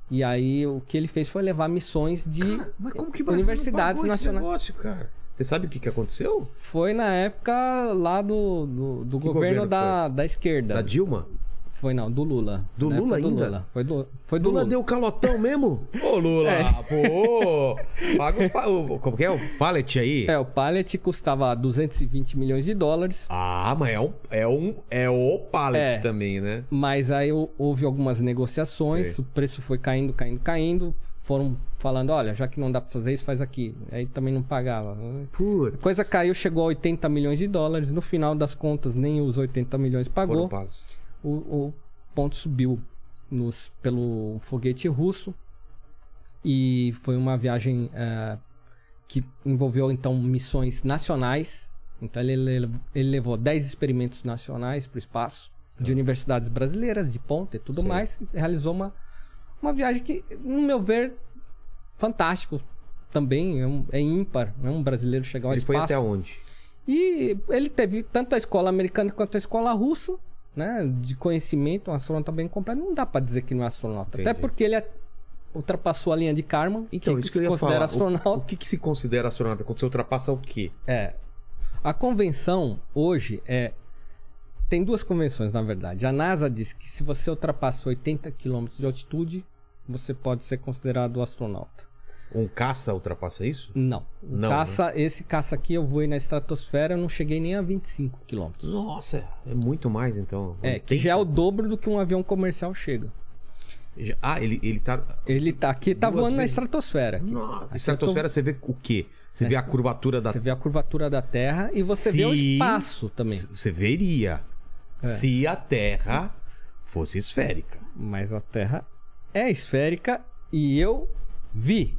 E aí o que ele fez foi levar missões de Mas como que o Brasil universidades não pagou esse nacionais. negócio, cara? Você sabe o que, que aconteceu? Foi na época lá do, do, do governo, governo da, da esquerda. Da Dilma? Foi não, do Lula. Do Na Lula época do ainda? Lula. Foi do, foi do Lula, Lula. deu calotão mesmo? (laughs) Ô, Lula, É. pô! Paga pa... o- Como que é o pallet aí? É, o pallet custava 220 milhões de dólares. Ah, mas é um, é um. É o pallet É. também, né? Mas aí hou- houve algumas negociações, Sei. o preço foi caindo, caindo, caindo. Foram falando, olha, já que não dá pra fazer isso, faz aqui. Aí também não pagava. Putz. A coisa caiu, chegou a 80 milhões de dólares. No final das contas, nem os 80 milhões pagou. O, o ponto subiu nos, pelo foguete russo. E foi uma viagem eh, que envolveu, então, missões nacionais. Então, ele, ele, levou 10 experimentos nacionais para o espaço, de universidades brasileiras, de ponta e tudo Sei. mais. E realizou uma, uma viagem que, no meu ver, fantástico. Também é, um- é ímpar, né? um brasileiro chegar ao Ele foi espaço. até onde? E ele teve tanto a escola americana quanto a escola russa, né? De conhecimento, um astronauta bem completo. Não dá pra dizer que não é astronauta. Entendi. Até porque ele é- ultrapassou a linha de Karman, Então, que, isso que se considera falar. O- astronauta. O, que, que se considera astronauta? Quando você ultrapassa o quê? É. A convenção hoje é. Tem duas convenções, na verdade. A NASA diz que se você ultrapassa 80 km de altitude, você pode ser considerado astronauta. Um caça ultrapassa isso? Não. Não, caça, Esse caça aqui eu voei na estratosfera, eu não cheguei nem a 25 km. Nossa, é muito mais então. É, que 80? já é o dobro do que um avião comercial chega. Ah, ele, ele tá. Ele tá aqui, tá voando na vezes? estratosfera. aqui. Nossa, Aqui estratosfera você vê o quê? Você vê a curvatura da Você vê a curvatura da Terra e você vê o Se- espaço também. Você veria É. se a Terra fosse esférica. Mas a Terra é esférica e eu vi.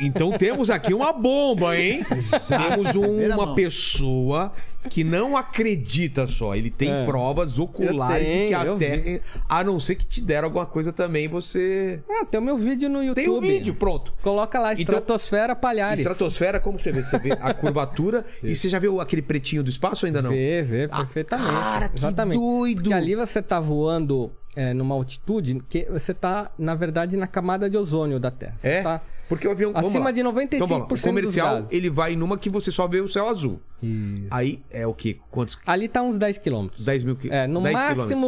Então temos aqui uma bomba, hein? (laughs) temos um- uma mão. pessoa que não acredita só. Ele tem É. provas oculares de que tenho, a eu Terra. A não ser que te deram alguma coisa também, você. Ah, tem o meu vídeo no YouTube. Tem um vídeo, pronto. Coloca lá, Então- estratosfera Palhares. Estratosfera, como você vê? Você vê a curvatura (laughs) e você já viu aquele pretinho do espaço ainda não? Vê, vê, Ah, perfeitamente. cara, que Exatamente. doido! Porque ali você tá voando é, numa altitude que você tá, na verdade, na camada de ozônio da Terra. Você É? tá Porque o avião. acima de 95% Então, vamos lá. O comercial, ele vai numa que você só vê o céu azul. Isso. Aí é o quê? Quantos? Ali tá uns 10 quilômetros. 10 mil quilômetros. É, no máximo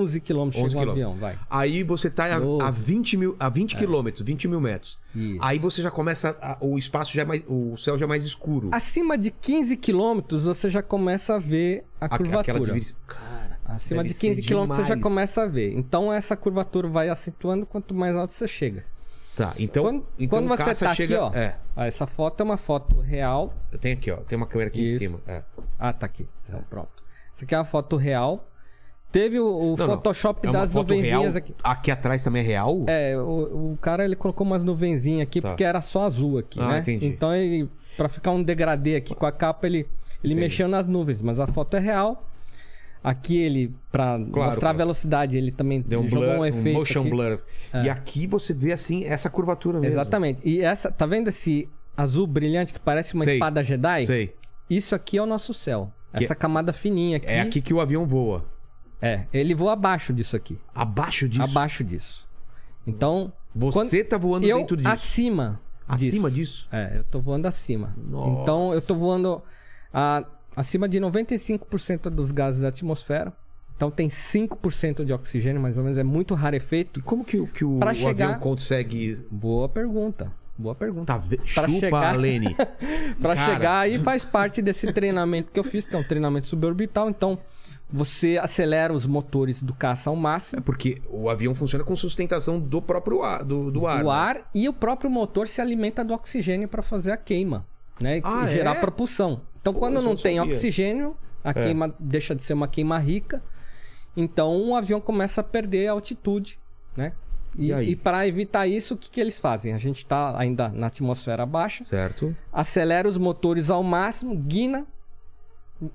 11 quilômetros 11 chega um quilômetros. avião, vai. Aí você tá a, a 12. 20 mil, a 20 quilômetros, 20 mil metros. Isso. Aí você já começa. a- o espaço já é mais. O céu já é mais escuro. Acima de 15 quilômetros você já começa a ver a Aqu- curvatura. Aquela divisa- Cara. Acima de 15 ser quilômetros você já começa a ver. Então essa curvatura vai acentuando quanto mais alto você chega. Tá, então. quando então quando você caça tá chega. aqui, ó. É. ó, Essa foto é uma foto real. Tem aqui, ó. Tem uma câmera aqui em Isso. cima. É. Ah, tá aqui. Então pronto. Essa aqui é uma foto real. Teve o, o Não, não. Photoshop É uma das real. nuvenzinhas aqui. Aqui atrás também é real? É, o, o cara ele colocou umas nuvenzinhas aqui Tá. porque era só azul aqui, Ah, né? entendi. Então ele, pra ficar um degradê aqui com a capa, ele, ele Entendi. mexeu nas nuvens, mas a foto é real. Aqui ele, pra mostrar a claro. velocidade, ele também Deu um jogou blur, um um, efeito. motion aqui. blur. E aqui você vê assim, essa curvatura mesmo. Exatamente. E essa, tá vendo esse azul brilhante que parece uma Sei. espada Jedi? Sei. Isso aqui é o nosso céu. Que- Essa camada fininha aqui. É aqui que o avião voa. É, ele voa abaixo disso aqui. Abaixo disso. Abaixo disso. Então, Você tá voando eu dentro disso. acima Acima disso. disso? É, eu tô voando acima. Nossa. Então, eu tô voando a- acima de 95% dos gases da atmosfera. Então, tem 5% de oxigênio, mais ou menos. É muito rarefeito. E como que, o- que o, Pra o chegar- avião consegue. Boa pergunta. Boa pergunta. Tá ve... Pra Chupa, chegar- Lene. (laughs) Pra Cara. chegar aí faz parte desse treinamento que eu fiz, que é um treinamento suborbital. Então, você acelera os motores do caça ao É máximo. porque o avião funciona com sustentação do próprio ar, do, do ar. o né? ar e o próprio motor se alimenta do oxigênio para fazer a queima, né? E Ah, gerar é? propulsão. Então, Pô, quando não tem sabia. oxigênio, a É. queima deixa de ser uma queima rica. Então, o avião começa a perder a altitude, né? E E, e para evitar isso, o que, que eles fazem? A gente está ainda na atmosfera baixa, Certo. acelera os motores ao máximo, guina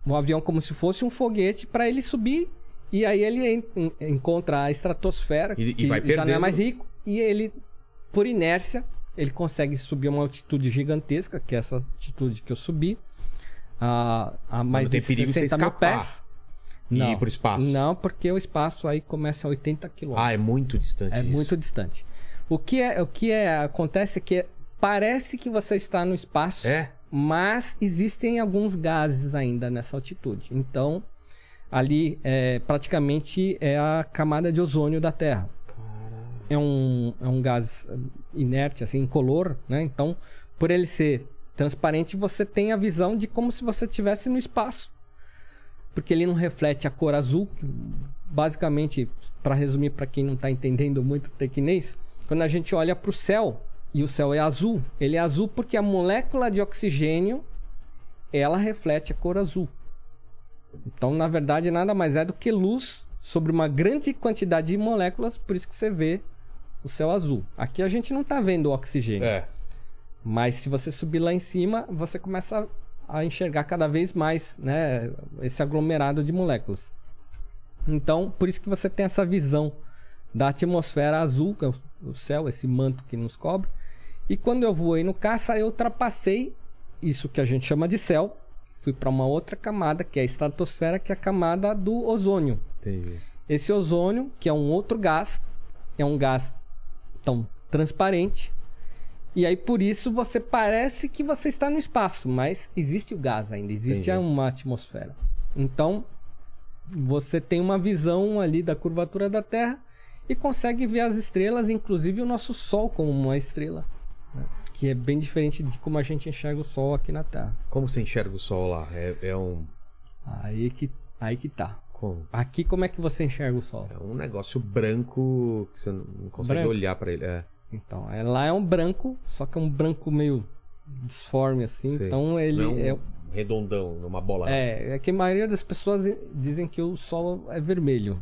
o avião como se fosse um foguete para ele subir e aí ele en- en- encontra a estratosfera E- e que vai já não é mais rico e ele por inércia ele consegue subir a uma altitude gigantesca que é essa altitude que eu subi a, a mais de perigo você 60 mil pés e não, ir pro espaço. não porque o espaço aí começa a 80 quilômetros Ah, é muito distante. é isso. muito distante o que é o que é acontece é que parece que você está no espaço É? mas existem alguns gases ainda nessa altitude. Então, ali é, praticamente é a camada de ozônio da Terra. É um, é um gás inerte, assim, incolor, né? Então, por ele ser transparente, você tem a visão de como se você estivesse no espaço. Porque ele não reflete a cor azul. que, Basicamente, para resumir para quem não está entendendo muito tecnês, quando a gente olha para o céu e o céu é azul, ele é azul porque a molécula de oxigênio ela reflete a cor azul. Então, na verdade, nada mais é do que luz sobre uma grande quantidade de moléculas, por isso que você vê o céu azul. Aqui a gente não está vendo o oxigênio. É. Mas se você subir lá em cima, você começa a enxergar cada vez mais, né, esse aglomerado de moléculas. Então, por isso que você tem essa visão da atmosfera azul, que é o céu, esse manto que nos cobre. E quando eu voei no caça, eu ultrapassei isso que a gente chama de céu, fui para uma outra camada, que é a estratosfera, que é a camada do ozônio. Entendi. Esse ozônio, que é um outro gás, é um gás tão transparente. E aí por isso você parece que você está no espaço, mas existe o gás ainda, existe Entendi. uma atmosfera. Então você tem uma visão ali da curvatura da Terra e consegue ver as estrelas, inclusive o nosso Sol como uma estrela, né? que é bem diferente de como a gente enxerga o Sol aqui na Terra. Como você enxerga o sol lá? É, é um. Aí que aí que tá. Como? Aqui como é que você enxerga o Sol? É um negócio branco que você não consegue Branco? olhar pra ele. É. Então, é, lá é um branco, só que é um branco meio disforme assim. Sei. Então ele Não é é, um redondão, uma bola. é é que a maioria das pessoas dizem que o Sol é vermelho.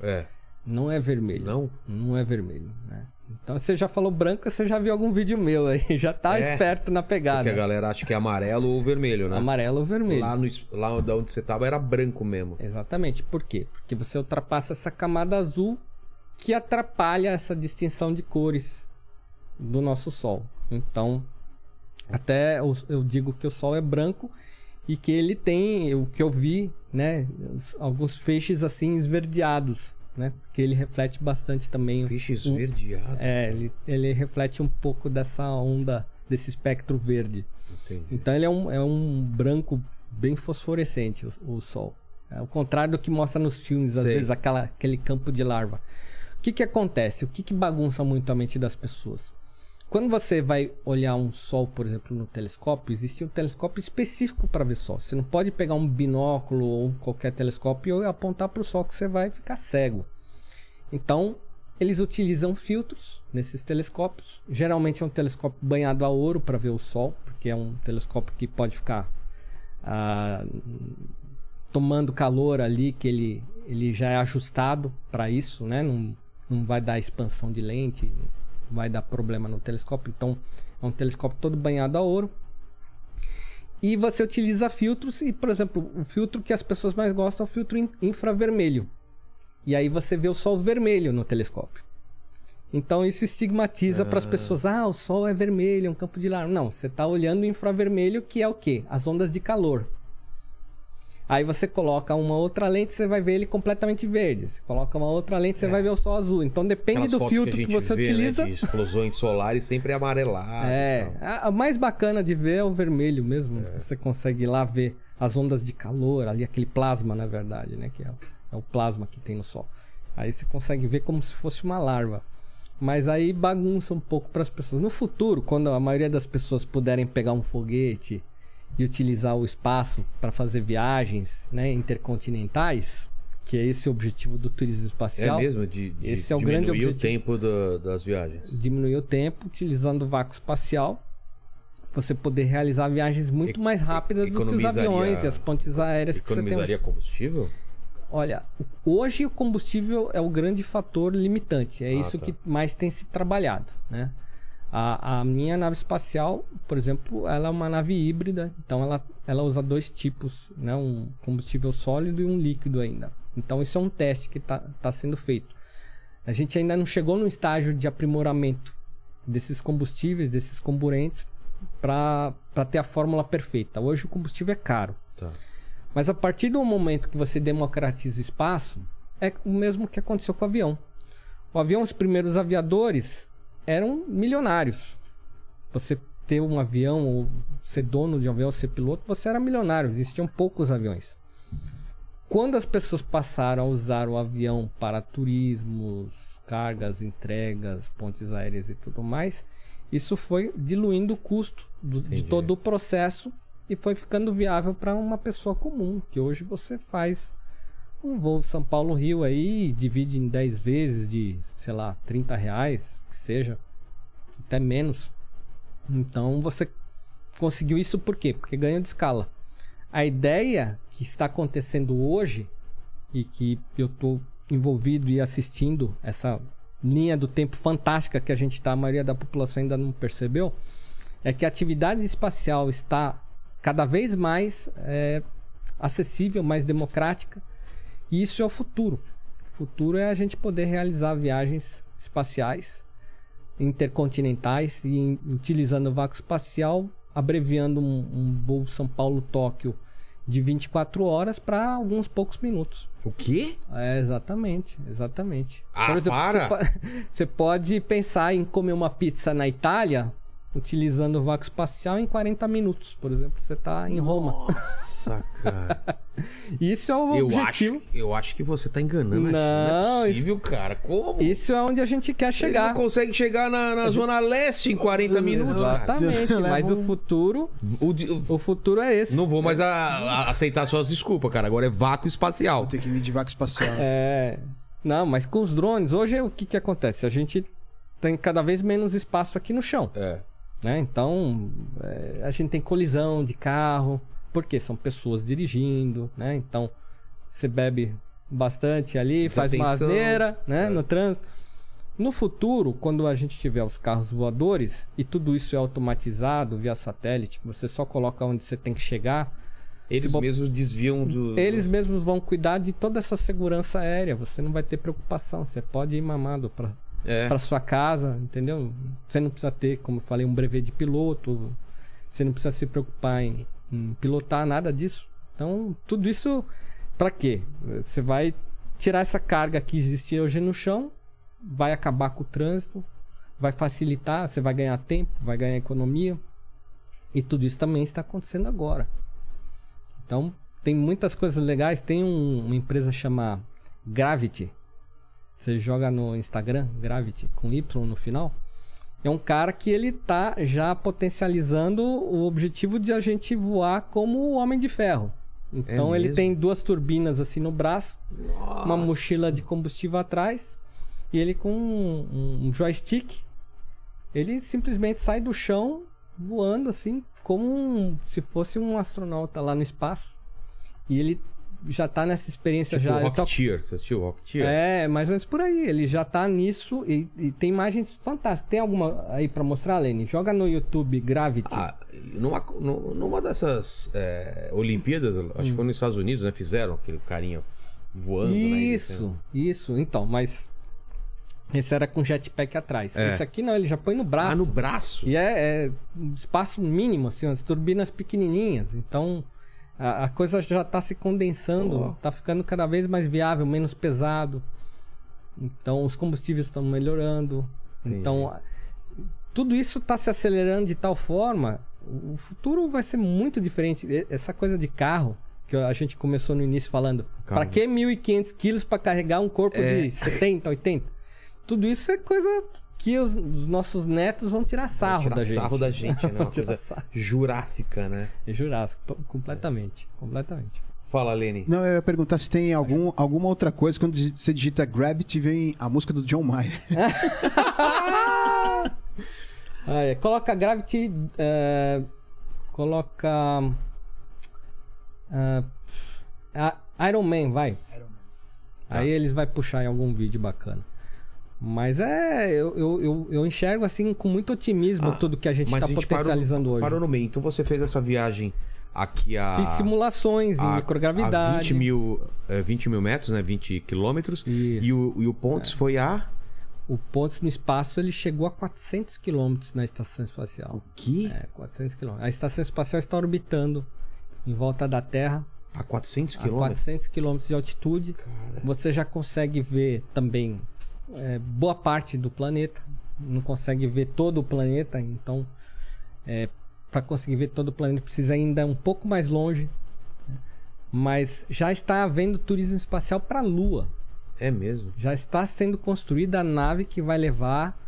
É. Não é vermelho. Não? Não é vermelho, né? Então você já falou branco, você já viu algum vídeo meu aí, (laughs) já tá É, esperto na pegada. Porque a galera acha que é amarelo ou vermelho, né? Amarelo ou vermelho. Lá, no, lá da onde você tava era branco mesmo. Exatamente. Por quê? Porque você ultrapassa essa camada azul que atrapalha essa distinção de cores do nosso Sol. Então, até eu, eu digo que o Sol é branco e que ele tem, o que eu vi, né, alguns feixes assim esverdeados, né? Porque ele reflete bastante também. o- esverdeado. É, ele, ele reflete um pouco dessa onda, desse espectro verde. Entendi. Então ele é um, é um branco bem fosforescente, o, o Sol. É o contrário do que mostra nos filmes, às Sei. vezes, aquela, aquele campo de larva. O que, que acontece? O que, que bagunça muito a mente das pessoas? Quando você vai olhar um Sol, por exemplo, no telescópio, existe um telescópio específico para ver Sol. Você não pode pegar um binóculo ou qualquer telescópio e apontar para o Sol que você vai ficar cego. Então, eles utilizam filtros nesses telescópios. Geralmente é um telescópio banhado a ouro para ver o Sol, porque é um telescópio que pode ficar ah, tomando calor ali, que ele, ele já é ajustado para isso, né? Não, não vai dar expansão de lente, vai dar problema no telescópio. Então, é um telescópio todo banhado a ouro. E você utiliza filtros, e, por exemplo, o filtro que as pessoas mais gostam é o filtro in- infravermelho. E aí você vê o sol vermelho no telescópio. Então isso estigmatiza para as pessoas: ah, o sol é vermelho, é um campo de larva. Não, você está olhando o infravermelho, que é o quê? As ondas de calor. Aí você coloca uma outra lente, você vai ver ele completamente verde. Você coloca uma outra lente, você vai ver o sol azul. Então depende Aquelas do filtro que, gente você vê, utiliza. Né, de explosões solares sempre amarelado. É, a, a mais bacana de ver é o vermelho mesmo. Você consegue lá ver as ondas de calor, ali aquele plasma, na verdade, né? Que é, é o plasma que tem no Sol. Aí você consegue ver como se fosse uma larva. Mas aí bagunça um pouco para as pessoas. No futuro, quando a maioria das pessoas puderem pegar um foguete e utilizar o espaço para fazer viagens né, intercontinentais, que é esse o objetivo do turismo É espacial mesmo? De, de Esse é o grande diminuir o objetivo. tempo da- das viagens. diminuir o tempo utilizando o vácuo espacial. Você poder realizar viagens muito E- mais rápidas do que os aviões e as pontes aéreas que você tem. Economizaria combustível? Olha, hoje o combustível é o grande fator limitante. É Ah, isso tá. que mais tem se trabalhado, né? A, a minha nave espacial, por exemplo, ela é uma nave híbrida, então ela, ela usa dois tipos, né? Um combustível sólido e um líquido ainda. Então isso é um teste que está tá sendo feito. A gente ainda não chegou no estágio de aprimoramento desses combustíveis, desses comburentes, para ter a fórmula perfeita. Hoje o combustível é caro. Tá. Mas a partir do momento que você democratiza o espaço, é o mesmo que aconteceu com o avião. O avião, os primeiros aviadores eram milionários. Você ter um avião, ou ser dono de um avião, ser piloto, você era milionário. Existiam poucos aviões. Quando as pessoas passaram a usar o avião para turismos, cargas, entregas, pontes aéreas e tudo mais, isso foi diluindo o custo do- de todo o processo e foi ficando viável para uma pessoa comum, que hoje você faz um voo São Paulo-Rio aí, e divide em 10 vezes de, sei lá, 30 reais, que seja, até menos. Então você conseguiu isso por quê? Porque ganha de escala. A ideia que está acontecendo hoje e que eu estou envolvido e assistindo essa linha do tempo fantástica que a gente está, a maioria da população ainda não percebeu, é que a atividade espacial está cada vez mais é, acessível, mais democrática. E isso é o futuro. O futuro é a gente poder realizar viagens espaciais intercontinentais e utilizando o vácuo espacial, abreviando um, um voo São Paulo-Tóquio de 24 horas para alguns poucos minutos. O quê? É, exatamente, exatamente. Ah, para! Você, po- (laughs) você pode pensar em comer uma pizza na Itália utilizando o vácuo espacial em 40 minutos, por exemplo. Você está em Roma. Nossa, cara. (laughs) Isso é o eu, objetivo. acho, eu acho que você tá enganando. a gente. Não, Não é possível, cara. Como? Isso é onde a gente quer Ele chegar. não consegue chegar na, na Zona Leste em 40 minutos, cara. Exatamente, Leva mas o um- futuro, O de- o- o futuro é esse. Não vou mais a- a- aceitar suas desculpas, cara. Agora é vácuo espacial. Vou ter que vir de vaca espacial. É. Não, mas com os drones, hoje o que, que acontece? A gente tem cada vez menos espaço aqui no chão. É. Né? Então, é, a gente tem colisão de carro, porque são pessoas dirigindo, né? Então, você bebe bastante ali, faz uma Desatenção. asneira, né? É. No trânsito. No futuro, quando a gente tiver os carros voadores e tudo isso é automatizado via satélite, você só coloca onde você tem que chegar, Eles bo- mesmos desviam do. eles mesmos vão cuidar de toda essa segurança aérea. Você não vai ter preocupação. Você pode ir mamado para É. para sua casa, entendeu? Você não precisa ter, como eu falei, um brevet de piloto. Você não precisa se preocupar em, em pilotar nada disso. Então, tudo isso para quê? Você vai tirar essa carga que existe hoje no chão, vai acabar com o trânsito, vai facilitar, você vai ganhar tempo, vai ganhar economia. E tudo isso também está acontecendo agora. Então, tem muitas coisas legais. Tem um- uma empresa chamada Gravity. Você joga no Instagram, Gravity, com Y no final. É um cara que ele tá já potencializando o objetivo de a gente voar como o Homem de Ferro. Então ele mesmo? tem duas turbinas assim no braço, uma mochila de combustível atrás e ele com um, um joystick, ele simplesmente sai do chão voando assim como um- se fosse um astronauta lá no espaço. E ele já tá nessa experiência Tipo já. tô- Rocketeer. Você assistiu Rocketeer? é, mais ou menos por aí. Ele já tá nisso e, e tem imagens fantásticas. Tem alguma aí pra mostrar, Lene? Joga no YouTube Gravity. Ah, numa, nu- numa dessas é, Olimpíadas, acho que foi nos Estados Unidos, né? Fizeram aquele carinha voando, né? isso, descendo. isso. Então, mas esse era com jetpack atrás. É. Esse aqui não, ele já põe no braço. Ah, no braço? E é, é um espaço mínimo, assim, as turbinas pequenininhas. Então, a, a coisa já tá se condensando, Ó. tá ficando cada vez mais viável, menos pesado. Então, os combustíveis estão melhorando. Entendi. Então, tudo isso está se acelerando de tal forma, o futuro vai ser muito diferente. Essa coisa de carro, que a gente começou no início falando, para que 1.500 quilos para carregar um corpo É. de 70, 80? Tudo isso é coisa que os, os nossos netos vão tirar sarro Tirar da gente. sarro da (laughs) gente, né? Uma coisa sarro. jurássica, né? É Jurássico, to- completamente, completamente. Fala, Lene. Não, eu ia perguntar se tem algum, alguma outra coisa. Quando você digita Gravity, vem a música do John Mayer. (laughs) Ah, é. Coloca Gravity. é, coloca. a- Iron Man, vai. Aí eles vai puxar em algum vídeo bacana. Mas é. Eu, eu, eu, enxergo assim com muito otimismo Ah, tudo que a gente está a gente parou- potencializando hoje. Parou no meio. Então você fez essa viagem aqui a. Fiz simulações em a- microgravidade. A 20 mil, é, 20 mil metros, né? 20 quilômetros. E o, e o Pontes foi a. O Pontes no espaço ele chegou a 400 quilômetros na estação espacial. Que? É, 400 quilômetros. A estação espacial está orbitando em volta da Terra A 400 a quilômetros? 400 quilômetros de altitude. Você já consegue ver também é, boa parte do planeta. Não consegue ver todo o planeta, então para conseguir ver todo o planeta precisa ainda um pouco mais longe. né? Mas já está havendo turismo espacial para a Lua. É mesmo. Já está sendo construída a nave que vai levar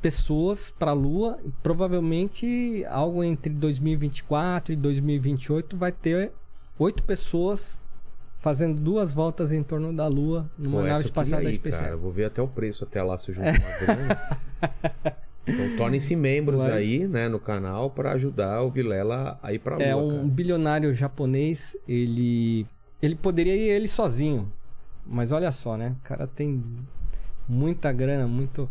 pessoas para a Lua. Provavelmente algo entre 2024 e 2028 vai ter oito pessoas fazendo duas voltas em torno da Lua numa Pô, nave espacial da ir, cara. SpaceX. Eu vou ver até o preço até lá se eu junto uma grana. (laughs) Então tornem-se membros Vai. aí, né, no canal para ajudar o Vilela a ir pra Lua, É um cara. bilionário japonês, ele ele poderia ir ele sozinho, Mas olha só, né? O cara tem muita grana, muito.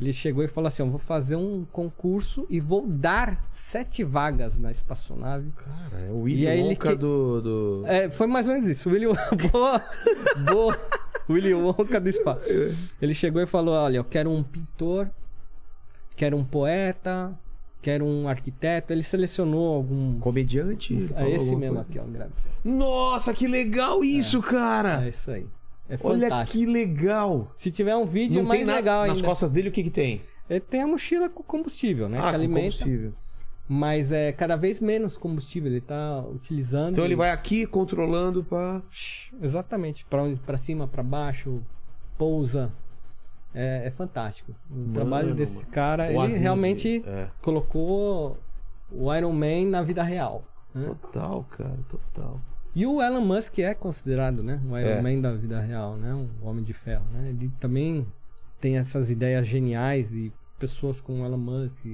Ele chegou e falou assim: Eu vou fazer um concurso e vou dar sete vagas na espaçonave. Cara, é o Willy Wonka que- do... do... É, foi mais ou menos isso. Willy (laughs) boa, boa. Willy Wonka do espaço. Ele chegou e falou: Olha, eu quero um pintor, quero um poeta, quero um arquiteto. Ele selecionou algum. Comediante? É esse mesmo coisa? aqui, ó. Nossa, que legal isso, cara! É isso aí. É Olha fantástico. que legal! Se tiver um vídeo, é Não mais tem nada legal nas ainda. costas dele, o que que tem? Ele tem a mochila com combustível, né? ah, que com alimenta. combustível. Mas é cada vez menos combustível. Ele tá utilizando. Então ele vai aqui controlando pra... Exatamente. Pra, onde, pra cima, pra baixo, pousa. É, é fantástico. O Mano, trabalho desse mano. cara, O ele Aziz, realmente é. colocou o Iron Man na vida real. né? Total, cara, total. E o Elon Musk é considerado, né? O Iron É. Man da vida real, né? Um homem de ferro, né? Ele também tem essas ideias geniais e pessoas como o Elon Musk,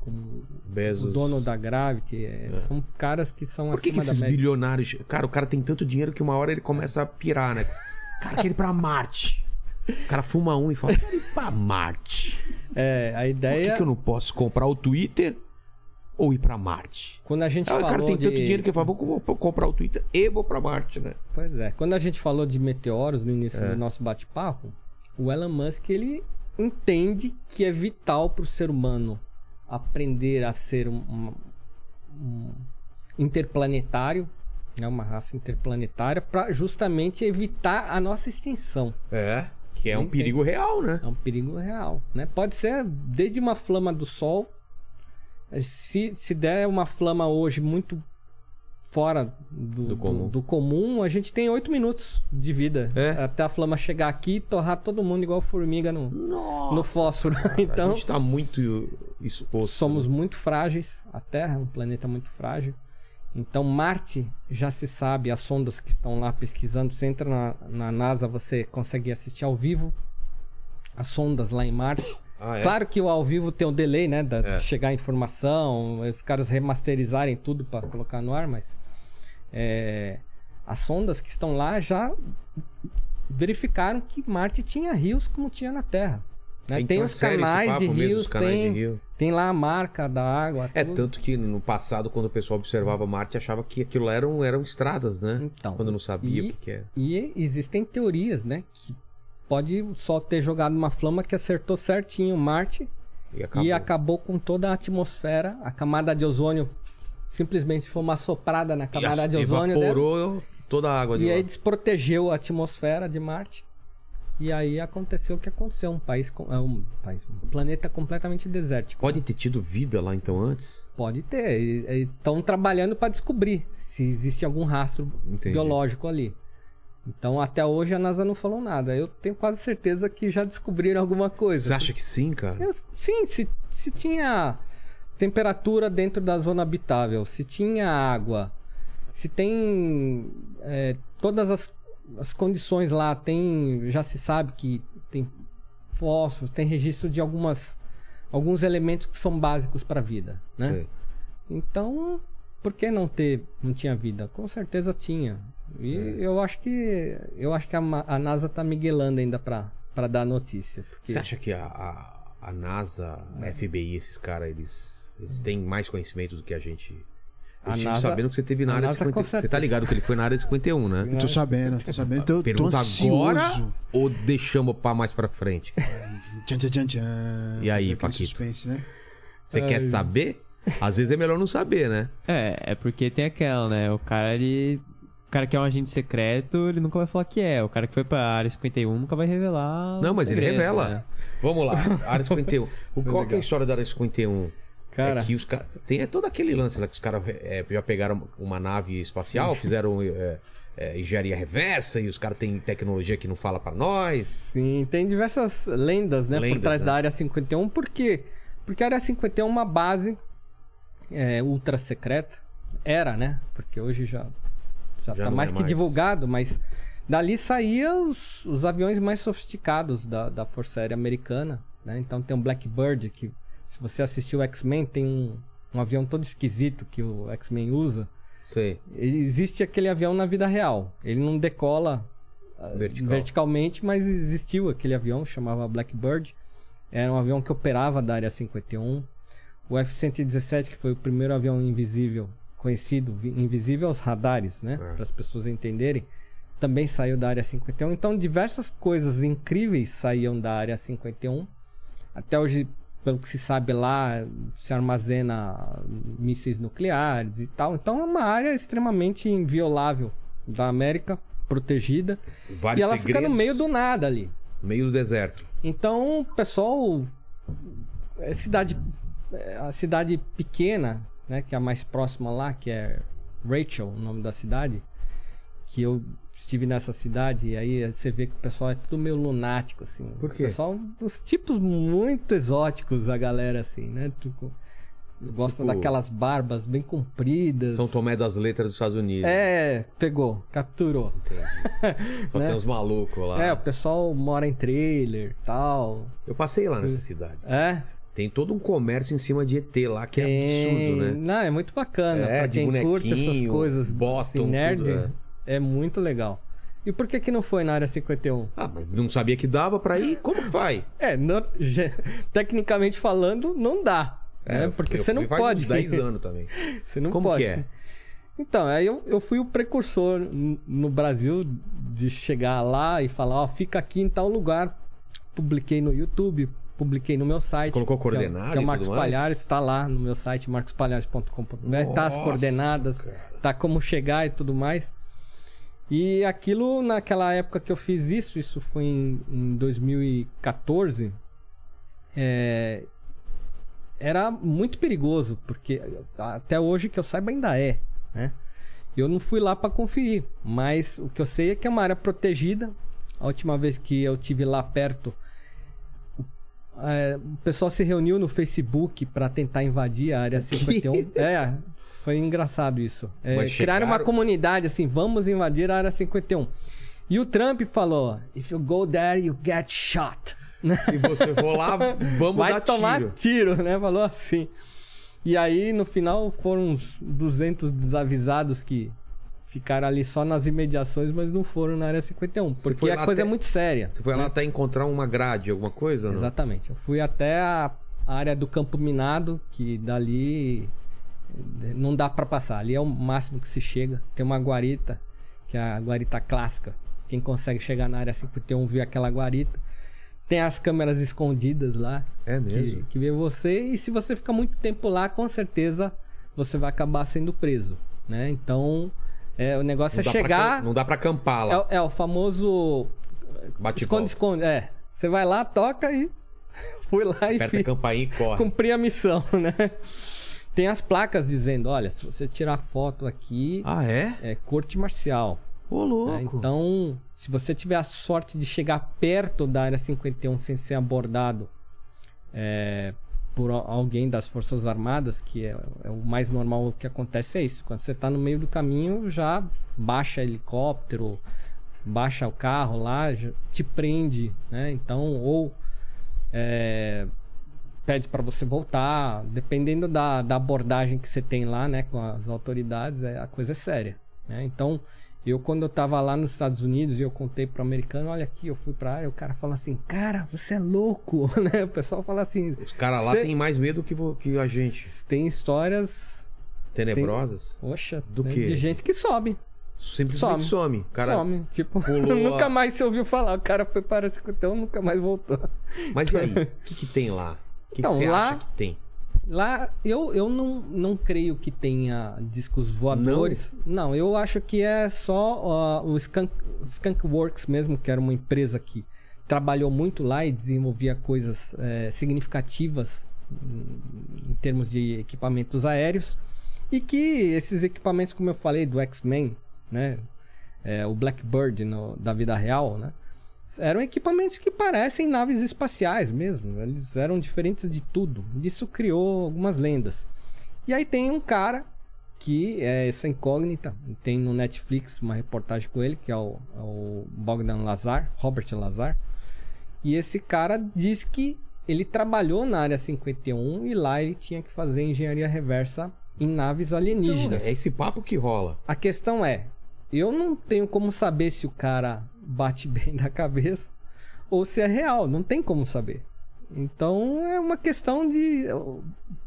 como Bezos. o dono da Gravity, é, são caras que são Por que, que esses bilionários. Cara, o cara tem tanto dinheiro que uma hora ele começa a pirar, né? (laughs) Cara, quer ir pra Marte. O cara fuma um e fala: quero ir pra Marte. É, a Por ideia, que, que eu não posso comprar o Twitter ou ir pra Marte? quando a gente Ah, o falou cara tem de... tanto dinheiro que fala: vou vou comprar o Twitter e vou pra Marte, né? Pois é, quando a gente falou de meteoros no início É. do nosso bate-papo, o Elon Musk, ele entende que é vital para o ser humano aprender a ser um, um- um interplanetário, né, uma raça interplanetária, para justamente evitar a nossa extinção. É. Que é um Tem- perigo real, né? É um perigo real, né? Pode ser desde uma flama do sol, se, se der uma flama hoje muito fora do, Do comum. do comum, a gente tem oito minutos de vida É. até a flama chegar aqui e torrar todo mundo igual formiga no, Nossa. no fósforo. a então, gente tá muito exposto. somos muito frágeis. A Terra é um planeta muito frágil. Então, Marte já se sabe, as sondas que estão lá pesquisando. Você entra na, na NASA, você consegue assistir ao vivo as sondas lá em Marte. Ah, é? Claro que o ao vivo tem um delay, né? Da, É. de chegar a informação, os caras remasterizarem tudo para colocar no ar, mas é, as sondas que estão lá já verificaram que Marte tinha rios como tinha na Terra. né? Então tem é os canais papo de rios, os canais tem, de rio? tem lá a marca da água. É, tudo. tanto que no passado, quando o pessoal observava Marte, achava que aquilo eram, eram estradas, né? Então, Quando não sabia e- o que, que era. E existem teorias, né? Que pode Sol ter jogado uma flama que acertou certinho Marte E acabou. e acabou com toda a atmosfera. A camada de ozônio simplesmente foi uma soprada na E camada as- de ozônio dela. evaporou toda a água de E lá. aí desprotegeu a atmosfera de Marte. E aí aconteceu o que aconteceu. Um país, com- é um, país um planeta completamente desértico. Pode ter tido vida lá então antes? Pode ter. E- Eles estão trabalhando para descobrir se existe algum rastro Entendi. biológico ali. Então, até hoje a NASA não falou nada. Eu tenho quase certeza que já descobriram alguma coisa. Você acha que sim, cara? Eu- sim, se, se tinha temperatura dentro da zona habitável, se tinha água, se tem é, todas as, as condições lá, tem já se sabe que tem fósforos, tem registro de algumas alguns elementos que são básicos para a vida, né? Então, por que não ter não tinha vida? Com certeza tinha. E eu acho que eu acho que a, a NASA tá miguelando ainda para para dar notícia, porque Você acha que a, a, a NASA, a FBI, esses caras, eles, eles têm mais conhecimento do que a gente? Eu A NASA- sabendo que você teve na área NASA, com 51. Você tá ligado que ele foi na área 51, né? Eu tô sabendo, tô sabendo. Tô Pergunta agora ou deixamos pra mais pra frente? Tchan, tchan, tchan, tchan. E aí, Paquito? suspense, né? Você quer saber? Às vezes é melhor não saber, né? É, é porque tem aquela, né? O cara, ele. O cara que é um agente secreto, ele nunca vai falar que é. O cara que foi pra área 51 nunca vai revelar. Não, mas ele segredos, revela. né? Vamos lá, área (laughs) 51. O, qual que é a história da área 51? Cara. É que os caras. Tem é todo aquele lance lá que os caras é, já pegaram uma nave espacial, fizeram é, é, engenharia reversa e os caras têm tecnologia que não fala pra nós. Sim, tem diversas lendas, né, Lendas, por trás né? da Área 51. Por quê? Porque a Área 51 é uma base é, ultra secreta. Era, né? Porque hoje já, já, Já tá mais é que mais. divulgado, mas dali saíam os, os aviões mais sofisticados da, da Força Aérea Americana. Né? Então tem um Blackbird que, se você assistiu o X-Men, tem um, um avião todo esquisito que o X-Men usa. Sei. Existe aquele avião na vida real. Ele não decola Vertical. verticalmente, mas existiu aquele avião, chamava Blackbird. Era um avião que operava da área 51. O F-117, que foi o primeiro avião invisível conhecido, vi- invisível aos radares, né? É. Para as pessoas entenderem, também saiu da área 51. Então, diversas coisas incríveis saíam da área 51. Até hoje, pelo que se sabe lá, se armazena mísseis nucleares e tal. Então, é uma área extremamente inviolável da América, protegida. Vários e ela fica no segredos, meio do nada ali. meio do deserto. Então, o pessoal. É cidade. é A cidade pequena, né? Que é a mais próxima lá, que é Rachel, o nome da cidade. Que eu estive nessa cidade e aí você vê que o pessoal é tudo meio lunático, assim. Por quê? O pessoal, os tipos muito exóticos, a galera, assim, né? Tipo, gosta Tipo- daquelas barbas bem compridas. São Tomé das Letras dos Estados Unidos. É, pegou, capturou. Só (laughs) né? tem uns malucos lá. É, o pessoal mora em trailer tal. Eu passei lá nessa cidade. É, Tem todo um comércio em cima de ET lá que é absurdo, né? Não, é muito bacana. É, pra de quem curte essas coisas Bottom, assim, nerd, tudo, é. muito legal. E por que que não foi na área 51? Ah, mas não sabia que dava pra ir? Como que vai? É, (laughs) tecnicamente falando, não dá. né? eu- Porque eu você não pode. uns (laughs) 10 anos também. Você não Como pode. que é? Então, aí eu, eu fui o precursor no Brasil de chegar lá e falar, ó, fica aqui em tal lugar. Publiquei no YouTube, publiquei no meu site. colocou que é o- Que é o Marcos? Palhares, está lá no meu site, marcospalhares.com.br. Tá as coordenadas, cara. tá como chegar e tudo mais. E aquilo, naquela época que eu fiz isso, isso foi em, em 2014, é, era muito perigoso, porque até hoje que eu saiba ainda é, né? Eu não fui lá para conferir, mas o que eu sei é que é uma área protegida. A última vez que eu tive lá perto, é, o pessoal se reuniu no Facebook para tentar invadir a área 51. É, foi engraçado isso. É, Mas criaram uma chegaram? comunidade assim, vamos invadir a área 51. E o Trump falou: If you go there, you get shot. Se você for lá, (laughs) vamos Vai dar tomar tiro. tiro. né? Falou assim. E aí, no final, foram uns 200 desavisados que ficaram ali só nas imediações, mas não foram na área 51. Porque a coisa até- é muito séria. Você foi lá até encontrar uma grade, alguma coisa? Exatamente. Eu fui até a área do campo minado, que dali não dá pra passar. Ali é o máximo que se chega. Tem uma guarita, que é a guarita clássica. Quem consegue chegar na área 51 vê aquela guarita. Tem as câmeras escondidas lá. É que, mesmo? que vê você. E se você ficar muito tempo lá, com certeza você vai acabar sendo preso. Né? Então, é, o negócio Não é pra chegar. cam- não dá pra acampar lá. É, é o famoso. Bate e esconde, volta. esconde. É. Você vai lá, toca e. (laughs) Fui lá e Aperta a campainha e corre. cumpri a missão, (laughs) né? Tem as placas dizendo: olha, se você tirar foto aqui, Ah, é? é corte marcial. Ô, louco. Então, se você tiver a sorte de chegar perto da área 51 sem ser abordado é, por alguém das Forças Armadas, que é, é o mais normal que acontece é isso. Quando você está no meio do caminho, já baixa helicóptero, baixa o carro lá, te prende, né? Então, ou é, pede para você voltar, dependendo da, da abordagem que você tem lá, né, com as autoridades, é, a coisa é séria, né? Então, eu quando eu tava lá nos Estados Unidos e eu contei pro americano, olha aqui, eu fui pra área, o cara falou assim, cara, você é louco, (laughs) né? O pessoal fala assim, Os caras lá têm mais medo que, que a gente. tem histórias, Tenebrosas. poxa, Do né, quê? de gente que sobe, Simplesmente some. O Cara, some, tipo, (laughs) nunca a- mais se ouviu falar, o cara foi para a 51, nunca mais voltou. Mas e aí? (laughs) O que, que tem lá? O que, Então, que você lá- acha que tem? Lá, eu, eu não, não creio que tenha discos voadores. Não, eu acho que é só ó, o Skunk, Skunk Works mesmo, que era uma empresa que trabalhou muito lá e desenvolvia coisas é, significativas em termos de equipamentos aéreos. E que esses equipamentos, como eu falei, do X-Men, né? É, o Blackbird no- da vida real, né? Eram equipamentos que parecem naves espaciais mesmo. Eles eram diferentes de tudo. Isso criou algumas lendas. E aí tem um cara que é essa incógnita. Tem no Netflix uma reportagem com ele, que é o, é o Bogdan Lazar, Robert Lazar. E esse cara diz que ele trabalhou na área 51 e lá ele tinha que fazer engenharia reversa em naves Então, alienígenas. é esse papo que rola. A questão é, eu não tenho como saber se o cara bate (laughs) bem da cabeça ou se é real. Não tem como saber. Então é uma questão de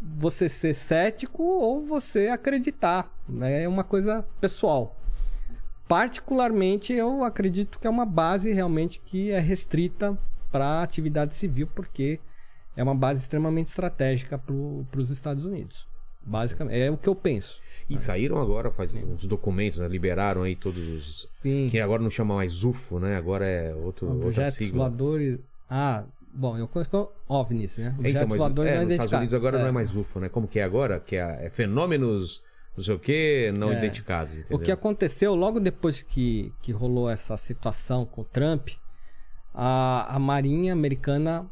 você ser cético ou você acreditar. né? É uma coisa pessoal. Particularmente, eu acredito que é uma base realmente que é restrita para a atividade civil, porque é uma base extremamente estratégica para os Estados Unidos. Basicamente, é o que eu penso. E saíram agora, faz uns documentos, né? Liberaram aí todos os. Sim. Que agora não chama mais UFO, né? Agora é outro, outra Objetos sigla. voadores. Ah, bom, eu conheço OVNIs, né? É, Objetos então, mas voadores é, não nos Estados. Unidos agora não é mais UFO, né? Como que é agora? Que é, é fenômenos, não sei o quê, não É. identificados, entendeu? O que aconteceu logo depois que, que rolou essa situação com o Trump, a, a Marinha Americana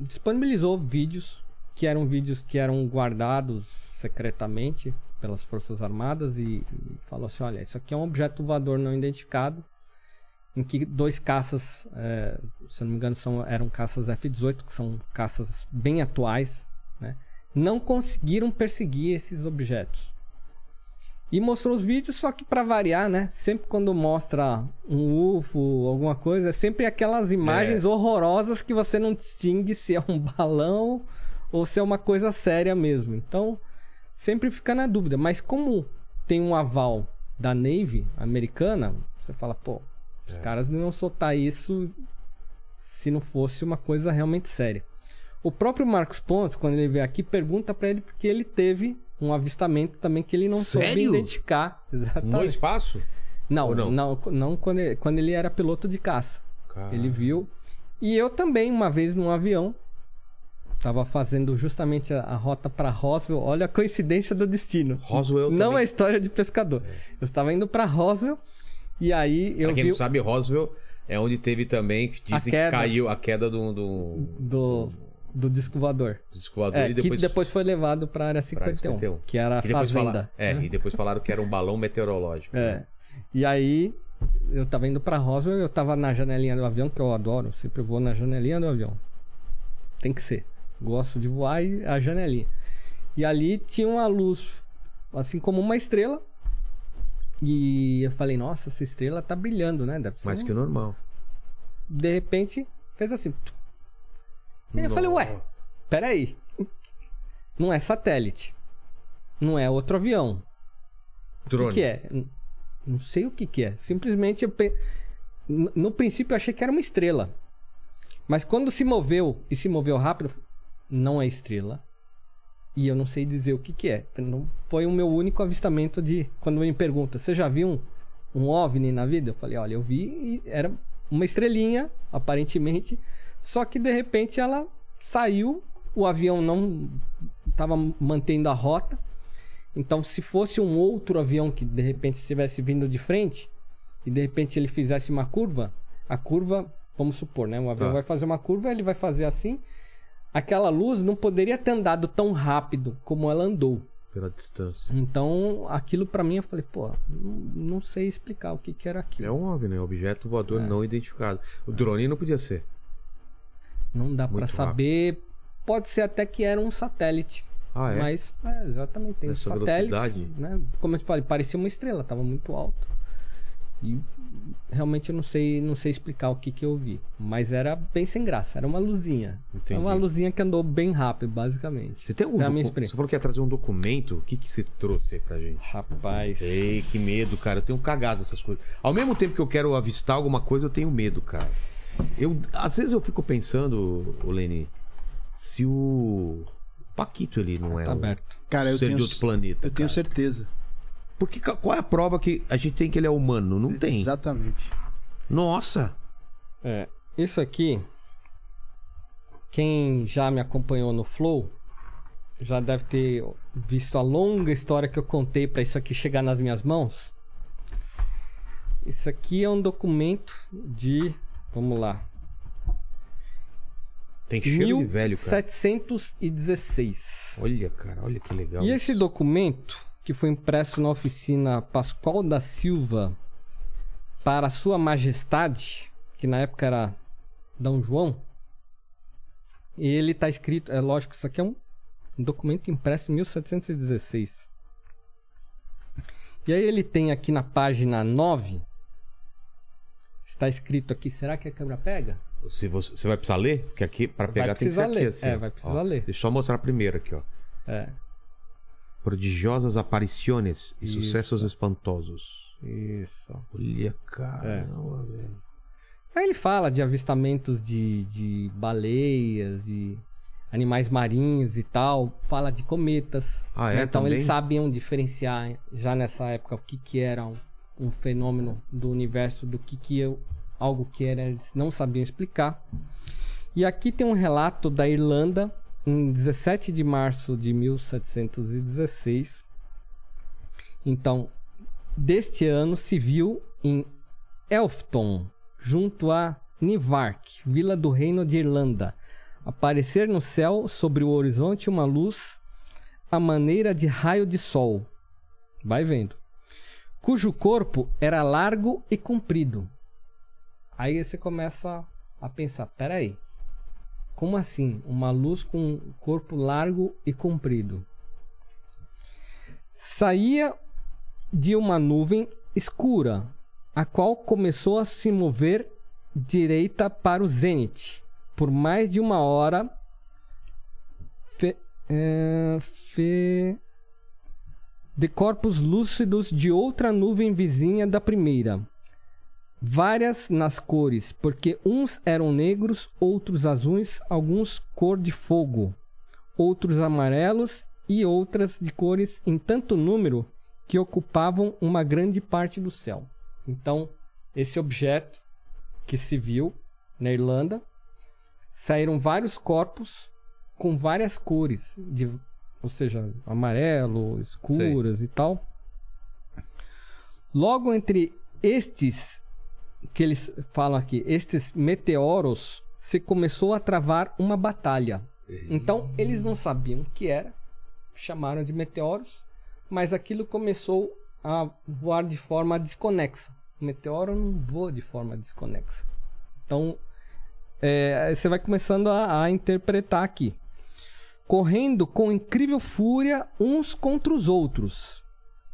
disponibilizou vídeos que eram vídeos que eram guardados secretamente pelas Forças Armadas e, e falou assim: olha, isso aqui é um objeto voador não identificado, em que dois caças, é, se não me engano, são, eram caças F-18, que são caças bem atuais, né, não conseguiram perseguir esses objetos. E mostrou os vídeos, só que pra variar, né? Sempre quando mostra um UFO, alguma coisa, é sempre aquelas imagens horrorosas que você não distingue se é um balão ou se é uma coisa séria mesmo. Então, sempre fica na dúvida. Mas como tem um aval da Navy americana, você fala, pô, os caras não iam soltar isso se não fosse uma coisa realmente séria. O próprio Marcos Pontes, quando ele veio aqui, pergunta pra ele porque ele teve um avistamento também que ele não soube Sério? identificar. No (laughs) Exatamente. espaço? Não, Ou não? não, não, quando, ele, quando ele era piloto de caça. Cara. Ele viu. E eu também, uma vez num avião, tava fazendo justamente a, a rota para Roswell. Olha a coincidência do destino. Roswell Não também. é história de pescador. Eu estava indo para Roswell e aí eu pra quem vi não sabe, Roswell é onde teve também, que dizem que caiu a queda do, do, do, do disco voador. do disco voador É, e depois... que depois foi levado para a área pra área 51, 51. que era a que fazenda. fala- É, e depois falaram que era um balão meteorológico. É. né? E aí, eu tava indo pra Roswell, eu tava na janelinha do avião, que eu adoro, sempre vou na janelinha do avião. Tem que ser. Gosto de voar e a janelinha. E ali tinha uma luz, assim como uma estrela. E eu falei, nossa, essa estrela tá brilhando, né? Deve ser Mais um- que o normal. De repente, fez assim. E aí eu falei, ué, peraí. Não é satélite. Não é outro avião. O Drone. que, que é? Não sei o que, que é. Simplesmente eu pe... No princípio eu achei que era uma estrela. Mas quando se moveu e se moveu rápido, não é estrela. E eu não sei dizer o que, que é. Não foi o meu único avistamento de. Quando me pergunta, você já viu um, um OVNI na vida? Eu falei, olha, eu vi e era uma estrelinha, aparentemente. Só que de repente ela saiu, o avião não estava mantendo a rota. Então, se fosse um outro avião que de repente estivesse vindo de frente e de repente ele fizesse uma curva, a curva, vamos supor, né? O avião Tá. vai fazer uma curva, ele vai fazer assim. Aquela luz não poderia ter andado tão rápido como ela andou. Pela distância. Então, aquilo pra mim eu falei, pô, não, não sei explicar o que, que era aquilo. É um OVNI, né? Objeto voador É. não identificado. O drone não podia ser. Não dá pra Muito saber. Pode ser até que era um satélite. Ah, é? Mas, é, exatamente, tem Nessa satélites, velocidade? né? Como eu te falei, parecia uma estrela, tava muito alto. E realmente eu não sei, não sei explicar o que que eu vi, mas era bem sem graça, era uma luzinha. Entendi. Era uma luzinha que andou bem rápido, basicamente. Você tem É docu- experiência. Você falou que ia trazer um documento. O que, que você trouxe aí pra gente? Rapaz. Ei, que medo, cara. Eu tenho cagado essas coisas. Ao mesmo tempo que eu quero avistar alguma coisa, eu tenho medo, cara. Eu, às vezes eu fico pensando, Leni, se o Paquito ele não é Tá um aberto. Cara, eu ser tenho, de outro planeta. eu tenho cara. certeza. Porque qual é a prova que a gente tem que ele é humano? Não tem. Exatamente. Nossa. É, isso aqui, quem já me acompanhou no Flow, já deve ter visto a longa história que eu contei para isso aqui chegar nas minhas mãos. Isso aqui é um documento de, vamos lá, Tem cheiro de velho, cara. 1716. Olha, cara, olha que legal. E isso. esse documento, que foi impresso na oficina Pascoal da Silva para Sua Majestade, que na época era Dom João, e ele está escrito, é lógico, isso aqui é um documento impresso em 1716. E aí ele tem aqui na página 9, Está escrito aqui, será que a câmera pega? Se você, você vai precisar ler? Porque aqui, pra pegar, tem que ser precisar aqui, ler. assim. É, vai precisar Ó, ler. Deixa eu só mostrar primeiro aqui, ó. É, Prodigiosas aparições e Isso. sucessos espantosos. isso. Olha, cara. É. velho. Aí ele fala de avistamentos de, de baleias, de animais marinhos e tal. Fala de cometas. Ah, é? né? Então Também? eles sabiam diferenciar já nessa época o que, que era um, um fenômeno do universo do que, que eu, algo que era, eles não sabiam explicar. E aqui tem um relato da Irlanda em 17 de março de 1716. Então, deste ano se viu em Elfton, junto a Nivark, vila do Reino de Irlanda, aparecer no céu sobre o horizonte uma luz à maneira de raio de sol. Vai vendo. Cujo corpo era largo e comprido. Aí você começa a pensar, peraí, como assim? Uma luz com um corpo largo e comprido. Saía de uma nuvem escura, a qual começou a se mover direita para o zênite. Por mais de uma hora, fe- é, fe- de corpos lúcidos de outra nuvem vizinha da primeira. Várias nas cores, porque uns eram negros, outros azuis, alguns cor de fogo, outros amarelos e outras de cores em tanto número que ocupavam uma grande parte do céu. Então, esse objeto que se viu na Irlanda, saíram vários corpos com várias cores, de, ou seja, amarelo, escuras e tal. Logo entre estes que eles falam aqui, estes meteoros, se começou a travar uma batalha. Então, eles não sabiam o que era, chamaram de meteoros, mas aquilo começou a voar de forma desconexa. O meteoro não voa de forma desconexa. Então, é, você vai começando a, a interpretar aqui. Correndo com incrível fúria uns contra os outros,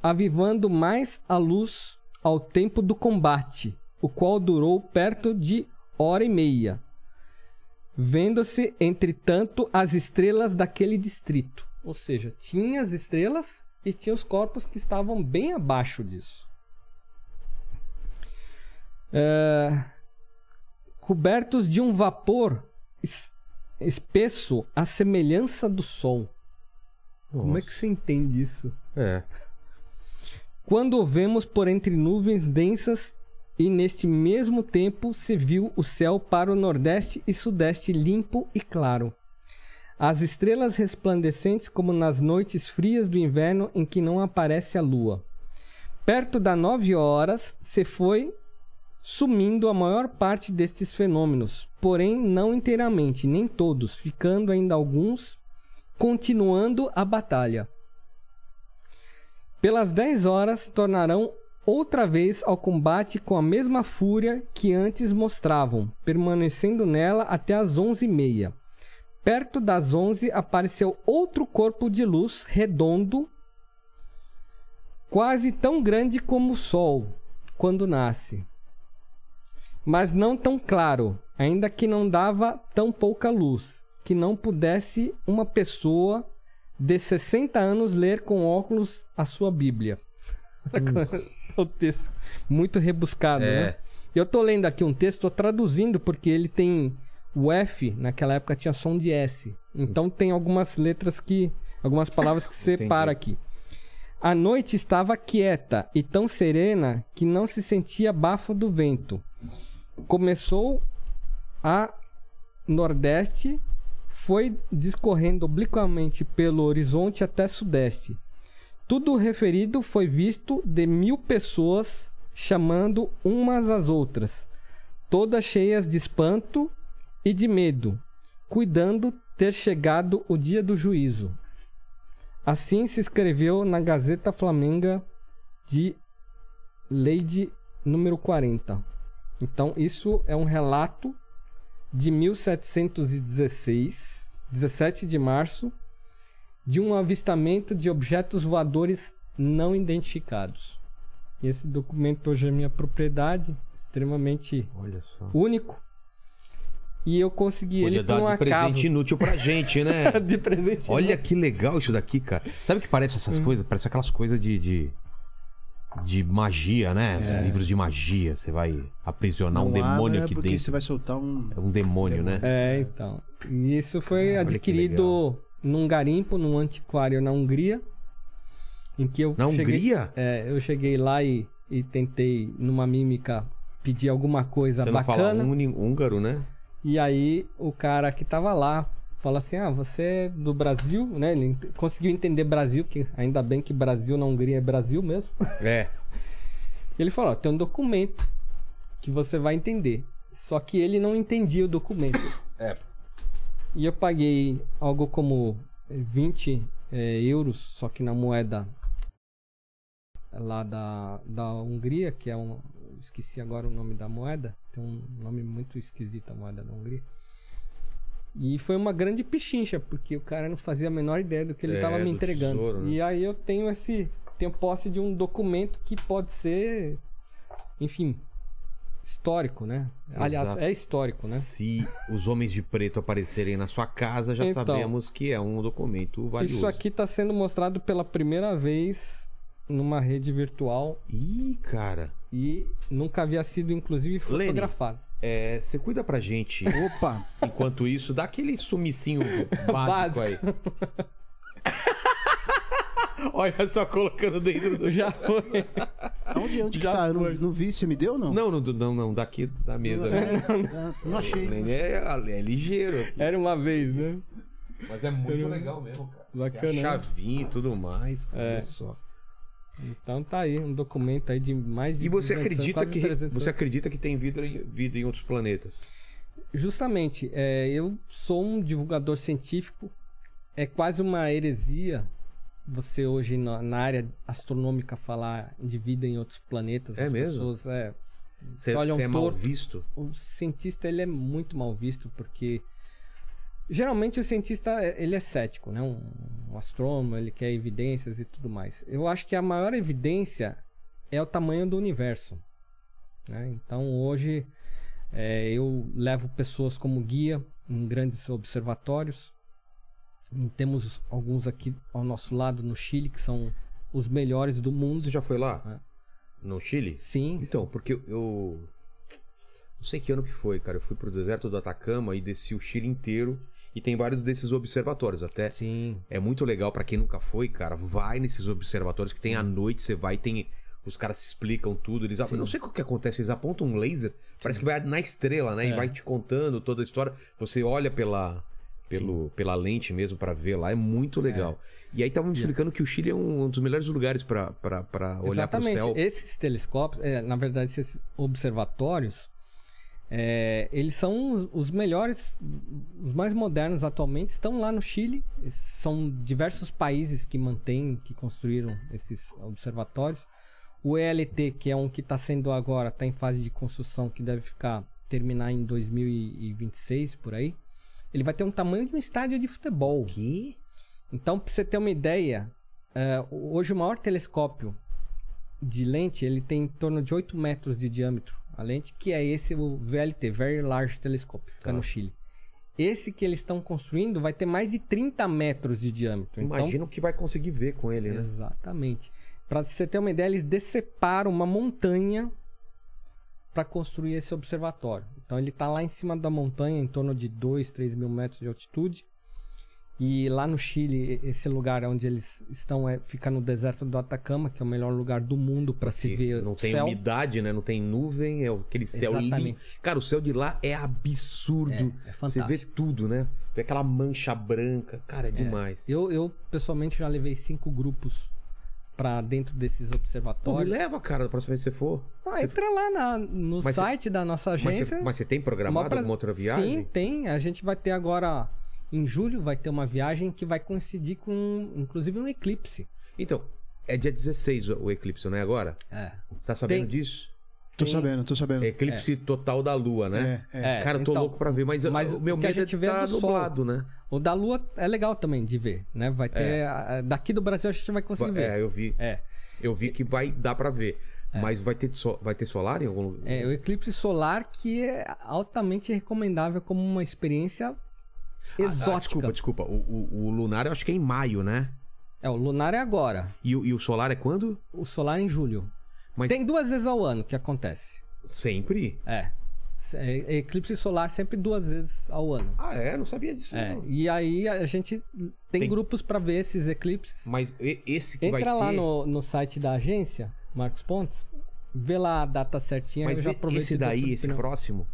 avivando mais a luz ao tempo do combate, o qual durou perto de hora e meia, vendo-se, entretanto, as estrelas daquele distrito. Ou seja, tinha as estrelas e tinha os corpos que estavam bem abaixo disso. É, cobertos de um vapor es- espesso à semelhança do sol. Como é que você entende isso? É. Quando o vemos por entre nuvens densas e neste mesmo tempo se viu o céu para o nordeste e sudeste limpo e claro. As estrelas resplandecentes como nas noites frias do inverno em que não aparece a lua. Perto das nove horas se foi sumindo a maior parte destes fenômenos, porém não inteiramente, nem todos, ficando ainda alguns, continuando a batalha. Pelas 10 horas tornarão outra vez ao combate com a mesma fúria que antes mostravam, permanecendo nela até as onze e meia. Perto das 11 apareceu outro corpo de luz redondo, quase tão grande como o sol quando nasce, mas não tão claro, ainda que não dava tão pouca luz, que não pudesse uma pessoa de 60 anos ler com óculos a sua Bíblia. (laughs) (laughs) o texto muito rebuscado, É. né? Eu tô lendo aqui um texto, tô traduzindo porque ele tem o F, naquela época tinha som de S. Então tem algumas letras que, algumas palavras que (coughs) separa aqui. A noite estava quieta e tão serena que não se sentia bafo do vento. Começou a nordeste, foi discorrendo obliquamente pelo horizonte até sudeste. Tudo referido foi visto de mil pessoas chamando umas às outras, todas cheias de espanto e de medo, cuidando ter chegado o dia do juízo. Assim se escreveu na Gazeta Flamenga de Lei número 40. Então, isso é um relato de 1716, 17 de março, de um avistamento de objetos voadores não identificados. E esse documento hoje é minha propriedade, extremamente Olha só. único. E eu consegui Podia ele por um dar de presente acaso. inútil pra gente, né? (laughs) de presente. Olha que legal isso daqui, cara. Sabe o que parece essas Hum. coisas? Parece aquelas coisas de, de, de magia, né? Esses livros de magia. Você vai aprisionar um Não demônio aqui porque dentro. você vai soltar um. É um demônio, né? É, então. E isso foi Olha que adquirido num garimpo, num antiquário na Hungria. Em que eu Na cheguei, Hungria? É, eu cheguei lá e, e tentei, numa mímica, pedir alguma coisa Você não fala bacana. uni- húngaro, né? E aí o cara que tava lá fala assim: Ah, você é do Brasil, né? Ele conseguiu entender Brasil, que ainda bem que Brasil na Hungria é Brasil mesmo. (laughs) É. E ele falou: tem um documento que você vai entender. Só que ele não entendia o documento. É. E eu paguei algo como eh, 20 eh, euros, só que na moeda lá da, da Hungria, que é um. Esqueci agora o nome da moeda. Tem um nome muito esquisito a moeda da Hungria. E foi uma grande pichincha, porque o cara não fazia a menor ideia do que ele É, estava me do entregando. tesouro, né? E aí eu tenho esse. Tenho posse de um documento que pode ser. Enfim. Histórico, né? Aliás, Exato. é histórico, né? Se os homens de preto aparecerem na sua casa, já Então, sabemos que é um documento valioso. Isso aqui está sendo mostrado pela primeira vez numa rede virtual Ih, cara. e nunca havia sido, inclusive, Lene. fotografado. É, você cuida pra gente, Opa! enquanto isso, dá aquele sumicinho básico (laughs) Básico. aí. (laughs) Olha só, colocando dentro do. Já (laughs) foi. Onde, onde que Já tá? Eu não, não vi, você me deu ou não? Não, não, não, não, daqui da mesa. né? Ah, não achei. É, é ligeiro. Era uma vez, né? Mas é muito legal mesmo, cara. Bacana, Tem a né? chavinha e tudo mais. cara, É. Olha só. Então tá aí, um documento aí de mais de E você 200 acredita que 300 você acredita que tem vida em, vida em outros planetas? Justamente, é, eu sou um divulgador científico. É quase uma heresia você hoje na, na área astronômica falar de vida em outros planetas. É As mesmo? pessoas, é, Você, olham é mal visto? o cientista ele é muito mal visto porque geralmente o cientista é- ele é cético, né? Um, um astrônomo ele quer evidências e tudo mais. Eu acho que a maior evidência é o tamanho do universo. né? Então hoje é, eu levo pessoas como guia em grandes observatórios. E temos alguns aqui ao nosso lado no Chile que são os melhores do mundo. Você já foi lá? No Chile? Sim, Então, porque eu, eu. Não sei que ano que foi, cara. Eu fui pro deserto do Atacama e desci o Chile inteiro. E tem vários desses observatórios. Até sim. é muito legal pra quem nunca foi, cara. Vai nesses observatórios que tem à noite, você vai, tem. Os caras se explicam tudo. Eles, eu não sei o que acontece, eles apontam um laser, parece que vai na estrela, né? E É. vai te contando toda a história. Você olha pela, pelo, pela lente mesmo pra ver lá, é muito legal. E aí estavam me explicando que o Chile é um, um dos melhores lugares pra olhar pro Exatamente. céu. Esses telescópios, é, na verdade, esses observatórios, é, eles são os, os melhores, os mais modernos atualmente, estão lá no Chile. São diversos países que mantêm, que construíram esses observatórios. O ELT, que é um que está sendo agora, está em fase de construção, que deve ficar terminar em 2026 por aí. Ele vai ter um tamanho de um estádio de futebol. Que? Então, para você ter uma ideia, é, hoje o maior telescópio de lente ele tem em torno de 8 metros de diâmetro. A lente que é esse, o VLT, Very Large Telescope, fica Tá. no Chile. Esse que eles estão construindo vai ter mais de 30 metros de diâmetro. Então, Imagina o que vai conseguir ver com ele, né? Exatamente. Para você ter uma ideia, eles deceparam uma montanha para construir esse observatório. Então ele está lá em cima da montanha, em torno de 2, 3 mil metros de altitude. E lá no Chile, esse lugar onde eles estão é, fica no deserto do Atacama, que é o melhor lugar do mundo para se ver não o tem céu. umidade, né? Não tem nuvem, é aquele céu lindo. Cara, o céu de lá é absurdo. É, é Você vê tudo, né? Vê aquela mancha branca. Cara, é demais. Eu, eu, pessoalmente, já levei cinco grupos para dentro desses Pô, me observatórios. leva, cara, da próxima vez que você for. Ah, entra lá na- no Mas site da nossa agência. mas você tem programado pra- alguma outra viagem? Sim, tem. A gente vai ter agora, em julho, vai ter uma viagem que vai coincidir com, inclusive, um eclipse. Então, é dia 16 o o eclipse, não é agora? É. Você tá sabendo Tem. disso? Tô sabendo, tô sabendo. É eclipse total da lua, né? É, é. É, Cara, eu tô então, louco pra ver, mas, mas o meu medo é de é tá do sol. nublado, né? O da Lua é legal também de ver, né? Vai ter. Daqui do Brasil a gente vai conseguir ver. É, eu vi. É. Eu vi que vai dar pra ver. Mas vai ter, so- vai ter solar em algum lugar? É, o eclipse solar que é altamente recomendável como uma experiência Ah, ah, exótica. desculpa, desculpa. O, o- o lunar eu acho que é em maio, né? É, o lunar é agora, E, o- e o solar é quando? o solar em julho. Mas Tem duas vezes ao ano que acontece. sempre? É. É eclipse solar sempre duas vezes ao ano. Ah, é? Não sabia disso. É, não. e aí a gente tem, Tem- grupos para ver esses eclipses. Mas esse que vai Entra lá ter... no, no site da agência, Marcos Pontes, vê lá a data certinha. eu Mas já e- aproveito esse daí, esse próximo,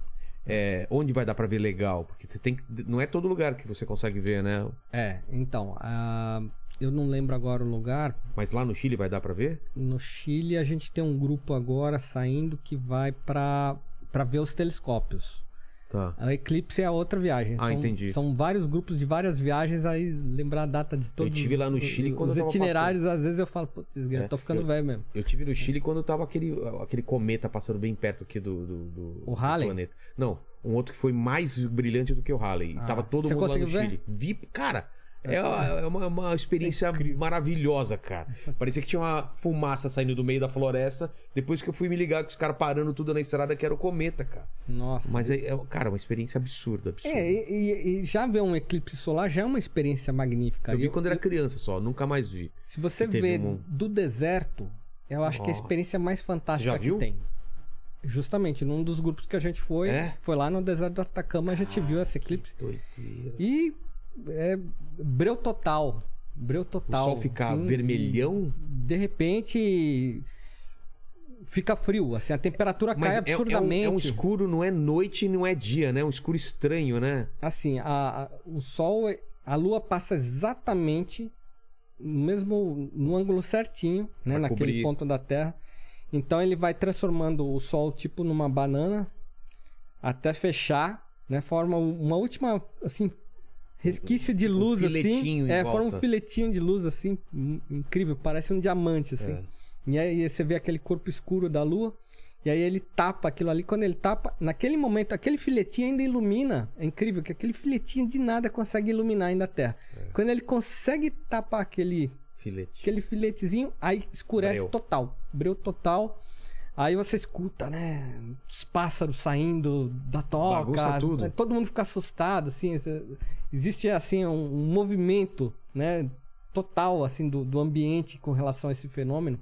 é, onde vai dar pra ver legal? Porque você tem que... Não é todo lugar que você consegue ver, né? É, então, ah, eu não lembro agora o lugar. Mas lá no Chile vai dar pra ver? No Chile a gente tem um grupo agora saindo que vai para para ver os telescópios. Tá. A Eclipse é a outra viagem. Ah, são, entendi. São vários grupos de várias viagens, aí lembrar a data de todos. tive lá no Chile quando Os eu itinerários, às vezes eu falo, putz, É, eu tô ficando eu- velho mesmo. Eu tive no Chile quando tava aquele, aquele cometa passando bem perto aqui do, do, do- O do Halley? planeta. Não, um outro que foi mais brilhante do que o Halley. Ah, tava todo mundo lá no ver? Chile. Vi, cara, é, é uma, uma experiência maravilhosa, cara. Parecia que tinha uma fumaça saindo do meio da floresta. Depois que eu fui me ligar com os caras parando tudo na estrada, que era o cometa, cara. Nossa. Mas é, é, cara, uma experiência absurda, absurda. É, e, e- já ver um eclipse solar já é uma experiência magnífica. eu vi E quando era criança só, nunca mais vi. Se você que vê um- do deserto, eu acho que é a Nossa. experiência mais fantástica que viu? tem. Justamente, num dos grupos que a gente foi, É? foi lá no deserto do Atacama, a gente viu esse eclipse. Doideira. E é breu total. Breu O total. sol ficar assim, vermelhão. de repente fica frio, assim, a temperatura Mas cai é, é um, absurdamente. é um escuro, não é noite e não é dia, né? É um escuro estranho, né? Assim, a, a- o sol, a lua passa exatamente no mesmo no ângulo certinho, né, Pra naquele cobrir. ponto da Terra. Então ele vai transformando o sol tipo numa banana até fechar, né, forma uma última assim resquício de Um luz filetinho assim, é, forma um filetinho de luz assim, in- incrível, parece um diamante assim. É. E aí você vê aquele corpo escuro da lua. E aí ele tapa aquilo ali. Quando ele tapa, naquele momento, aquele filetinho ainda ilumina. É incrível que aquele filetinho de nada consegue iluminar ainda a Terra. É. Quando ele consegue tapar aquele, Filete. aquele filetezinho, aí escurece Breu. total. Breu total. Aí você escuta, né? Os pássaros saindo da toca. Bagunça tudo. né, Todo mundo fica assustado, assim. Existe, assim, um, um movimento, né? Total, assim, do, do ambiente com relação a esse fenômeno.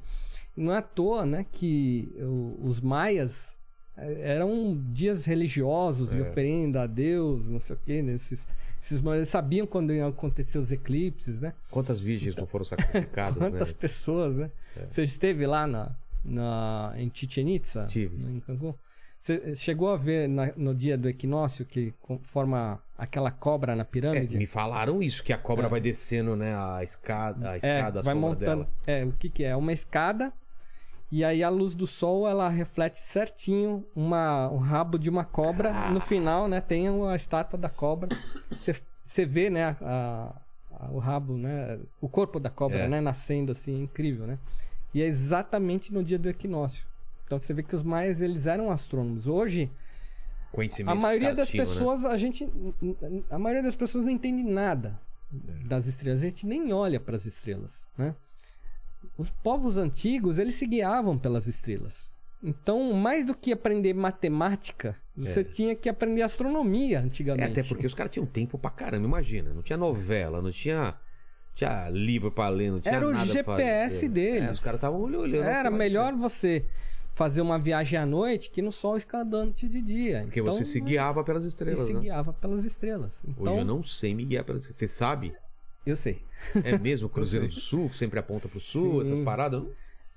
Não é à toa, né? Que o- os maias eh, eram dias religiosos É. de oferenda a Deus, não sei o quê. Nesses, esses, eles sabiam quando iam acontecer os eclipses, né? Quantas virgens não foram sacrificadas, (laughs) Quantas né? pessoas, né? Você esteve lá na, na, em Chichen Itza? Tive. Em Cancún? Você chegou a ver na- no dia do equinócio que forma aquela cobra na É, pirâmide? me falaram isso, que a cobra vai descendo, né? A escada, a É, escada, a vai montando. dela. É, o que que é? É Uma escada e aí a luz do sol ela reflete certinho uma, um rabo de uma cobra. No final, né? Tem a estátua da cobra. Você- Você vê, né? a- a- o rabo, né? O corpo da cobra, É. né? Nascendo assim, incrível, né? E é exatamente no dia do equinócio. Então você vê que os maias eles eram astrônomos. Hoje a maioria das tinham, né? pessoas, a gente. A maioria das pessoas não entende nada É. das estrelas. A gente nem olha para as estrelas, né? Os povos antigos, eles se guiavam pelas estrelas. Então, mais do que aprender matemática, você É. tinha que aprender astronomia É, antigamente. até porque os caras tinham tempo pra caramba, imagina. Não tinha novela, não tinha, tinha livro pra ler, não tinha Era o nada pra GPS fazer. deles. É, os caras estavam olhando. Era melhor você fazer uma viagem à noite que no sol escaldante de dia. Porque Então, você se guiava pelas estrelas, se né? guiava pelas estrelas. Então, Hoje eu não sei me guiar pelas Você sabe? eu sei. É mesmo? O (laughs) Cruzeiro do Sul, sempre aponta pro sul, Sim. essas paradas.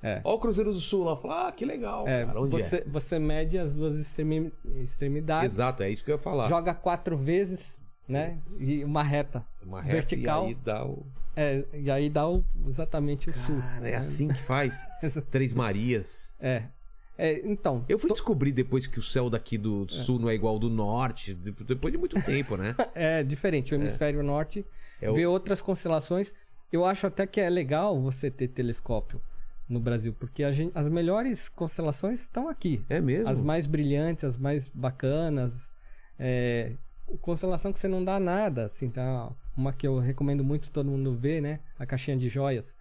É. Ó o Cruzeiro do Sul lá. Fala, ah, que legal, É, cara. Onde você, você mede as duas extremi- é? extremidades. Exato, é isso que eu ia falar. Joga quatro vezes, né? E uma reta. Uma reta vertical. e aí dá o... É, e aí dá o- exatamente o sul. Cara, é né? assim que faz. (laughs) Três Marias. É. É, então. Eu fui to- descobrir depois que o céu daqui do sul não é igual ao do norte, de- depois de muito (laughs) tempo, né? É diferente. O hemisfério norte É o- vê outras constelações. Eu acho até que é legal você ter telescópio no Brasil, porque gente- as melhores constelações estão aqui. É mesmo? As mais brilhantes, as mais bacanas. É, constelação que você não dá nada, assim, tá? Uma que eu recomendo muito todo mundo ver, né? A caixinha de joias.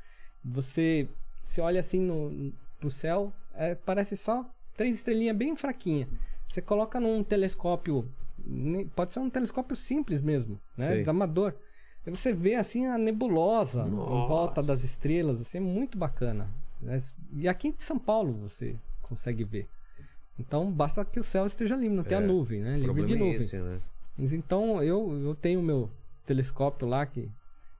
Você, você olha assim no, pro céu, é, parece só três estrelinhas bem fraquinha. Você coloca num telescópio, pode ser um telescópio simples mesmo, né? Sei. Amador. Aí você vê assim a nebulosa em volta das estrelas, assim, é muito bacana. né? E aqui em São Paulo você consegue ver. Então basta que o céu esteja limpo, não tenha É, nuvem, né? Livre de é nuvem. esse, né? Mas Então eu, eu tenho meu telescópio lá que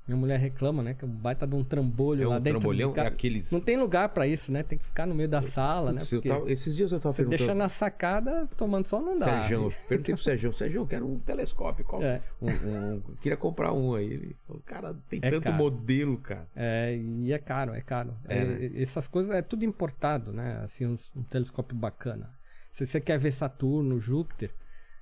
minha mulher reclama, né? Que é um baita de um trambolho É lá um dentro. trambolhão, é aqueles... Não tem lugar pra isso, né? Tem que ficar no meio da sala, né? Putz, Porque tava- Esses dias eu tava você deixa perguntando... na sacada tomando sol não dá. Sérgio, eu perguntei pro Sérgio, Sérgio, eu quero um telescópio. Qual? É. Um, um- queria comprar um aí. Ele falou, cara, tem É tanto caro. modelo, cara. É, e é caro, é caro. É, É, né? Essas coisas é tudo importado, né? Assim, um, um telescópio bacana. Se você quer ver Saturno, Júpiter,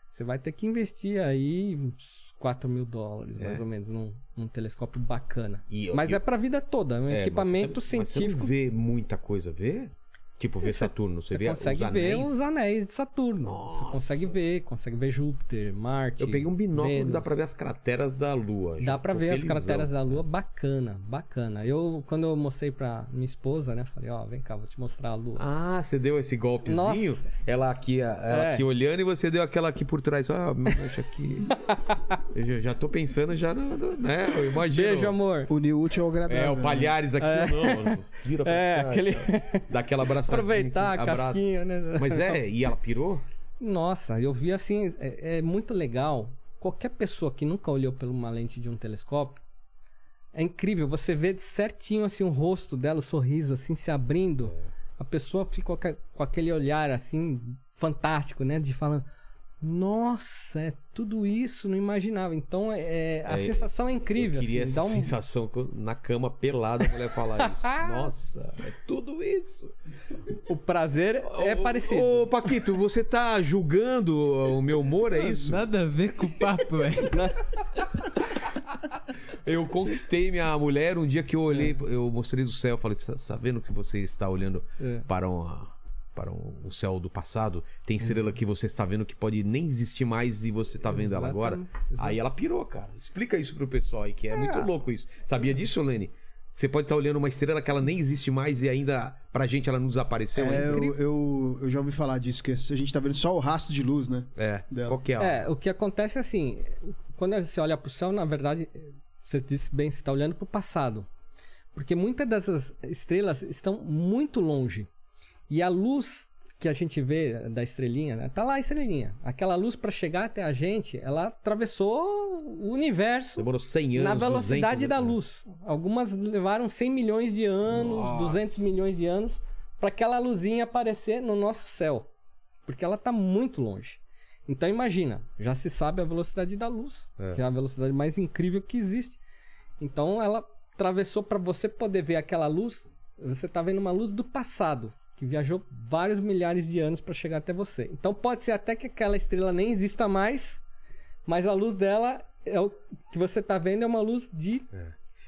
você vai ter que investir aí uns 4 mil dólares, mais É. ou menos, num, num telescópio bacana. E Mas e- é pra vida toda, é um É, mas equipamento você, mas você não científico. vê muita coisa, vê? Tipo, Você- Saturno, você, Você vê consegue os ver os anéis de Saturno. Nossa. Você consegue ver, consegue ver Júpiter, Marte. Eu peguei um binóculo Vênus. que dá pra ver as crateras da Lua. Dá pra ver as felizão. crateras da Lua, bacana, bacana. Eu, quando eu mostrei pra minha esposa, né, falei, ó, vem cá, vou te mostrar a Lua. Ah, você deu esse golpezinho? Nossa. Ela aqui, ela É. aqui olhando e você deu aquela aqui por trás. Ah, mexe aqui. (laughs) eu já, tô pensando já no, no- né? Eu imagino. Beijo, amor. O útil ao agradável. É, o né? Palhares aqui, não. Vira pra É, cá, aquele. Dá aquela abraçadinha. Aproveitar a abraça. casquinha, né? Mas é, e ela pirou? Nossa, eu vi assim, é, é muito legal. Qualquer pessoa que nunca olhou por uma lente de um telescópio, é incrível. Você vê certinho assim o rosto dela, o sorriso assim se abrindo. A pessoa fica com aquele olhar assim fantástico, né? De falando, nossa, é tudo isso, não imaginava. Então é, a É, sensação é incrível. Eu queria assim, essa um- sensação na cama pelada a mulher falar isso. (laughs) Nossa, é tudo isso. O prazer é Ô, parecido. Ô, Paquito, você tá julgando o meu humor, é isso? Nada a ver com o papo, velho. (laughs) Eu conquistei minha mulher um dia que eu olhei, eu mostrei do céu, falei, "Tá sabendo que você está olhando É. para uma para o céu do passado, tem estrela que você está vendo que pode nem existir mais e você está vendo ela agora. Exatamente, Aí ela pirou, cara. Explica isso pro pessoal aí, que é, muito louco isso. Sabia disso, Lene? Você pode estar olhando uma estrela que ela nem existe mais e ainda pra gente ela não desapareceu. É, É, eu, eu, eu já ouvi falar disso, que a gente tá vendo só o rastro de luz, né? é. Dela. qual que é? É, o que acontece é assim, quando você olha pro céu, na verdade, você disse bem, você está olhando pro passado. Porque muitas dessas estrelas estão muito longe. E a luz que a gente vê da estrelinha, né? tá lá a estrelinha. Aquela luz para chegar até a gente, ela atravessou o universo Demorou 100 anos, na velocidade 200, da né? luz. Algumas levaram 100 milhões de anos, Nossa. 200 milhões de anos para aquela luzinha aparecer no nosso céu, porque ela está muito longe. Então imagina, já se sabe a velocidade da luz, É. que é a velocidade mais incrível que existe. Então ela atravessou para você poder ver aquela luz, você está vendo uma luz do passado, que viajou vários milhares de anos para chegar até você. Então pode ser até que aquela estrela nem exista mais, mas a luz dela é o que você está vendo é uma luz de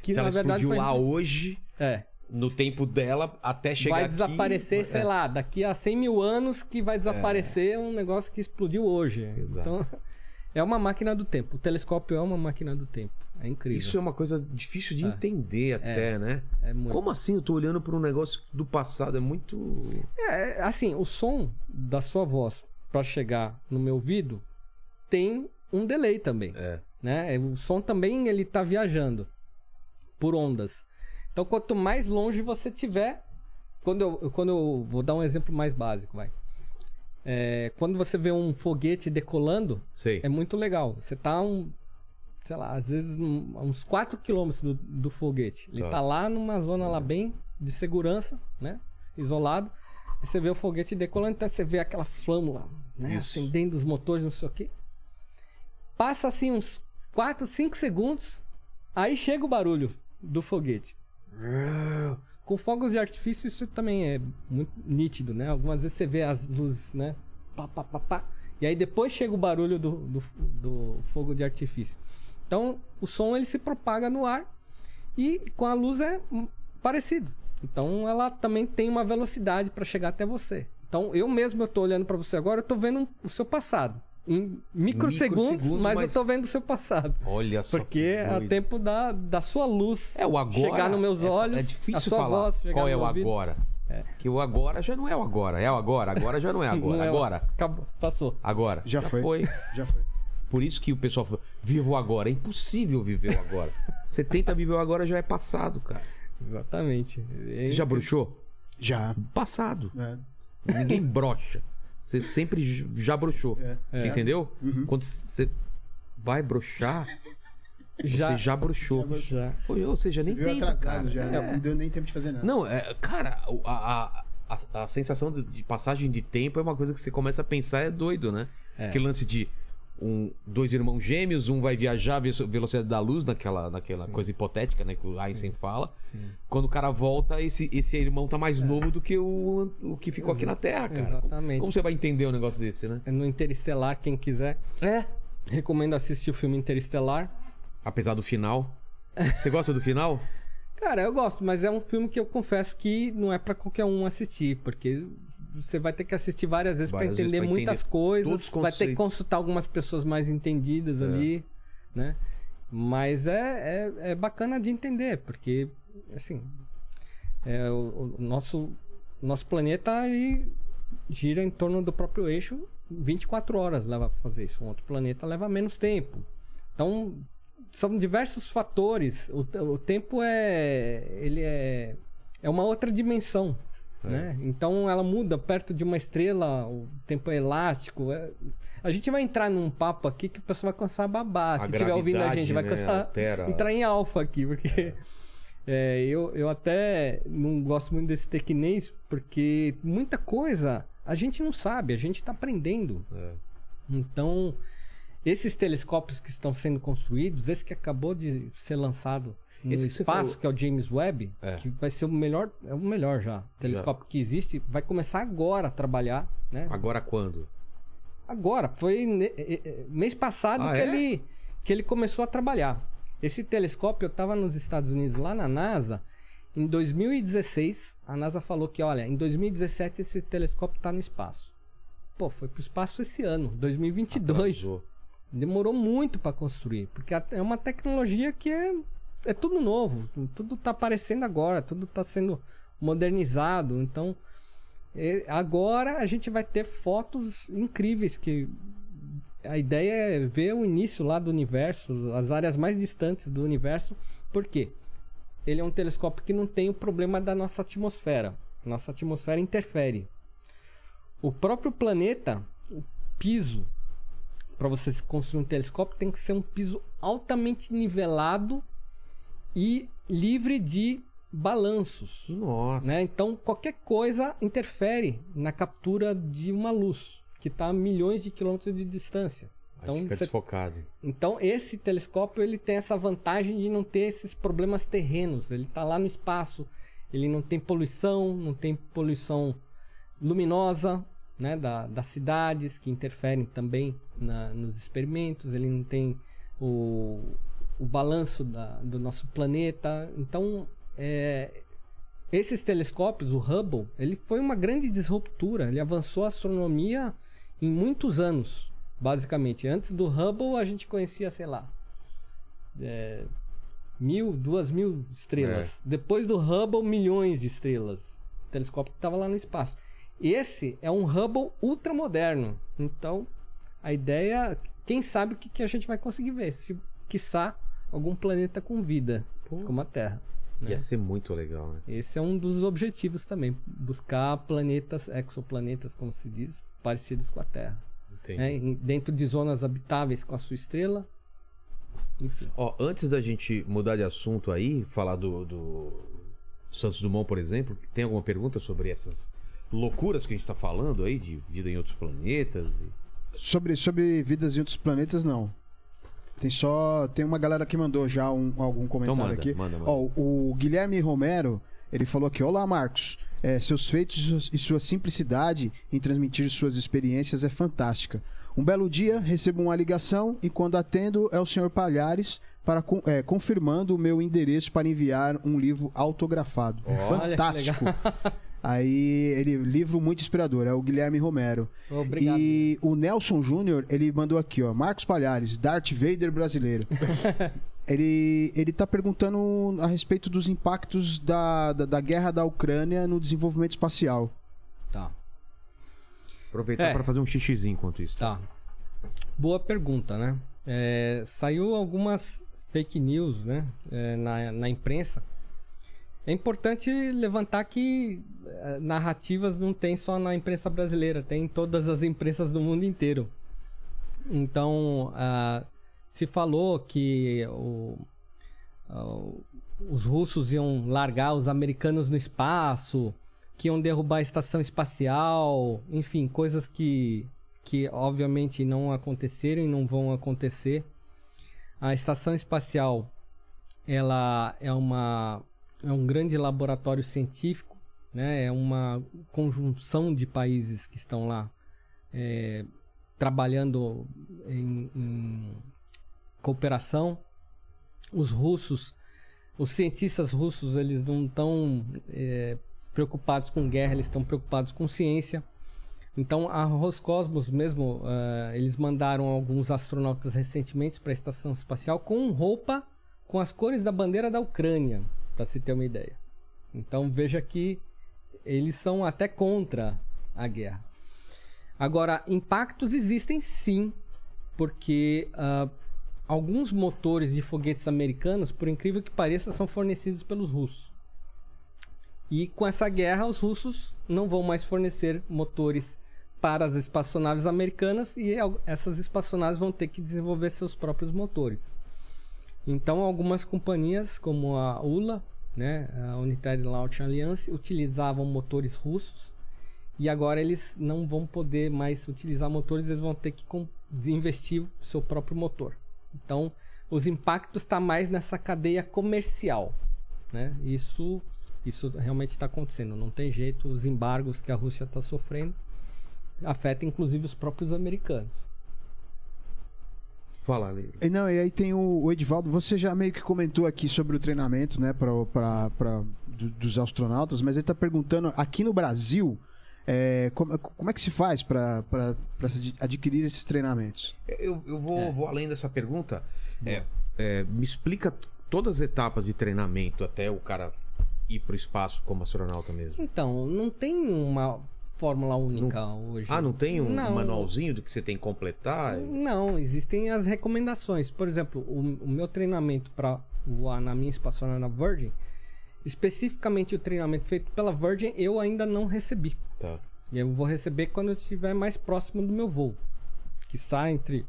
que Se na ela verdade explodiu foi- lá hoje, é no tempo dela, até chegar vai aqui... desaparecer, é. sei lá, daqui a 100 mil anos que vai desaparecer um negócio que explodiu hoje. Exato. Então, é uma máquina do tempo. O telescópio é uma máquina do tempo. É incrível. Isso é uma coisa difícil de É. entender até, né? É muito. Como assim eu tô olhando para um negócio do passado? É muito. É, assim, o som da sua voz para chegar no meu ouvido tem um delay também. É. né? O som também ele tá viajando por ondas. Então, quanto mais longe você tiver, quando eu, quando eu vou dar um exemplo mais básico, vai. É, quando você vê um foguete decolando, Sei. é muito legal. Você tá um, sei lá, às vezes um- uns 4 quilômetros do, do foguete. Ele Tá. tá. lá numa zona lá bem de segurança, né? Isolado. E você vê o foguete decolando, então você vê aquela flâmula, né? Isso. Acendendo os motores, não sei o quê. Passa assim uns 4, 5 segundos, aí chega o barulho do foguete. Com fogos de artifício isso também é muito nítido, né? Algumas vezes você vê as luzes, né? Pá, pá, pá, pá. E aí depois chega o barulho do, do, do fogo de artifício. Então o som ele se propaga no ar e com a luz é hum, parecido. Então ela também tem uma velocidade para chegar até você. Então eu mesmo tô olhando para você agora, eu tô vendo o seu passado. Em microsegundos, Microsegundos, mas, mas- eu tô vendo o seu passado. Olha só. Porque que é tempo da, da sua luz É o agora. chegar nos meus é- olhos, É, difícil sua falar. Qual é o ouvido. agora? Que o agora já não é o agora. É o agora. Agora já não é (laughs) agora. Não é o- agora. Acabou, passou. Agora. Já foi. Já foi. Por isso que o pessoal fala, viva o agora. É impossível viver o agora. (laughs) Você tenta viver o agora, já é passado, cara. Exatamente. Você já bruxou? Já. Passado. É. Ninguém brocha. (laughs) Você sempre já broxou. É. Você É. entendeu? Quando você vai broxar, Já, você já broxou. já. Ou seja, Você nem tenta, atrasado cara. já. É. Não deu nem tempo de fazer nada. Não, é, cara, a, a, a, a sensação de, de passagem de tempo é uma coisa que você começa a pensar, é doido, né? É. Aquele lance de um, dois irmãos gêmeos, um vai viajar a ve- velocidade da luz, naquela, naquela coisa hipotética, né? Que o Einstein fala. Quando o cara volta, esse, esse irmão tá mais novo do que o, o que ficou aqui na Terra, cara. Exatamente. Como você vai entender um negócio desse, né? É No Interestelar, quem quiser, É. recomendo assistir o filme Interestelar. Apesar do final. Você gosta do final? (laughs) Cara, eu gosto, mas é um filme que eu confesso que não é pra qualquer um assistir, porque você vai ter que assistir várias vezes vezes entender muitas coisas, vai ter que consultar algumas pessoas mais entendidas ali, né? Mas é, é, é bacana de entender, porque, assim, é, o, o nosso, nosso planeta ele gira em torno do próprio eixo 24 horas leva pra fazer isso. Um outro planeta leva menos tempo. Então, são diversos fatores. O, o tempo é. Ele é. É uma outra dimensão. Né? Então ela muda perto de uma estrela, o tempo é elástico. é- A gente vai entrar num papo aqui que o pessoal vai começar a babar. A Quem estiver ouvindo a gente vai né, começar altera. a entrar em alfa aqui, porque. (laughs) é, eu, eu até não gosto muito desse tecnês, porque muita coisa a gente não sabe, a gente está aprendendo. É. Então, esses telescópios que estão sendo construídos, esse que acabou de ser lançado Esse que espaço, falou- que é o James Webb, É. que vai ser o melhor, é o melhor já, telescópio que existe, vai começar agora a trabalhar, né? Agora quando? Agora, foi mês passado Ah, que, é? ele, que ele começou a trabalhar. Esse telescópio, eu estava nos Estados Unidos, lá na NASA, em 2016, a NASA falou que, olha, em 2017 esse telescópio está no espaço. Pô, foi pro espaço esse ano, 2022. Atrasou. Demorou muito para construir, porque é uma tecnologia que é, é tudo novo, tudo tá aparecendo agora, tudo tá sendo modernizado, então agora a gente vai ter fotos incríveis que a ideia é ver o início lá do universo, as áreas mais distantes do universo, por quê? Ele é um telescópio que não tem o problema da nossa atmosfera. Nossa atmosfera interfere. O próprio planeta, o piso para você construir um telescópio tem que ser um piso altamente nivelado e livre de balanços, Nossa. né? Então qualquer coisa interfere na captura de uma luz que está a milhões de quilômetros de distância. Aí Então, fica você- desfocado. então esse telescópio ele tem essa vantagem de não ter esses problemas terrenos. Ele está lá no espaço, ele não tem poluição, não tem poluição luminosa, né, da, das cidades que interferem também na- nos experimentos. Ele não tem o, o balanço da- do nosso planeta. Então, é, esses telescópios, o Hubble, ele foi uma grande disruptura. Ele avançou a astronomia em muitos anos, basicamente. Antes do Hubble, a gente conhecia, sei lá, é, mil, duas mil estrelas. Depois do Hubble, milhões de estrelas. O telescópio estava lá no espaço. Esse é um Hubble ultramoderno. Então, a ideia, quem sabe o que, que a gente vai conseguir ver? Se, quiçá, algum planeta com vida, como a Terra. né? Ia ser muito legal, né? Esse é um dos objetivos também, buscar planetas, exoplanetas, como se diz, parecidos com a Terra. Né? Dentro de zonas habitáveis com a sua estrela. Enfim. Ó, antes da gente mudar de assunto aí, falar do, do Santos Dumont, por exemplo, tem alguma pergunta sobre essas loucuras que a gente tá falando aí, de vida em outros planetas? e- Sobre, sobre vidas em outros planetas, não. Tem só. Tem uma galera que mandou já um- algum comentário manda, aqui. manda, manda. Ó, o Guilherme Romero, ele falou aqui: Olá, Marcos. É, seus feitos e sua simplicidade em transmitir suas experiências é fantástica. Um belo dia, recebo uma ligação e quando atendo é o Sr. Palhares para é, confirmando o meu endereço para enviar um livro autografado. Olha que Fantástico. (laughs) Aí, ele livro muito inspirador, é o Guilherme Romero. Obrigado. E o Nelson Júnior, ele mandou aqui, ó, Marcos Palhares, Darth Vader brasileiro. (laughs) Ele, ele tá perguntando a respeito dos impactos da, da, da guerra da Ucrânia no desenvolvimento espacial. Tá. Aproveitar É. para fazer um xixizinho enquanto isso. Tá. Boa pergunta, né? É, saiu algumas fake news, né? é, na, na imprensa. É importante levantar que é, narrativas não tem só na imprensa brasileira, tem em todas as imprensas do mundo inteiro. Então, ah, se falou que o- ah, os russos iam largar os americanos no espaço, que iam derrubar a estação espacial, enfim, coisas que, que obviamente não aconteceram e não vão acontecer. A estação espacial ela é uma é um grande laboratório científico, né? É uma conjunção de países que estão lá é, trabalhando em, em cooperação. Os russos, os cientistas russos, eles não estão é, preocupados com guerra, eles estão preocupados com ciência. Então, a Roscosmos mesmo, eh, eles mandaram alguns astronautas recentemente para a estação espacial com roupa com as cores da bandeira da Ucrânia, para se ter uma ideia. Então, veja que eles são até contra a guerra. Agora, impactos existem sim, porque ah, alguns motores de foguetes americanos, por incrível que pareça, são fornecidos pelos russos. E com essa guerra, os russos não vão mais fornecer motores para as espaçonaves americanas e essas espaçonaves vão ter que desenvolver seus próprios motores. Então, algumas companhias, como a ULA, né, a Unitary Launch Alliance, utilizavam motores russos e agora eles não vão poder mais utilizar motores, eles vão ter que investir seu próprio motor. Então, os impactos estão mais nessa cadeia comercial. Né? Isso, isso realmente está acontecendo. Não tem jeito, os embargos que a Rússia está sofrendo afetam inclusive os próprios americanos. Fala, Ale. E não, e aí tem o, o Edivaldo, você já meio que comentou aqui sobre o treinamento, né, pra, pra, pra- do- dos astronautas, mas ele tá perguntando, aqui no Brasil, é, como, como é que se faz para adquirir esses treinamentos? Eu, eu vou, É. vou além dessa pergunta. É, é, me explica todas as etapas de treinamento até o cara ir pro espaço como astronauta mesmo. Então, não tem uma fórmula única hoje. Ah, não tem um Não. manualzinho do que você tem que completar? Não, existem as recomendações. Por exemplo, o, o meu treinamento para voar na minha espaçonave na Virgin, especificamente o treinamento feito pela Virgin, eu ainda não recebi. Tá. E eu vou receber quando eu estiver mais próximo do meu voo. Que sai entre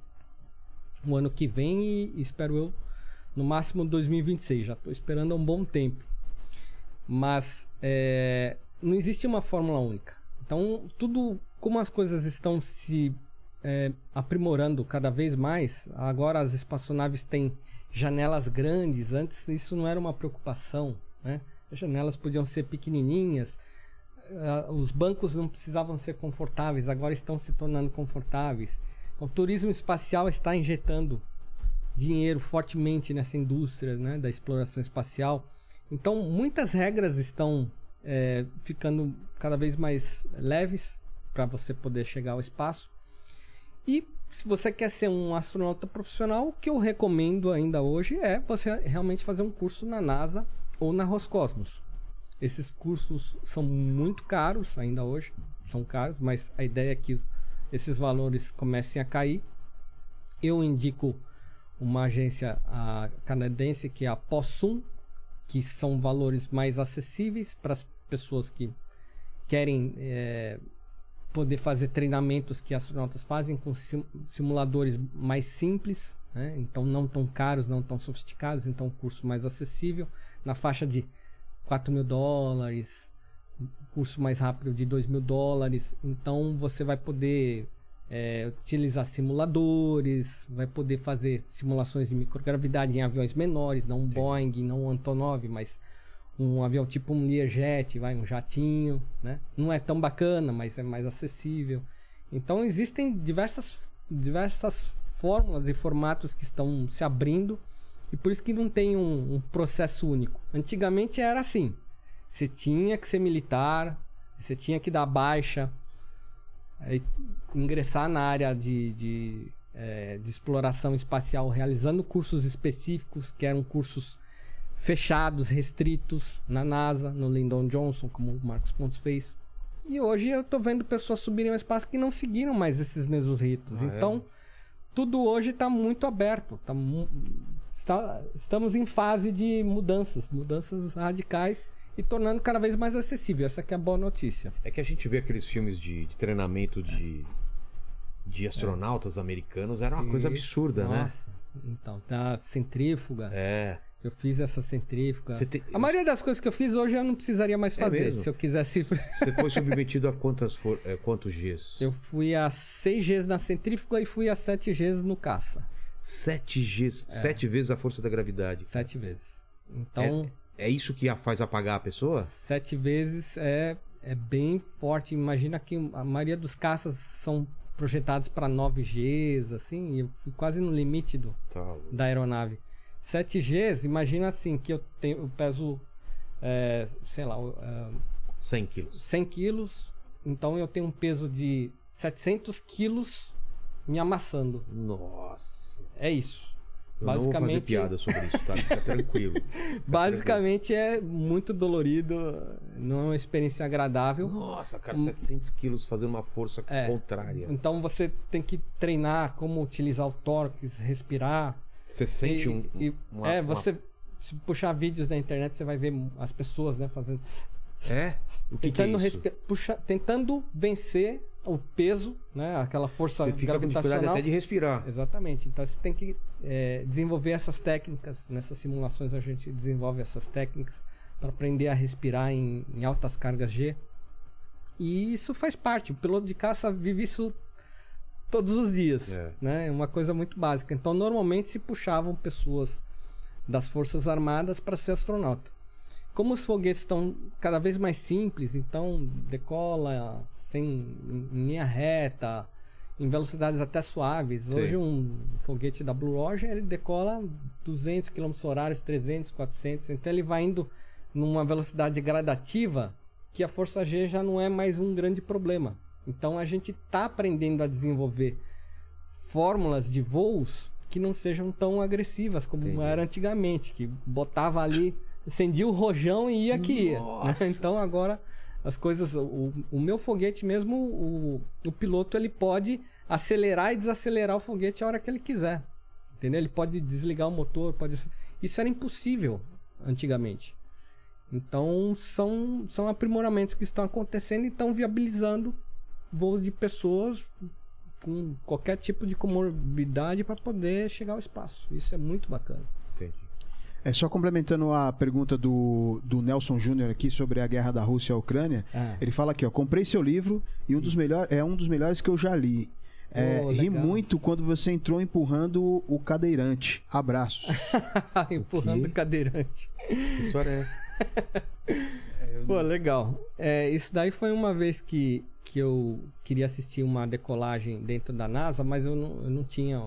o ano que vem e espero eu no máximo 2026. Já estou esperando há um bom tempo. Mas é, não existe uma fórmula única. Então, tudo como as coisas estão se é, aprimorando cada vez mais, agora as espaçonaves têm janelas grandes. Antes isso não era uma preocupação, né? As janelas podiam ser pequenininhas, ah, os bancos não precisavam ser confortáveis, agora estão se tornando confortáveis. Então, o turismo espacial está injetando dinheiro fortemente nessa indústria né, da exploração espacial. Então, muitas regras estão é, ficando cada vez mais leves para você poder chegar ao espaço. E se você quer ser um astronauta profissional, o que eu recomendo ainda hoje é você realmente fazer um curso na NASA ou na Roscosmos. Esses cursos são muito caros ainda hoje, são caros, mas a ideia é que esses valores comecem a cair. Eu indico uma agência canadense que é a Possum, que são valores mais acessíveis para as pessoas que querem eh, poder fazer treinamentos que astronautas fazem com sim- simuladores mais simples, né? então não tão caros, não tão sofisticados, então um curso mais acessível, na faixa de 4 mil dólares, curso mais rápido de 2 mil dólares, então você vai poder é, utilizar simuladores, vai poder fazer simulações de microgravidade em aviões menores, não um Boeing, não um Antonov, mas um avião tipo um Learjet, vai um jatinho, né? Não é tão bacana, mas é mais acessível. Então existem diversas diversas fórmulas e formatos que estão se abrindo e por isso que não tem um, um processo único. Antigamente era assim, você tinha que ser militar, você tinha que dar baixa, aí, ingressar na área de, de, é, de exploração espacial realizando cursos específicos, que eram cursos fechados, restritos na NASA, no Lyndon Johnson, como o Marcos Pontes fez. E hoje eu tô vendo pessoas subirem ao espaço que não seguiram mais esses mesmos ritos. Ah, é? então, tudo hoje está muito aberto. Tá mu- está- estamos em fase de mudanças, mudanças radicais e tornando cada vez mais acessível. Essa que é a boa notícia. É que a gente vê aqueles filmes de, de treinamento de, de astronautas americanos, era uma coisa E- absurda, né? Nossa. Então, tá centrífuga. É. Eu fiz essa centrífuga. Tem- A maioria das coisas que eu fiz hoje eu não precisaria mais É fazer. mesmo? se eu quisesse. Você foi submetido a quantas for, é, quantos Gs? Eu fui a 6 Gs na centrífuga e fui a 7 Gs no caça. Sete Gs. É. Sete vezes a força da gravidade. Sete vezes. Então, É isso que a faz apagar a pessoa? sete vezes é, é bem forte. Imagina que a maioria dos caças são projetados para 9 Gs, assim, e eu fui quase no limite do, Tá da aeronave. 7 Gs, imagina assim, que eu, tenho, eu peso, é, sei lá, é, 100 quilos. 100 quilos, então eu tenho um peso de 700 quilos me amassando. Nossa. É isso. Eu não vou fazer Basicamente- piada sobre isso, tá? Fica tranquilo. (laughs) Basicamente é muito dolorido, não é uma experiência agradável. Nossa, cara, 700 quilos fazendo uma força É. contrária. Então você tem que treinar como utilizar o tórax, respirar. Você sente E- um. e- uma- é, uma- você se puxar vídeos na internet, você vai ver as pessoas, né, fazendo É? O que, que é tentando isso? respi- puxa, tentando vencer o peso, né, aquela força Você fica com gravitacional. até de respirar. Exatamente. Então você tem que é, desenvolver essas técnicas. Nessas simulações a gente desenvolve essas técnicas para aprender a respirar em, em altas cargas G. E isso faz parte. O piloto de caça vive isso todos os dias. É. Né? É uma coisa muito básica. Então normalmente se puxavam pessoas das Forças Armadas para ser astronauta. Como os foguetes estão cada vez mais simples, então decola sem em em linha reta, em velocidades até suaves. Sim. Hoje um foguete da Blue Origin ele decola 200 km horários, 300, 400, então ele vai indo numa velocidade gradativa que a força G já não é mais um grande problema. Então a gente está aprendendo a desenvolver fórmulas de voos que não sejam tão agressivas como Entendi. era antigamente, que botava ali, acendia o rojão e ia que ia. né? Então agora as coisas, o, o meu foguete mesmo, o, o piloto ele pode acelerar e desacelerar o foguete a hora que ele quiser. Entendeu? Ele pode desligar o motor, pode Isso era impossível antigamente. Então são, são aprimoramentos que estão acontecendo e estão viabilizando voos de pessoas com qualquer tipo de comorbidade para poder chegar ao espaço. Isso é muito bacana. Entendi. É só complementando a pergunta do, do Nelson Júnior aqui sobre a guerra da Rússia à Ucrânia. Ah. Ele fala aqui, ó, comprei seu livro e um dos melhores é um dos melhores que eu já li. É, Oh, ri muito quando você entrou empurrando o cadeirante. Abraços. (laughs) Empurrando quê? o cadeirante. Que história é essa? (laughs) Pô, legal. É, isso daí foi uma vez que, que eu queria assistir uma decolagem dentro da NASA, mas eu não, eu não tinha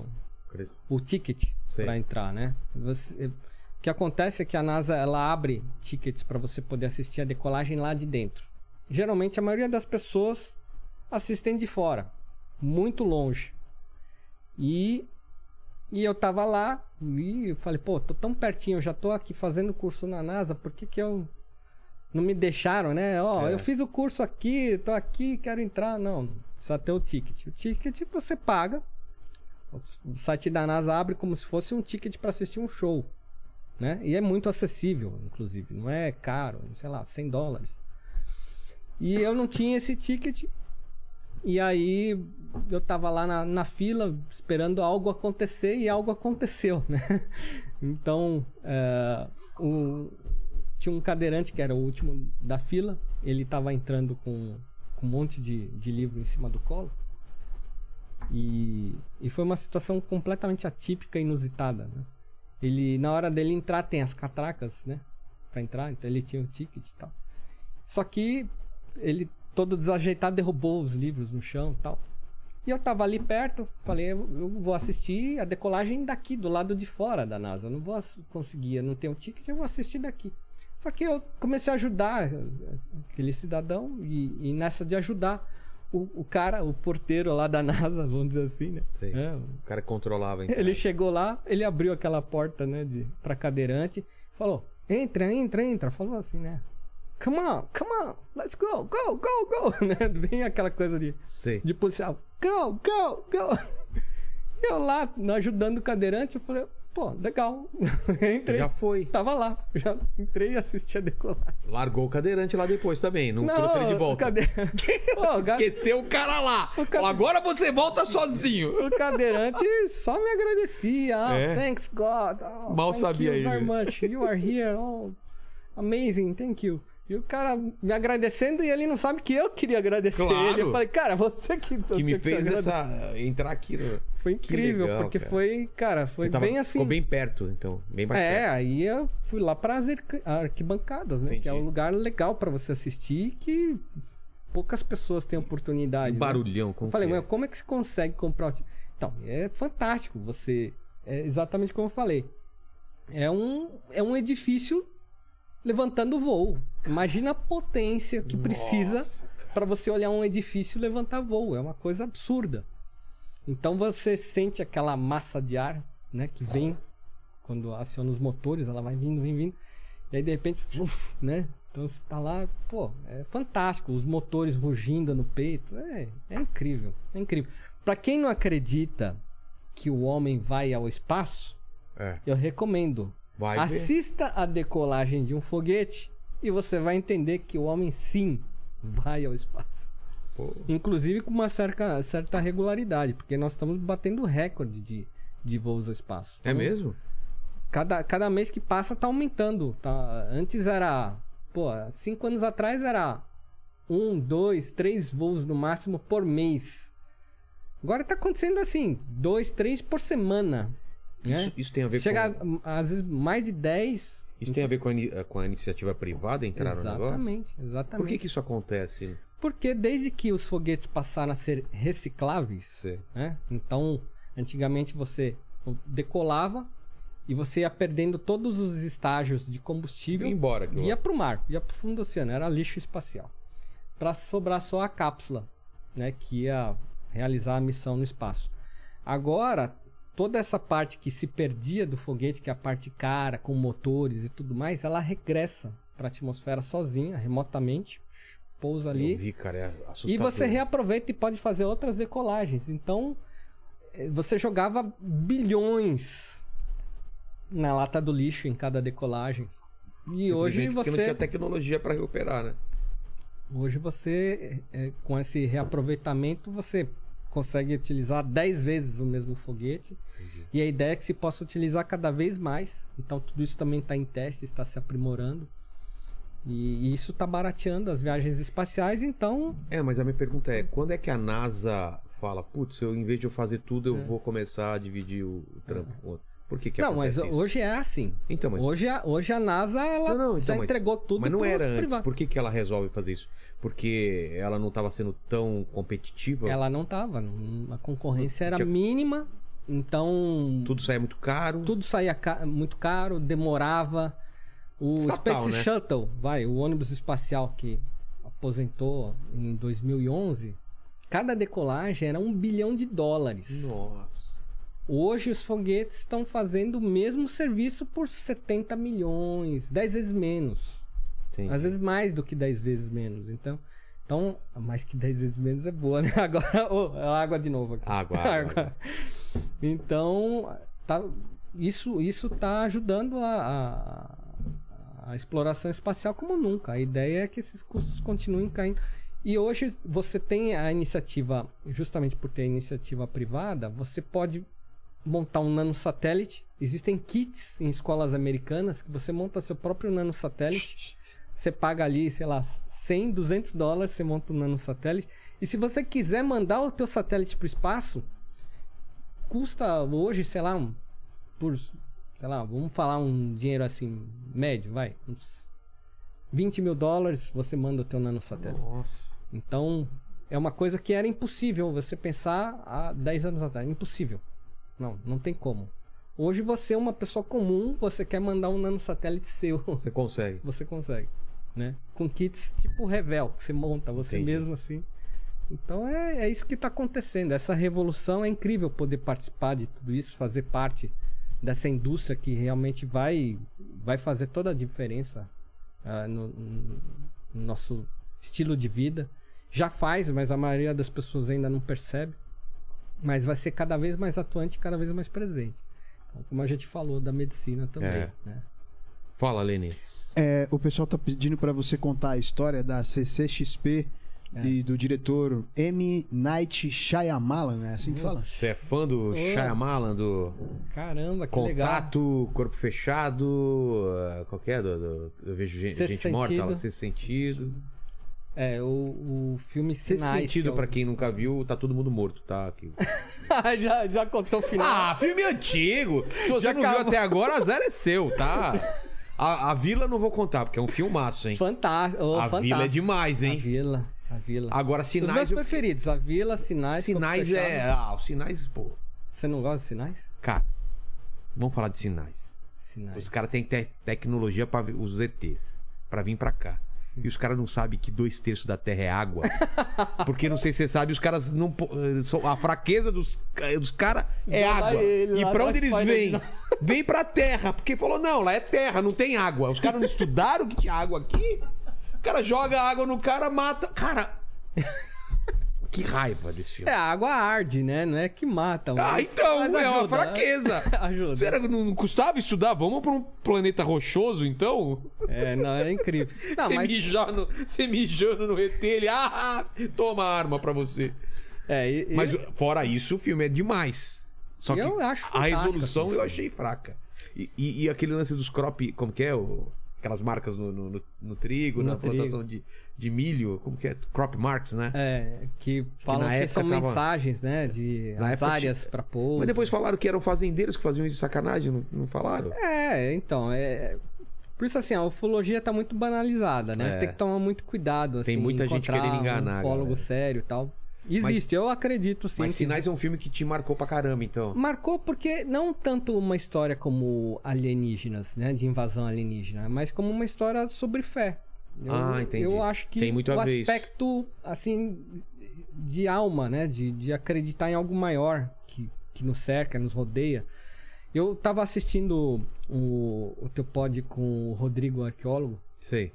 o ticket para entrar, né? Você- o que acontece é que a NASA ela abre tickets para você poder assistir a decolagem lá de dentro. Geralmente a maioria das pessoas assistem de fora, muito longe. E e eu tava lá e eu falei, pô, tô tão pertinho, eu já tô aqui fazendo curso na NASA, por que que eu não me deixaram, né? Ó, É. eu fiz o curso aqui, tô aqui, quero entrar. Não, precisa ter o ticket. O ticket você paga, o site da NASA abre como se fosse um ticket para assistir um show, né? E é muito acessível, inclusive, não é caro, sei lá, 100 dólares. E eu não tinha esse ticket. E aí eu tava lá na, na fila esperando algo acontecer e algo aconteceu, (laughs) né? Então, é, o- tinha um cadeirante que era o último da fila, ele tava entrando com, com um monte de, de livro em cima do colo. E, e foi uma situação completamente atípica e inusitada, né? Ele, na hora dele entrar, tem as catracas, né? Pra entrar, então ele tinha o ticket e tal. Só que ele, todo desajeitado, derrubou os livros no chão e tal. E eu tava ali perto, falei, eu, eu vou assistir a decolagem daqui, do lado de fora da NASA. Eu não vou conseguir, eu não tenho ticket, eu vou assistir daqui. Só que eu comecei a ajudar aquele cidadão e, e nessa de ajudar, o, o cara, o porteiro lá da (laughs) NASA, vamos dizer assim, né? É, O cara controlava entrada. ele chegou lá, ele abriu aquela porta, né, de, pra cadeirante, falou, entra, entra, entra. Falou assim, né? Come on, come on, let's go, go, go, go. (laughs) Né? Bem aquela coisa de, Sei. de policial. Go, go, go. (laughs) Eu lá, ajudando o cadeirante, eu falei, pô, legal. (laughs) Entrei. Já foi. Tava lá, já entrei e assisti a decolar. Largou o cadeirante lá depois também. Não, trouxe ele de volta. (laughs) Pô, o ga- Esqueceu o cara lá. cara- Falou, Agora você volta sozinho. O cadeirante só me agradecia. Oh, É? Thanks God. Oh, Mal thank sabia you ele. very much. You are here. Oh, amazing. Thank you. E o cara me agradecendo e ele não sabe que eu queria agradecer Claro. ele. Eu falei, cara, você que, Que me que fez essa. entrar aqui. No... Foi incrível, legal, porque cara. foi, cara, foi tava, bem assim. Ficou bem perto, então. Bem mais É, perto. aí eu fui lá para as arqu- arquibancadas, né? Que é um Entendi. lugar legal para você assistir que poucas pessoas têm oportunidade. Um né? barulhão. Como Eu falei, é? como é que se consegue comprar? o ti-" Então, é fantástico. Você. É exatamente como eu falei. É um, é um edifício levantando voo. Imagina a potência que precisa Nossa, cara. para você olhar um edifício e levantar voo. É uma coisa absurda. Então você sente aquela massa de ar, né, que vem quando aciona os motores, ela vai vindo, vem vindo. E aí de repente, uf, né? Então você tá lá, pô, é fantástico, os motores rugindo no peito, é, é incrível, é incrível. Para quem não acredita que o homem vai ao espaço, É. eu recomendo. Vai ver. Assista a decolagem de um foguete e você vai entender que o homem sim vai ao espaço. Pô. Inclusive com uma certa, certa regularidade, porque nós estamos batendo recorde de, de voos ao espaço. É Então, mesmo? Cada, cada mês que passa tá aumentando. Tá? Antes era. Pô, cinco anos atrás era um, dois, três voos no máximo por mês. Agora tá acontecendo assim, dois, três por semana. Isso, isso tem a ver Chega com. a- às vezes mais de 10. Isso tem a ver com a, com a iniciativa privada entrar no negócio? Exatamente, exatamente. Por que, que isso acontece? Porque desde que os foguetes passaram a ser recicláveis, né? Então, antigamente você decolava e você ia perdendo todos os estágios de combustível Ia embora aquilo ia para o mar, ia para o fundo do oceano, era lixo espacial. Para sobrar só a cápsula, né, que ia realizar a missão no espaço. Agora, toda essa parte que se perdia do foguete, que é a parte cara, com motores e tudo mais, ela regressa para a atmosfera sozinha, remotamente, pousa ali. Eu vi, cara, é assustador. E você reaproveita e pode fazer outras decolagens. Então, eh, você jogava bilhões na lata do lixo em cada decolagem. E hoje porque não tinha você, tecnologia pra recuperar, né? hoje você, eh, com esse reaproveitamento, você consegue utilizar 10 vezes o mesmo foguete. E a ideia é que se possa utilizar cada vez mais. Então, tudo isso também está em teste, está se aprimorando. E isso está barateando as viagens espaciais. Então, É, mas a minha pergunta é, quando é que a NASA fala, putz, eu, em vez de eu fazer tudo, eu vou começar a dividir o, o trampo outro? Por que que É. não, mas isso? hoje é assim. Então, mas... Hoje, a, hoje a NASA ela Não, não, já então, mas- entregou tudo Mas não era antes. privados. Por que, que ela resolve fazer isso? Porque ela não estava sendo tão competitiva? Ela não tava. não- A concorrência era Tinha- mínima. Então. Tudo saía muito caro? tudo saía ca- muito caro, demorava. O Estatal, Space né? Shuttle, vai, o ônibus espacial que aposentou em 2011, cada decolagem era um bilhão de dólares. Nossa. Hoje os foguetes estão fazendo o mesmo serviço por 70 milhões, 10 vezes menos. Entendi. Às vezes mais do que 10 vezes menos. Então, então mais que 10 vezes menos é boa, né? (laughs) Agora, oh, água de novo aqui. Água, (laughs) água, água. Então, tá, isso, isso tá ajudando a, a, a exploração espacial como nunca. A ideia é que esses custos continuem caindo. E hoje você tem a iniciativa, justamente por ter a iniciativa privada, você pode montar um nanosatélite. Existem kits em escolas americanas que você monta seu próprio nanosatélite. (laughs) Você paga ali, sei lá, 100, 200 dólares, você monta um nanosatélite. E se você quiser mandar o teu satélite para o espaço, custa hoje, sei lá, um, por, sei lá, vamos falar um dinheiro assim, médio, vai, uns 20 mil dólares, você manda o teu nanosatélite. Nossa. Então, é uma coisa que era impossível você pensar há 10 anos atrás. Impossível. Não, não tem como. Hoje você é uma pessoa comum, você quer mandar um nanosatélite seu, Você consegue. você consegue, né? Com kits tipo Revel, que você monta você Entendi. mesmo assim. Então é, é isso que está acontecendo. Essa revolução é incrível poder participar de tudo isso, fazer parte dessa indústria que realmente vai, vai fazer toda a diferença ah, no, no nosso estilo de vida. Já faz, mas a maioria das pessoas ainda não percebe. Mas vai ser cada vez mais atuante, cada vez mais presente. Então, como a gente falou da medicina também. É. Né? Fala, Lenin. É, o pessoal tá pedindo pra você contar a história da CCXP É. e do diretor M. Night Shyamalan, é assim que fala? Você é fã do Shyamalan, do Caramba, que legal. Contato, Corpo Fechado, eh, qual que é? Do, do- eu vejo gente, Sexto gente morta, Sentido. lá, Sexto Sentido. É, o, o filme Sexto Sinais. Sentido, que é o- pra quem nunca viu, tá todo mundo morto, tá? Aqui. (laughs) já, já contou o final. Ah, filme antigo! Se você Já não viu acabou. até agora, zero é seu, tá? (laughs) A, a Vila não vou contar, porque é um filmaço, hein? Fantástico. ô, a fantástico. Vila é demais, A hein? Vila. A Vila. Agora, Os Sinais... meus eu- preferidos, a Vila, Sinais. Sinais é... Ah, os Sinais, pô... Você não gosta de Sinais? Cara, vamos falar de Sinais. Sinais. Os caras têm te- tecnologia para os ETs, pra vir pra cá. E os caras não sabem que dois terços da Terra é água. (laughs) Porque não sei se você sabe, os caras não. eh, A fraqueza dos, ca- dos caras é Já água. ele E pra onde eles vêm? não. Vem pra terra. Porque falou, não, lá é terra, não tem água. Os caras não estudaram que tinha água aqui. O cara joga água no cara, mata. Cara. Que raiva desse filme. É, a água arde, né? Não é que mata. Ah, mas- então, mas é uma ajuda, fraqueza. (laughs) Ajuda. Será que não custava estudar? Vamos pra um planeta rochoso, então? É, não, é incrível. (laughs) Não, Você mas, mijar no, você mijando no ET, ele, ah, toma a arma pra você. é, e- e- Mas fora isso, o filme é demais. Só que Eu acho a resolução assim, eu achei fraca. E, e- e aquele lance dos crop, como que é? O, aquelas marcas no, no- no- no trigo, na trigo. plantação de, de milho, como que é? Crop marks, né? É, que falam que, época são tava- mensagens, né? De Na as época áreas pra pouso. Mas depois falaram que eram fazendeiros que faziam isso de sacanagem, não, não falaram? É, então, é... Por isso, assim, a ufologia tá muito banalizada, né? É. Tem que tomar muito cuidado, assim, Tem muita gente querendo enganar, um ufólogo galera. sério e tal. Existe, eu acredito, sim. Mas que- Sinais é um filme que te marcou pra caramba, então. Marcou porque não tanto uma história como alienígenas, né? De invasão alienígena, mas como uma história sobre fé. Eu, Ah, entendi. Eu acho que Tem muito a o ver isso. aspecto, assim, de alma, né? De, de acreditar em algo maior que, que nos cerca, nos rodeia. Eu tava assistindo o, o teu pod com o Rodrigo, arqueólogo, Sei.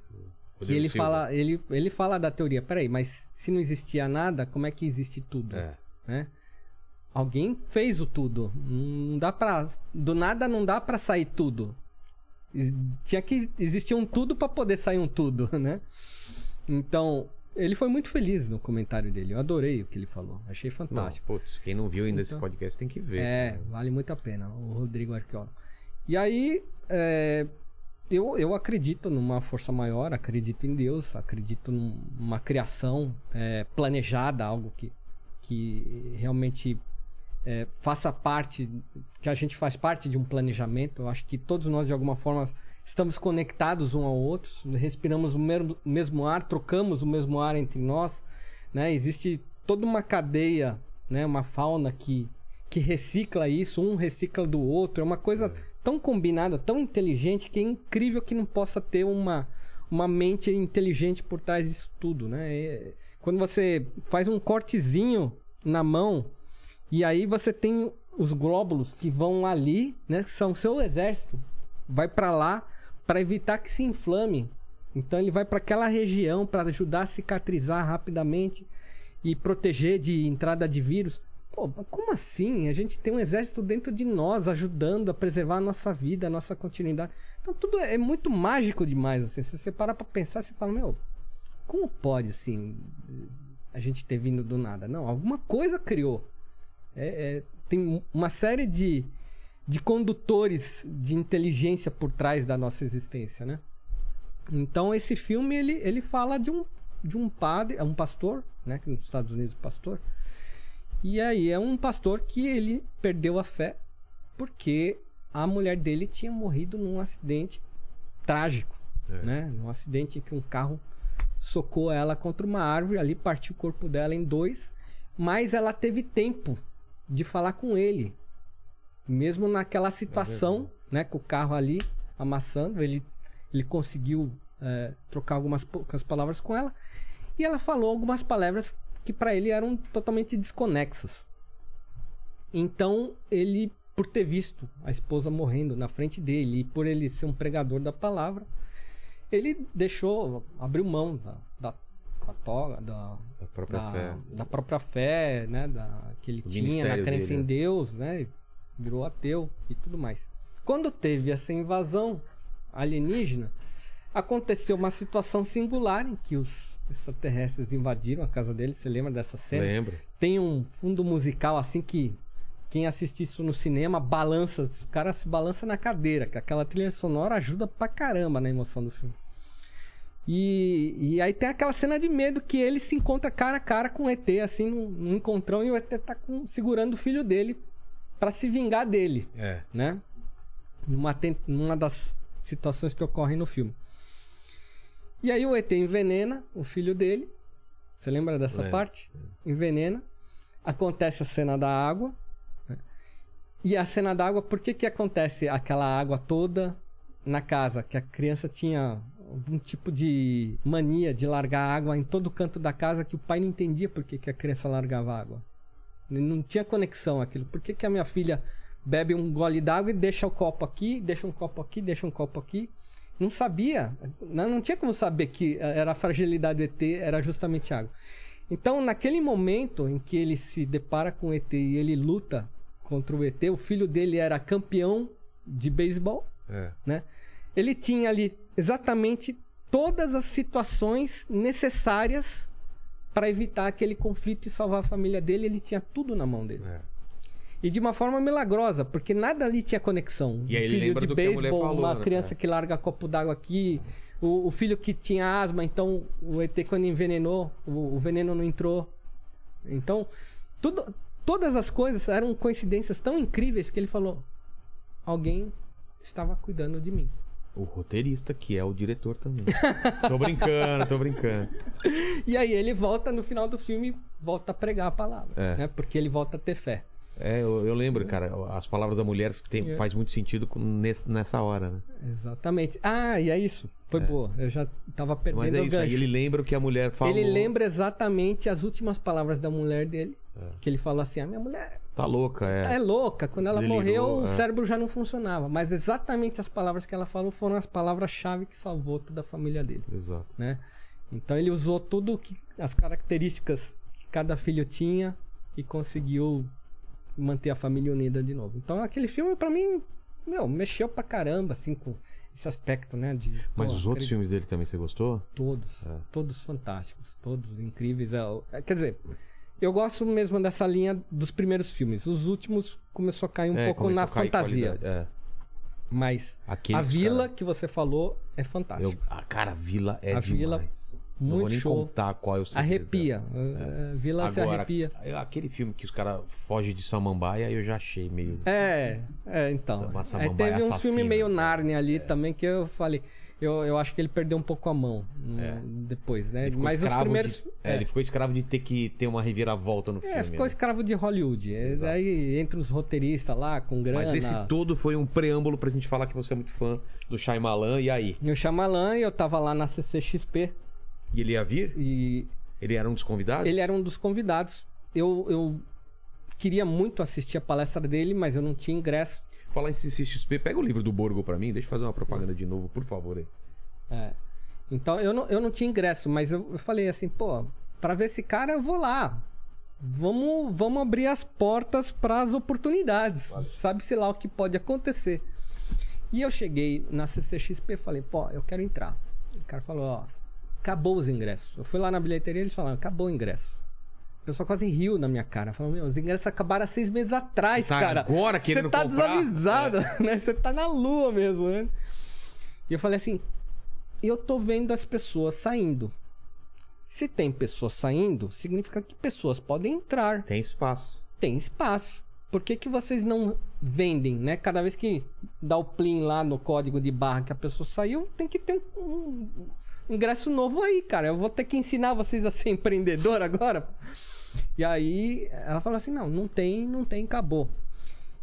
que ele Silva. fala, ele, ele fala da teoria. Peraí, mas se não existia nada, como é que existe tudo? É. né? Alguém fez o tudo. Não dá pra. Do nada não dá pra sair tudo. Tinha que existir um tudo pra poder sair um tudo, (laughs) né? Então, ele foi muito feliz no comentário dele. Eu adorei o que ele falou. Achei Não, fantástico. putz, quem não viu ainda esse Então- podcast tem que ver. É, vale muito a pena. O Rodrigo Arqueólogo. E aí, é, eu, eu acredito numa força maior, acredito em Deus, acredito num- numa criação é, planejada, algo que, que realmente é, faça parte, que a gente faz parte de um planejamento. Eu acho que todos nós, de alguma forma, estamos conectados um ao outro, respiramos o mesmo, mesmo ar, trocamos o mesmo ar entre nós. Né? Existe toda uma cadeia, né? uma fauna que, que recicla isso, um recicla do outro. É uma coisa tão combinada, tão inteligente, que é incrível que não possa ter uma, uma mente inteligente por trás disso tudo. Né? É- quando você faz um cortezinho na mão e aí você tem os glóbulos que vão ali, né? Que são seu exército. Vai pra lá para evitar que se inflame. Então ele vai para aquela região para ajudar a cicatrizar rapidamente e proteger de entrada de vírus. Pô, como assim? A gente tem um exército dentro de nós ajudando a preservar a nossa vida, a nossa continuidade. Então tudo é muito mágico demais. Assim. Se você parar pra pensar, você fala, meu, como pode assim a gente ter vindo do nada? Não, alguma coisa criou. É- é, tem uma série de, de condutores de inteligência por trás da nossa existência, né? Então esse filme ele, ele fala de um, de um padre, é um pastor, né? Que nos Estados Unidos é pastor. E aí é um pastor que ele perdeu a fé porque a mulher dele tinha morrido num acidente trágico, É. né? Num acidente em que um carro socou ela contra uma árvore, ali partiu o corpo dela em dois, mas ela teve tempo de falar com ele. Mesmo naquela situação, né, com o carro ali amassando, ele, ele conseguiu é, trocar algumas poucas palavras com ela. E ela falou algumas palavras que pra ele eram totalmente desconexas. Então, ele, por ter visto a esposa morrendo na frente dele e por ele ser um pregador da palavra, ele deixou, abriu mão da, da, da toga, da, A própria da, fé. da própria fé, né? Da, que ele O tinha na crença dele, em? Deus, né? Virou ateu e tudo mais. Quando teve essa invasão alienígena, aconteceu uma situação singular em que os extraterrestres invadiram a casa dele. Você lembra dessa cena? Lembro. Tem um fundo musical assim que quem assiste isso no cinema balança, o cara se balança na cadeira, que aquela trilha sonora ajuda pra caramba na emoção do filme. E, e aí tem aquela cena de medo que ele se encontra cara a cara com o ET, assim, num, encontrão, e o ET tá com- segurando o filho dele pra se vingar dele É. né? Numa, numa das situações que ocorrem no filme. E aí o ET envenena o filho dele. Você lembra dessa Lembro. parte? Envenena. Acontece a cena da água. né? E a cena da água, por que que acontece aquela água toda na casa? Que a criança tinha algum tipo de mania de largar água em todo canto da casa que o pai não entendia por que, que a criança largava água. Não tinha conexão aquilo. Por que, que a minha filha bebe um gole d'água e deixa o copo aqui, deixa um copo aqui, deixa um copo aqui? Não sabia. Não, não tinha como saber que era a fragilidade do ET, era justamente água. Então, naquele momento em que ele se depara com o ET e ele luta contra o ET, o filho dele era campeão de beisebol, É. né? Ele tinha ali exatamente todas as situações necessárias para evitar aquele conflito e salvar a família dele. Ele tinha tudo na mão dele. É. E de uma forma milagrosa, porque nada ali tinha conexão. E aí um ele filho lembra de do beisebol, falou, uma né? criança É. que larga copo d'água aqui, o, o filho que tinha asma, então o ET quando envenenou, o, o veneno não entrou. Então, tudo, todas as coisas eram coincidências tão incríveis que ele falou: alguém estava cuidando de mim. O roteirista, que é o diretor também. (laughs) tô brincando, tô brincando. E aí ele volta no final do filme, volta a pregar a palavra, É. né? Porque ele volta a ter fé. É, eu, eu lembro, cara, as palavras da mulher tem, É. faz muito sentido nesse- nessa hora, né? Exatamente. Ah, e é isso. Foi boa. Eu já tava perdendo Mas é isso, gancho. aí ele lembra o que a mulher falou. Ele lembra exatamente as últimas palavras da mulher dele. Que ele falou assim: a minha mulher Tá louca, é. é, louca. Quando ela Delirou, morreu, o é. cérebro já não funcionava. Mas exatamente as palavras que ela falou foram as palavras-chave que salvou toda a família dele. Exato. Né? Então ele usou tudo que as características que cada filho tinha e conseguiu manter a família unida de novo. Então aquele filme pra mim, meu, mexeu pra caramba assim com esse aspecto, né, de Mas pô, os outros acredito- filmes dele também você gostou? Todos. É. Todos fantásticos. Todos incríveis. É, o- é, quer dizer, eu gosto mesmo dessa linha dos primeiros filmes. Os últimos começou a cair um É, pouco na fantasia. É. Mas Aquele a vila cara- que você falou é fantástica. Eu, a cara, a Vila é A demais. Vila, Não vou muito nem show. contar qual é o segredo Arrepia. dela. É, Vila se Agora, arrepia. aquele filme que os caras fogem de Samambaia, eu já achei meio... É, é, então. Uma samambaia teve uns assassina. filmes meio Narnia ali também que eu falei. Eu, eu acho que ele perdeu um pouco a mão né, depois, né? Ele ficou Mas os escravo primeiros. de- é, ele ficou escravo de ter que ter uma reviravolta no É, filme. ficou né? escravo de Hollywood. É, Exato. Aí entre os roteiristas lá, com grana. Mas esse todo foi um preâmbulo pra gente falar que você é muito fã do Shyamalan. E aí? E o Shyamalan, eu tava lá na CCXP E ele ia vir? e Ele era um dos convidados? ele era um dos convidados. Eu, eu queria muito assistir a palestra dele, mas eu não tinha ingresso. Falar em CCXP, pega o livro do Borgo pra mim, deixa eu fazer uma propaganda de novo, por favor. Aí. É. Então eu não, eu não tinha ingresso, mas eu, eu falei assim, pô, pra ver esse cara eu vou lá. Vamos, vamos abrir as portas para as oportunidades. Sabe-se lá o que pode acontecer. E eu cheguei na CCXP e falei, pô, eu quero entrar. O cara falou, ó, acabou os ingressos. Eu fui lá na bilheteria e eles falaram, acabou o ingresso. Pessoal quase riu na minha cara. Falou, meu, os ingressos acabaram há seis meses atrás, Tá cara. agora querendo Você tá comprar? É. desavisado, (laughs) né? Você tá na lua mesmo, né? E eu falei assim, eu tô vendo as pessoas saindo. Se tem pessoas saindo, significa que pessoas podem entrar. Tem espaço. Tem espaço. Por que, que vocês não vendem, né? Cada vez que dá o plim lá no código de barra que a pessoa saiu, tem que ter um, um ingresso novo aí, cara. Eu vou ter que ensinar vocês a ser (laughs) empreendedor agora. E aí ela falou assim: não, não tem, não tem, acabou.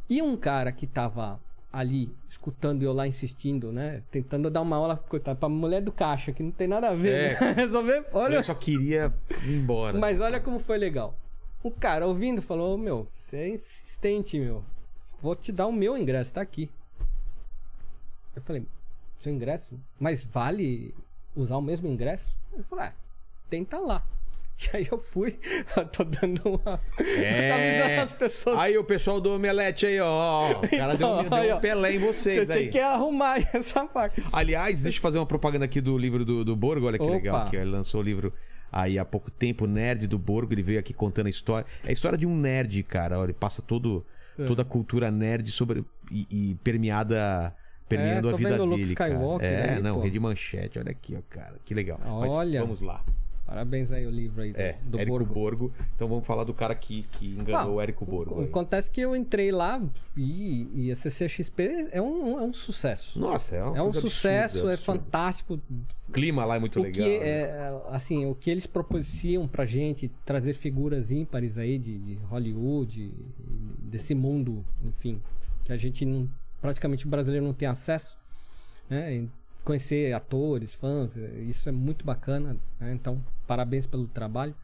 E um cara que tava ali, escutando eu lá insistindo, né? Tentando dar uma aula, coitada, pra mulher do caixa, que não tem nada a ver, É. né? (laughs) Resolver, olha, Eu só queria ir embora. mas olha como foi legal. O cara ouvindo falou: "Ô, Meu, você é insistente, meu. Vou te dar o meu ingresso, tá aqui. Eu falei: Seu ingresso? Mas vale usar o mesmo ingresso? Ele falou: É, tenta lá. (laughs) E aí eu fui, (laughs) tô dando uma. É. as pessoas. Aí o pessoal do Omelete aí, ó. O cara deu, Então, deu aí, um. Pelé em vocês Você aí. tem que arrumar (laughs) essa parte. Aliás, deixa eu fazer uma propaganda aqui do livro do, do Borgo. Olha que Opa. legal aqui. ó. Ele lançou o livro aí há pouco tempo, Nerd do Borgo. Ele veio aqui contando a história. É a história de um nerd, cara. Ó, Ele passa todo, É. toda a cultura nerd sobre e, e permeada. Permeando É, a vida vendo o Luke dele, cara. Skywalker É, aí, não, pô. rede manchete. Olha aqui, ó, cara. Que legal. Mas Olha. vamos lá. Parabéns aí o livro aí do, É, do Érico Borgo. Borgo. Então vamos falar do cara que, que enganou o Érico Borgo. aí. Acontece que eu entrei lá e, e a CCXP é um, é um sucesso. Nossa, é uma É um sucesso, absurda, é absurda. fantástico. O clima lá é muito o legal. que né? é, assim, o que eles propiciam pra gente trazer figuras ímpares aí de, de Hollywood, desse mundo, enfim, que a gente não, praticamente o brasileiro não tem acesso, né? E Conhecer atores, fãs, isso é muito bacana, né? Então, parabéns pelo trabalho.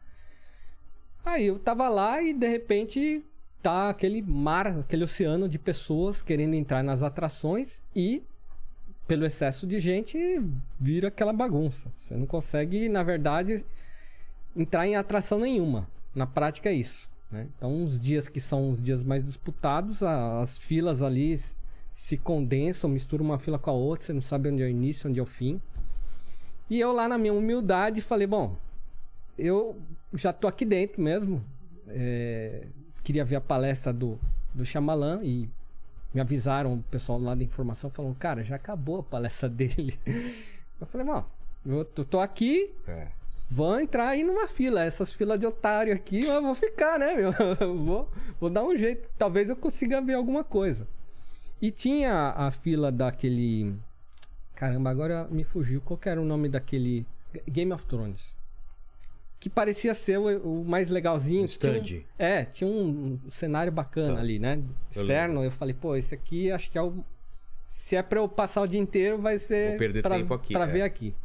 Aí eu tava lá e de repente tá aquele mar, aquele oceano de pessoas querendo entrar nas atrações e pelo excesso de gente vira aquela bagunça. Você não consegue, na verdade, entrar em atração nenhuma. Na prática é isso. né? Então, os dias que são os dias mais disputados, as filas ali se condensam, misturam uma fila com a outra, você não sabe onde é o início, onde é o fim. E eu lá na minha humildade falei, bom, eu já tô aqui dentro mesmo. é, queria ver a palestra do, do Shyamalan e me avisaram, o pessoal lá da informação falou, cara, já acabou a palestra (laughs) dele. Eu falei, bom, eu tô, tô aqui, É. vão entrar aí numa fila. Essas filas de otário aqui, eu vou ficar, né, meu? (laughs) Eu vou, vou dar um jeito. Talvez eu consiga ver alguma coisa. E tinha a fila daquele. Caramba, agora me fugiu. Qual que era o nome daquele. Game of Thrones. Que parecia ser o, o mais legalzinho. Um stand. Tinha um- é, tinha um, cenário bacana Tá. ali, né? Externo. Eu falei, pô, esse aqui acho que é o. Se é pra eu passar o dia inteiro, vai ser. Vou perder pra, tempo aqui, Pra é. ver aqui.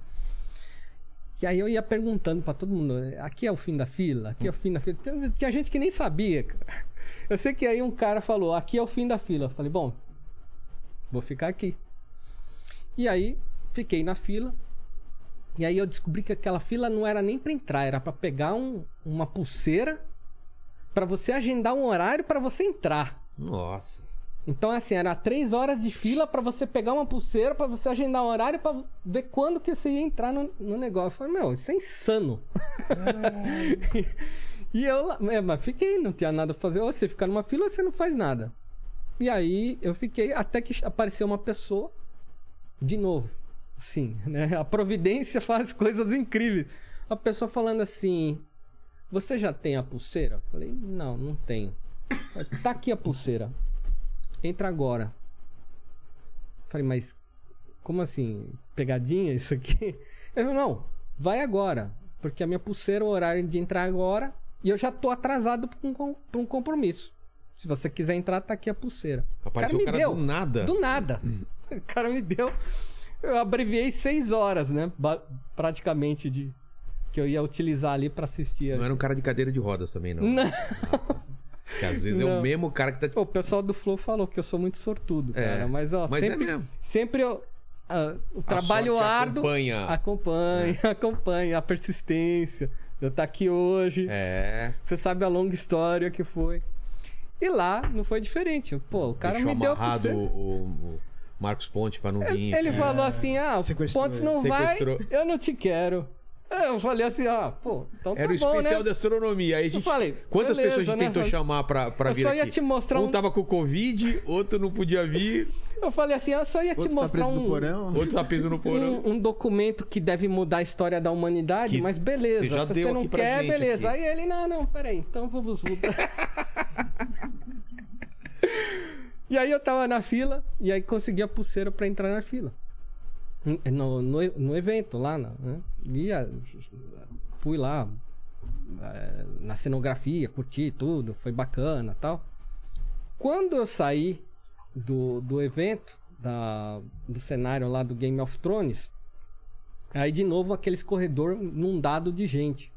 E aí eu ia perguntando pra todo mundo, aqui é o fim da fila? Aqui é o fim da fila? Tinha- gente que nem sabia. Eu sei que aí um cara falou, aqui é o fim da fila. Eu falei, bom, vou ficar aqui. E aí, fiquei na fila. E aí eu descobri que aquela fila não era nem pra entrar, era pra pegar um- uma pulseira pra você agendar um horário pra você entrar. Nossa. Então, assim, era três horas de fila pra você pegar uma pulseira, pra você agendar um horário pra ver quando que você ia entrar no, no negócio. Eu falei, meu, isso é insano. (laughs) e eu lá, é, mas fiquei, não tinha nada pra fazer. Ou você fica numa fila ou você não faz nada. E aí eu fiquei até que apareceu uma pessoa de novo. Sim, né? A providência (laughs) faz coisas incríveis. A pessoa falando assim: Você já tem a pulseira? Eu falei: Não, não tenho. (laughs) Tá aqui a pulseira. Entra agora. Falei, mas como assim? Pegadinha isso aqui? (laughs) Ele falou, não, vai agora. Porque a minha pulseira, o horário de entrar agora, e eu já tô atrasado pra um, pra um compromisso. Se você quiser entrar, tá aqui a pulseira. Apareceu o cara do nada. Do nada. (laughs) O cara me deu. Eu abreviei seis horas, né? Ba- praticamente de. Que eu ia utilizar ali pra assistir. Não era um cara de cadeira de rodas também, não. (laughs) Não. Que às vezes é Não. o mesmo cara que tá. Pô, o pessoal do Flow falou que eu sou muito sortudo, É, cara. Mas, ó, mas é sempre, mesmo. sempre eu, ah, o trabalho sorte árduo. acompanha. Acompanha, (laughs) acompanha. A persistência. Eu estar aqui hoje. É. Você sabe a longa história que foi. E lá não foi diferente. Pô, o cara Deixou me deu amarrado o, o Marcos Ponte pra não vir. Ele falou assim: ah, Pontes ele. não vai, Sequestrou. eu não te quero. Eu falei assim: ah, pô, então tá Era o bom, especial né? da astronomia. Aí a gente, falei, quantas beleza, pessoas a gente né? tentou chamar pra, pra Eu vir só aqui? ia te mostrar um um- tava com Covid, outro não podia vir, Eu falei assim: eu só ia te Outro tá mostrar preso no um, porão. outro tá preso no porão. um, um documento que deve mudar a história da humanidade, Que mas beleza. você já Se deu você não aqui quer, beleza. aqui. Aí ele, não, não, peraí, então vamos mudar. (laughs) (laughs) e aí eu tava na fila, e aí consegui a pulseira pra entrar na fila. No, no, no evento lá, na- né? E a- fui lá eh, na cenografia, curti tudo, foi bacana tal. Quando eu saí do, do evento, da, do cenário lá do Game of Thrones. Aí de novo aqueles corredor inundado de gente.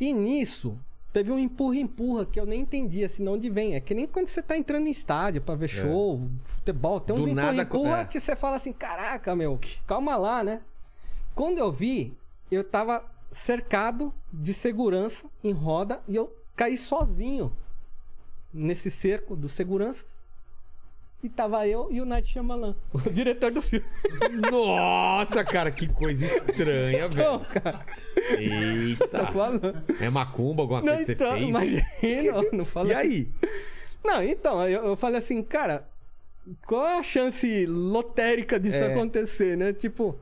E nisso, teve um empurra-empurra que eu nem entendi assim, de onde vem. É que nem quando você tá entrando em estádio pra ver show, futebol, tem uns empurra-empurra é. que você fala assim, caraca, meu, calma lá, né? Quando eu vi, eu tava cercado de segurança em roda e eu caí sozinho nesse cerco dos seguranças. E tava eu e o Night Shyamalan, (laughs) o diretor do filme. Nossa, cara, que coisa estranha, Então, velho. cara, Eita. tô falando. É macumba, alguma Não, coisa que então, você fez? imagina, não (laughs) fala E aí? Não, então, eu, eu falei assim, cara, qual é a chance lotérica disso É. acontecer, né? Tipo,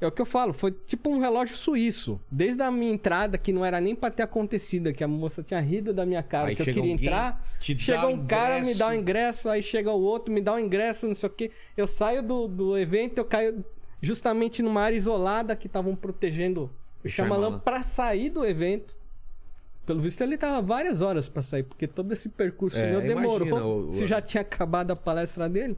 é o que eu falo, foi tipo um relógio suíço. Desde a minha entrada, que não era nem pra ter acontecido, que a moça tinha rido da minha cara, Aí que eu queria entrar. chega um cara, me dá o ingresso. ingresso, aí chega o outro, me dá o ingresso, não sei o quê. Eu saio do, do evento, eu caio justamente numa área isolada que estavam protegendo o Shyamalan. pra sair do evento. Pelo visto, ele tava várias horas pra sair, porque todo esse percurso É, meu demorou. imagina o- Se já tinha acabado a palestra dele.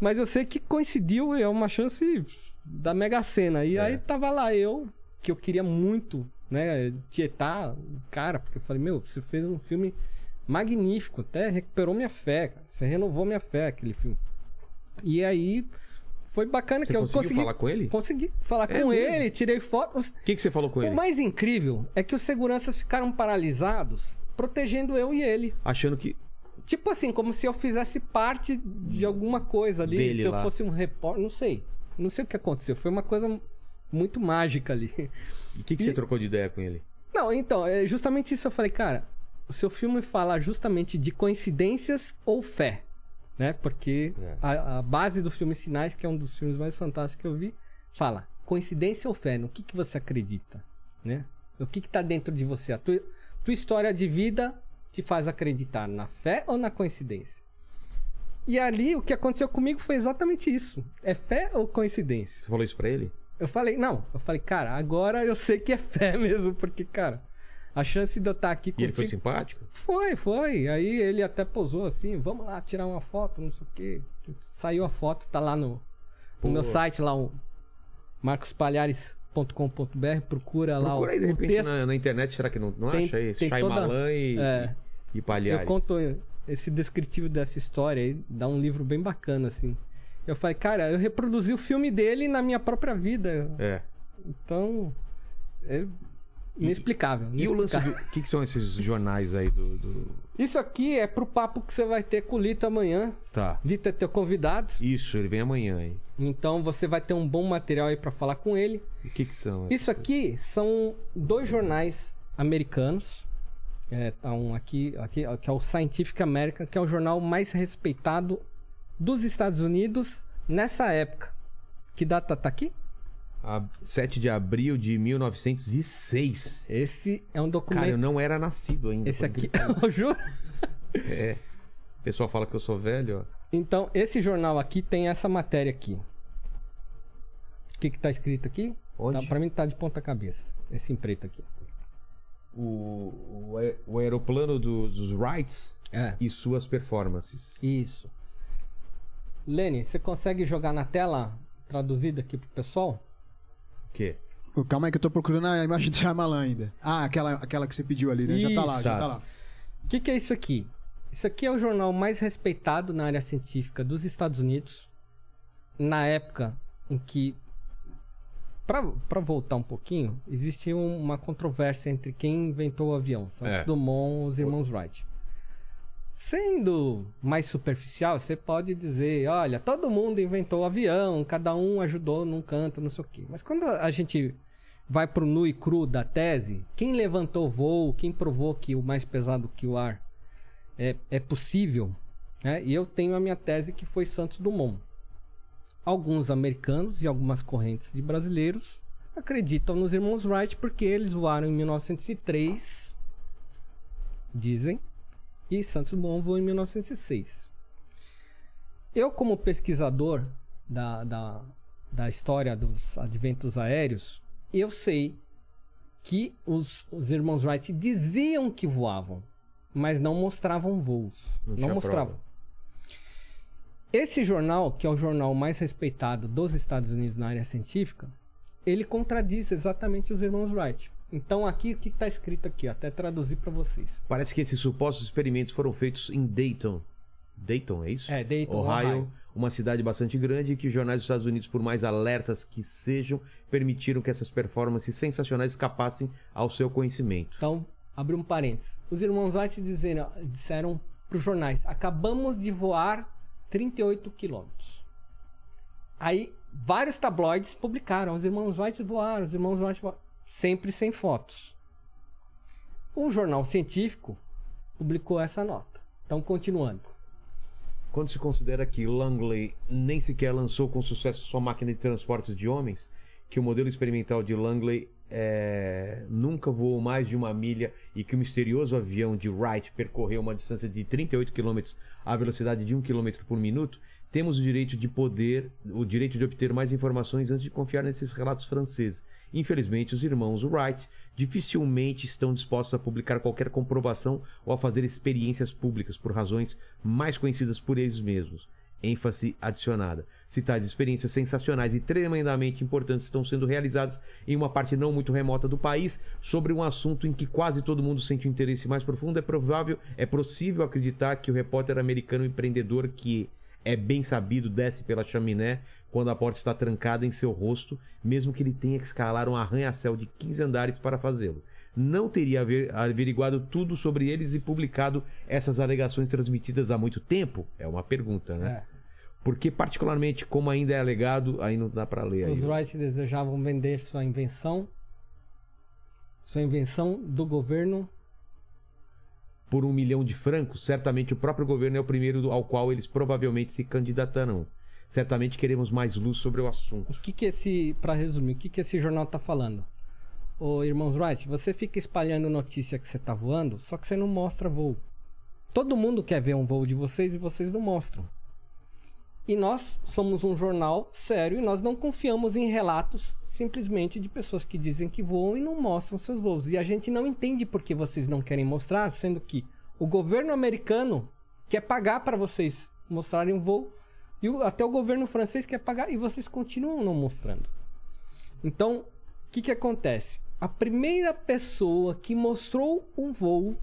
Mas eu sei que coincidiu, é uma chance da Mega Sena. E É. aí tava lá eu, que eu queria muito, né, tietar o cara, porque eu falei, meu, você fez um filme magnífico, até recuperou minha fé, cara. Você renovou minha fé, aquele filme. E aí foi bacana Você que eu conseguiu consegui falar com ele? Consegui falar É com mesmo? ele, tirei fotos. O que, que você falou com O ele? mais incrível é que os seguranças ficaram paralisados, protegendo eu e ele. Achando que. Tipo assim, como se eu fizesse parte de alguma coisa ali. Dele se eu lá. fosse um repórter. Não sei. Não sei o que aconteceu. Foi uma coisa muito mágica ali. O que, que você E- trocou de ideia com ele? Não, então, é justamente isso. Eu falei, cara, o seu filme fala justamente de coincidências ou fé. Né? Porque É. a, a base do filme Sinais, que é um dos filmes mais fantásticos que eu vi, fala coincidência ou fé. No que, que você acredita? Né? O que, que tá dentro de você? A tua, tua história de vida te faz acreditar na fé ou na coincidência? E ali, o que aconteceu comigo foi exatamente isso. É fé ou coincidência? Você falou isso pra ele? Eu falei, não, eu falei, cara, agora eu sei que é fé (laughs) mesmo, porque, cara, a chance de eu estar aqui E ele foi simpático? Foi, foi. Aí ele até posou assim, vamos lá tirar uma foto, não sei o quê. Saiu a foto, tá lá no, no meu site, lá o marcospalhares.com.br, procura lá Procura aí, de o, o repente, texto. na, na internet, será que não, não Tem- acha aí? tem Shyamalan toda- e, É. e Palhares. Eu conto esse descritivo dessa história aí, dá um livro bem bacana, assim. Eu falei, cara, eu reproduzi o filme dele na minha própria vida. É. Então, é inexplicável. E o lance inexplicável. do. O que, que são esses jornais aí do. do- Isso aqui é pro papo que você vai ter com o Lito amanhã. Tá. Lito é teu convidado. Isso, ele vem amanhã aí. Então você vai ter um bom material aí pra falar com ele. E o que, que são? Isso aqui são dois jornais americanos. É, tá um aqui, aqui, que é o Scientific American, que é o jornal mais respeitado dos Estados Unidos nessa época. Que data tá aqui? A 7 de abril de 1906. Esse é um documento. Cara, eu não era nascido ainda. Esse aqui, eu (laughs) juro. É. O pessoal fala que eu sou velho, ó. Então, esse jornal aqui tem essa matéria aqui. O que que tá escrito aqui? Onde? Tá, pra mim tá de ponta cabeça. Esse em preto aqui. O, o, ae- o aeroplano do- dos Wrights É. e suas performances. Isso. Lene, você consegue jogar na tela traduzida aqui pro pessoal? O quê? Calma aí que eu tô procurando a imagem do Shyamalan ainda. Ah, aquela, aquela que você pediu ali, né? Já tá lá, Isso. já Tá. tá lá. O que, que é isso aqui? Isso aqui é o jornal mais respeitado na área científica dos Estados Unidos. Na época em que. Para voltar um pouquinho, existia uma controvérsia entre quem inventou o avião, Santos É. Dumont e os irmãos Wright. Sendo mais superficial, você pode dizer: olha, todo mundo inventou o avião, cada um ajudou num canto, não sei o quê. Mas quando a gente vai pro nu e cru da tese, quem levantou o voo, quem provou que o mais pesado que o ar é, é possível, né? E eu tenho a minha tese que foi Santos Dumont. Alguns americanos e algumas correntes de brasileiros acreditam nos irmãos Wright porque eles voaram em 1903, dizem, e Santos Dumont voou em 1906. Eu, como pesquisador da, da, da história dos adventos aéreos, eu sei que os, os irmãos Wright diziam que voavam, mas não mostravam voos. Não Não, mostravam. prova. Esse jornal, que é o jornal mais respeitado dos Estados Unidos na área científica, ele contradiz exatamente os irmãos Wright. Então aqui o que está escrito aqui, até traduzir para vocês. Parece que esses supostos experimentos foram feitos em Dayton. Dayton, é isso? É, Dayton, Ohio, Ohio. uma cidade bastante grande que os jornais dos Estados Unidos, por mais alertas que sejam, permitiram que essas performances sensacionais escapassem ao seu conhecimento. Então, abre um parênteses. Os irmãos Wright disseram, disseram para os jornais: acabamos de voar 38 quilômetros. Aí, vários tabloides publicaram: os irmãos Wright voaram, os irmãos Wright voaram. Sempre sem fotos. Um jornal científico publicou essa nota. Então, continuando. Quando se considera que Langley nem sequer lançou com sucesso sua máquina de transportes de homens, que o modelo experimental de Langley é, nunca voou mais de uma milha e que o misterioso avião de Wright percorreu uma distância de 38 km à velocidade de 1 km por minuto, temos o direito de poder, o direito de obter mais informações antes de confiar nesses relatos franceses. Infelizmente, os irmãos Wright dificilmente estão dispostos a publicar qualquer comprovação ou a fazer experiências públicas por razões mais conhecidas por eles mesmos ênfase adicionada. Se tais experiências sensacionais e tremendamente importantes estão sendo realizadas em uma parte não muito remota do país, sobre um assunto em que quase todo mundo sente um interesse mais profundo, é provável, é possível acreditar que o repórter americano empreendedor que é bem sabido desce pela chaminé quando a porta está trancada em seu rosto, mesmo que ele tenha que escalar um arranha-céu de 15 andares para fazê-lo. Não teria averiguado tudo sobre eles e publicado essas alegações transmitidas há muito tempo? É uma pergunta, né? É. Porque, particularmente, como ainda é alegado, aí não dá para ler. Aí. Os Wright desejavam vender sua invenção, sua invenção do governo Por um milhão de francos, certamente o próprio governo é o primeiro ao qual eles provavelmente se candidatarão. Certamente queremos mais luz sobre o assunto. O que que esse, para resumir, o que que esse jornal tá falando? Ô, irmãos Wright, você fica espalhando notícia que você tá voando, só que você não mostra voo. Todo mundo quer ver um voo de vocês e vocês não mostram. E nós somos um jornal sério e nós não confiamos em relatos simplesmente de pessoas que dizem que voam e não mostram seus voos. E a gente não entende por que vocês não querem mostrar, sendo que o governo americano quer pagar para vocês mostrarem um voo e o- até o governo francês quer pagar e vocês continuam não mostrando. Então, o que, que acontece? A primeira pessoa que mostrou um voo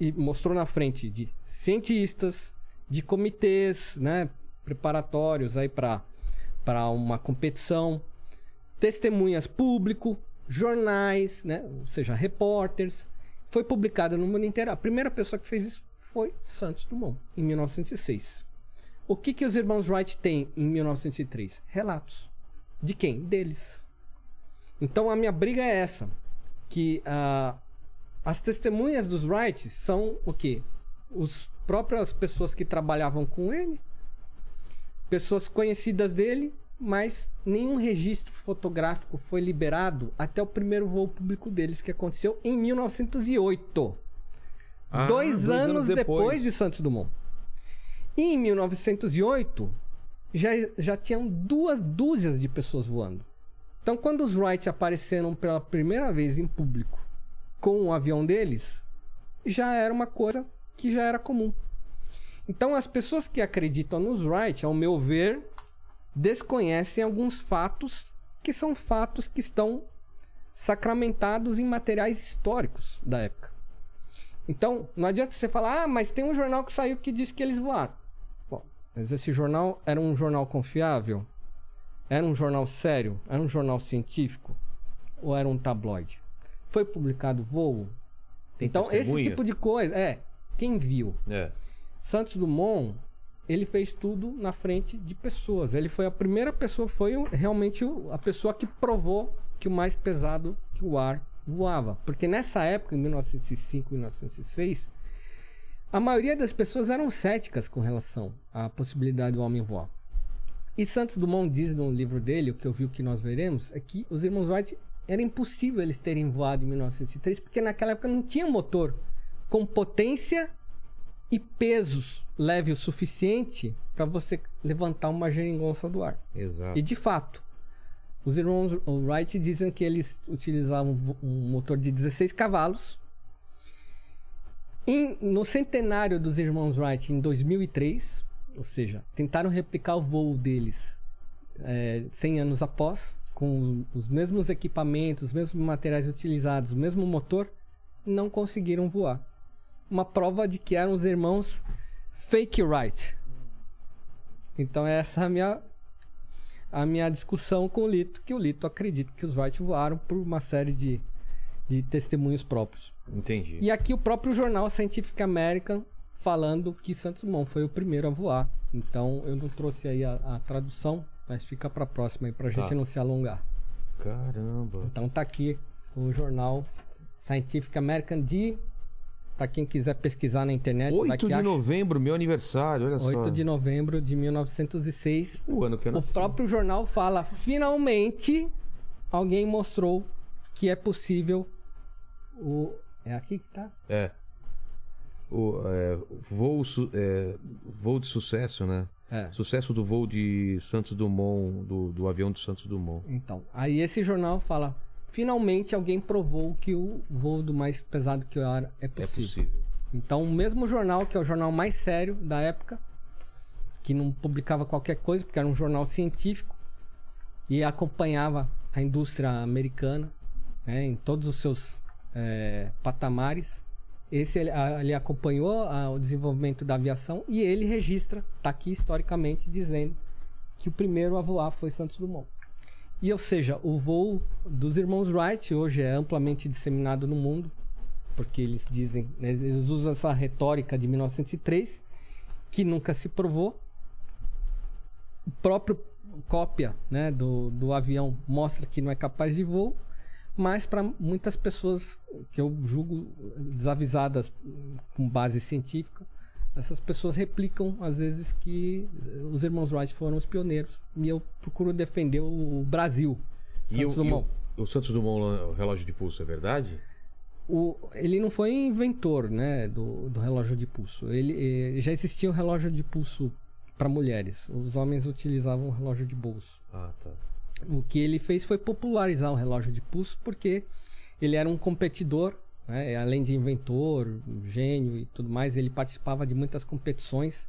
e mostrou na frente de cientistas, de comitês, né, preparatórios aí para para uma competição, testemunhas público, jornais, né, ou seja, repórteres, foi publicado no mundo inteiro. A primeira pessoa que fez isso foi Santos Dumont, em 1906. O que que os irmãos Wright têm em 1903? Relatos. De quem? Deles. Então a minha briga é essa, que ah, as testemunhas dos Wright são o quê? Os próprias pessoas que trabalhavam com ele, pessoas conhecidas dele, mas nenhum registro fotográfico foi liberado até o primeiro voo público deles que aconteceu em 1908. Ah, dois, anos, depois. de Santos Dumont. E em 1908 já, já tinham duas dúzias de pessoas voando. Então, quando os Wright apareceram pela primeira vez em público com o avião deles, já era uma coisa que já era comum. Então, as pessoas que acreditam nos Wright, ao meu ver, desconhecem alguns fatos que são fatos que estão sacramentados em materiais históricos da época. Então, não adianta você falar, ah, mas tem um jornal que saiu que diz que eles voaram. Bom, mas esse jornal era um jornal confiável? Era um jornal sério? Era um jornal científico? Ou era um tabloide? Foi publicado voo? Tem então, esse testemunha? tipo de coisa, é, quem viu? É. Santos Dumont, ele fez tudo na frente de pessoas. Ele foi a primeira pessoa, foi realmente a pessoa que provou que o mais pesado que o ar voava. Porque nessa época, em 1905, 1906, a maioria das pessoas eram céticas com relação à possibilidade do homem voar. E Santos Dumont diz no livro dele, o que eu vi o que nós veremos, é que os irmãos Wright era impossível eles terem voado em 1903, porque naquela época não tinha motor com potência e pesos leve o suficiente para você levantar uma geringonça do ar. Exato. E de fato, os irmãos Wright dizem que eles utilizavam um motor de 16 cavalos. Em- no centenário dos irmãos Wright, em 2003, Ou seja, tentaram replicar o voo deles é, 100 anos após, com os mesmos equipamentos, os mesmos materiais utilizados, o mesmo motor, não conseguiram voar. Uma prova de que eram os irmãos Fake Wright. Então essa é a minha a minha discussão com o Lito, que o Lito acredita que os Wright voaram por uma série de, de testemunhos próprios. Entendi. E aqui o próprio jornal Scientific American falando que Santos Dumont foi o primeiro a voar. Então eu não trouxe aí a, a tradução, mas fica para próxima aí pra gente Tá. não se alongar. Caramba. Então tá aqui o jornal Scientific American de para quem quiser pesquisar na internet, vai 8 que de acha. novembro, meu aniversário, olha só. 8 de novembro de 1906. O ano que eu O nasci. próprio jornal fala: finalmente alguém mostrou que é possível o. É aqui que tá? É. O, é, voo, su- é, voo de sucesso, né? É. Sucesso do voo de Santos Dumont, do, do avião de Santos Dumont. Então, aí esse jornal fala: finalmente alguém provou que o voo do mais pesado que o ar é É possível. possível. Então, o mesmo jornal, que é o jornal mais sério da época, que não publicava qualquer coisa, porque era um jornal científico, e acompanhava a indústria americana né, em todos os seus é, patamares. Esse ele, a- ele acompanhou a- o desenvolvimento da aviação e ele registra, está aqui historicamente, dizendo que o primeiro a voar foi Santos Dumont. E, ou seja, o voo dos irmãos Wright hoje é amplamente disseminado no mundo, porque eles dizem, né, eles usam essa retórica de 1903, que nunca se provou. O próprio cópia né, do, do avião mostra que não é capaz de voo, mas para muitas pessoas que eu julgo desavisadas com base científica, essas pessoas replicam às vezes que os irmãos Wright foram os pioneiros. E eu procuro defender o Brasil. E Santos o, e Dumont. o, o Santos Dumont, o relógio de pulso, é verdade? O- ele não foi inventor né, do, do relógio de pulso. Ele, eh, já existia o relógio de pulso para mulheres. Os homens utilizavam o relógio de bolso. Ah, tá. O que ele fez foi popularizar o relógio de pulso porque ele era um competidor, né? além de inventor, gênio e tudo mais, ele participava de muitas competições.